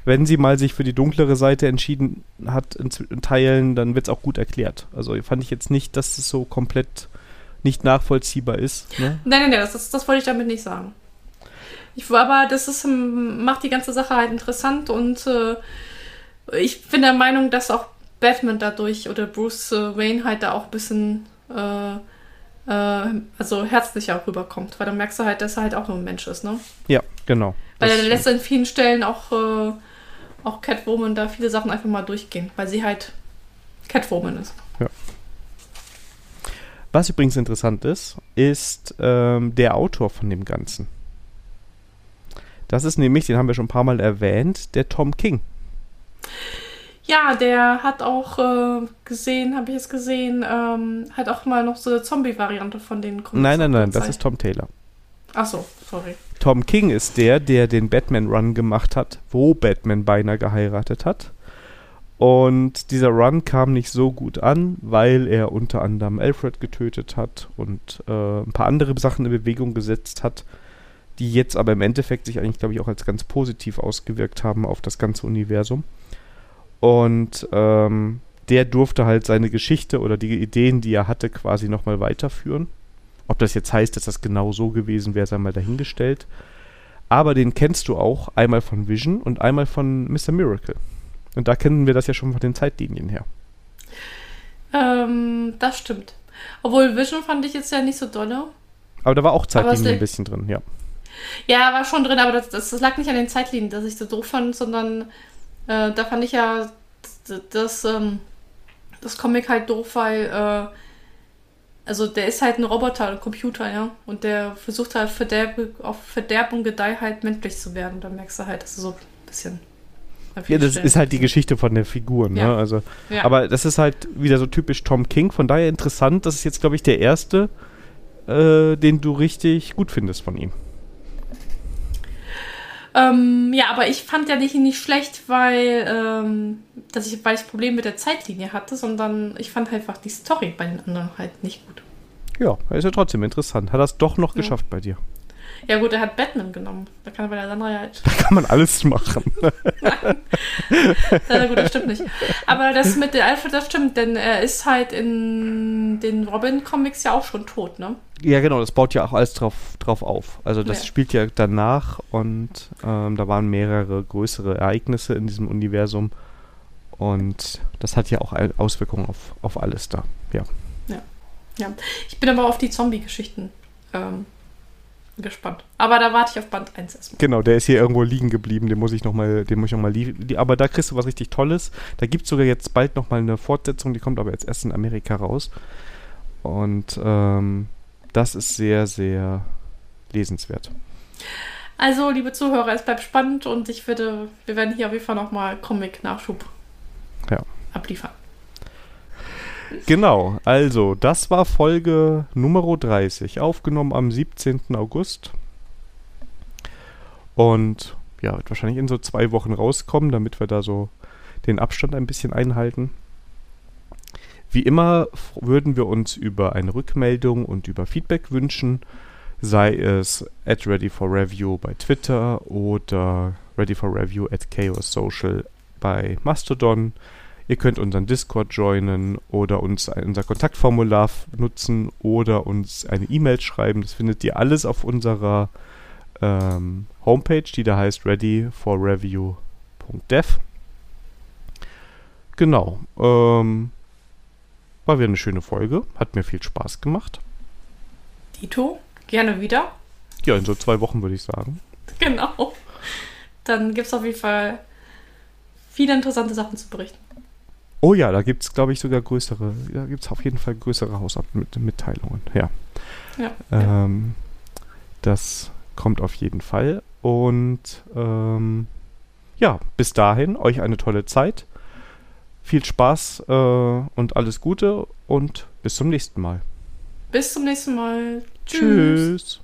wenn sie mal sich für die dunklere Seite entschieden hat in, in Teilen, dann wird es auch gut erklärt. Also fand ich jetzt nicht, dass es so komplett nicht nachvollziehbar ist. Ne? Nein, nein, nein, das, das, das wollte ich damit nicht sagen. Ich, aber das ist, ähm, macht die ganze Sache halt interessant und äh, ich bin der Meinung, dass auch Batman dadurch oder Bruce Wayne halt da auch ein bisschen äh, äh, also herzlicher rüberkommt, weil dann merkst du halt, dass er halt auch nur ein Mensch ist, ne? Ja, genau. Weil er lässt an vielen Stellen auch äh, auch Catwoman da viele Sachen einfach mal durchgehen, weil sie halt Catwoman ist. Ja. Was übrigens interessant ist, ist ähm, der Autor von dem Ganzen. Das ist nämlich, den haben wir schon ein paar Mal erwähnt, der Tom King. Ja, der hat auch äh, gesehen, habe ich es gesehen, ähm, hat auch mal noch so eine Zombie-Variante von den Comics. Nein, nein, nein, das ist Tom Taylor. Ach so, sorry. Tom King ist der, der den Batman-Run gemacht hat, wo Batman beinahe geheiratet hat. Und dieser Run kam nicht so gut an, weil er unter anderem Alfred getötet hat und äh, ein paar andere Sachen in Bewegung gesetzt hat, die jetzt aber im Endeffekt sich eigentlich, glaube ich, auch als ganz positiv ausgewirkt haben auf das ganze Universum. Und ähm, der durfte halt seine Geschichte oder die Ideen, die er hatte, quasi nochmal weiterführen. Ob das jetzt heißt, dass das genau so gewesen wäre, sei mal dahingestellt. Aber den kennst du auch einmal von Vision und einmal von Mr. Miracle. Und da kennen wir das ja schon von den Zeitlinien her. Ähm, das stimmt. Obwohl Vision fand ich jetzt ja nicht so dolle. Aber da war auch Zeitlinien ein bisschen drin, ja. Ja, war schon drin, aber das, das, das, lag nicht an den Zeitlinien, dass ich so doof fand, sondern äh, da fand ich ja das, das, ähm, das Comic halt doof, weil äh, also der ist halt ein Roboter, ein Computer, ja. Und der versucht halt Verderb, auf Verderb und Gedeih halt menschlich zu werden. Und dann merkst du halt, dass du so ein bisschen. Ja, das Stellen. ist halt die Geschichte von der Figur, ne? Ja. Also, ja. Aber das ist halt wieder so typisch Tom King, von daher interessant. Das ist jetzt, glaube ich, der erste, äh, den du richtig gut findest von ihm. Ähm, ja, aber ich fand ja nicht, nicht schlecht, weil, ähm, dass ich, weil ich Probleme mit der Zeitlinie hatte, sondern ich fand einfach die Story bei den anderen halt nicht gut. Ja, ist ja trotzdem interessant. Hat er es doch noch ja. geschafft bei dir. Ja gut, er hat Batman genommen. Da kann er bei der Sandra halt. Da kann man alles machen. ja, gut, das stimmt nicht. Aber das mit der Alfred, das stimmt, denn er ist halt in den Robin-Comics ja auch schon tot, ne? Ja, genau, das baut ja auch alles drauf, drauf auf. Also das ja. spielt ja danach und ähm, da waren mehrere größere Ereignisse in diesem Universum. Und das hat ja auch Auswirkungen auf, auf alles da. Ja. Ja. ja. Ich bin aber auf die Zombie-Geschichten ähm, gespannt. Aber da warte ich auf Band 1 erstmal. Genau, der ist hier irgendwo liegen geblieben, den muss ich nochmal, den muss ich nochmal Aber da kriegst du was richtig Tolles. Da gibt es sogar jetzt bald nochmal eine Fortsetzung, die kommt aber jetzt erst in Amerika raus. Und ähm, das ist sehr, sehr lesenswert. Also, liebe Zuhörer, es bleibt spannend und ich würde, wir werden hier auf jeden Fall nochmal Comic-Nachschub ja. abliefern. Genau, also das war Folge Nummer 30, aufgenommen am 17. August. Und ja, wird wahrscheinlich in so zwei Wochen rauskommen, damit wir da so den Abstand ein bisschen einhalten. Wie immer würden wir uns über eine Rückmeldung und über Feedback wünschen, sei es at Ready for Review bei Twitter oder Ready for Review at Chaos Social bei Mastodon. Ihr könnt unseren Discord joinen oder uns unser Kontaktformular nutzen oder uns eine E-Mail schreiben. Das findet ihr alles auf unserer ähm, Homepage, die da heißt readyforreview.dev. Genau. Ähm, war wieder eine schöne Folge. Hat mir viel Spaß gemacht. Dito, gerne wieder. Ja, in so zwei Wochen würde ich sagen. Genau. Dann gibt es auf jeden Fall viele interessante Sachen zu berichten. Oh ja, da gibt es, glaube ich, sogar größere, da gibt es auf jeden Fall größere Hausmitteilungen. Ja. Ja, Ähm, das kommt auf jeden Fall. Und ähm, ja, bis dahin, euch eine tolle Zeit. Viel Spaß äh, und alles Gute und bis zum nächsten Mal. Bis zum nächsten Mal. Tschüss.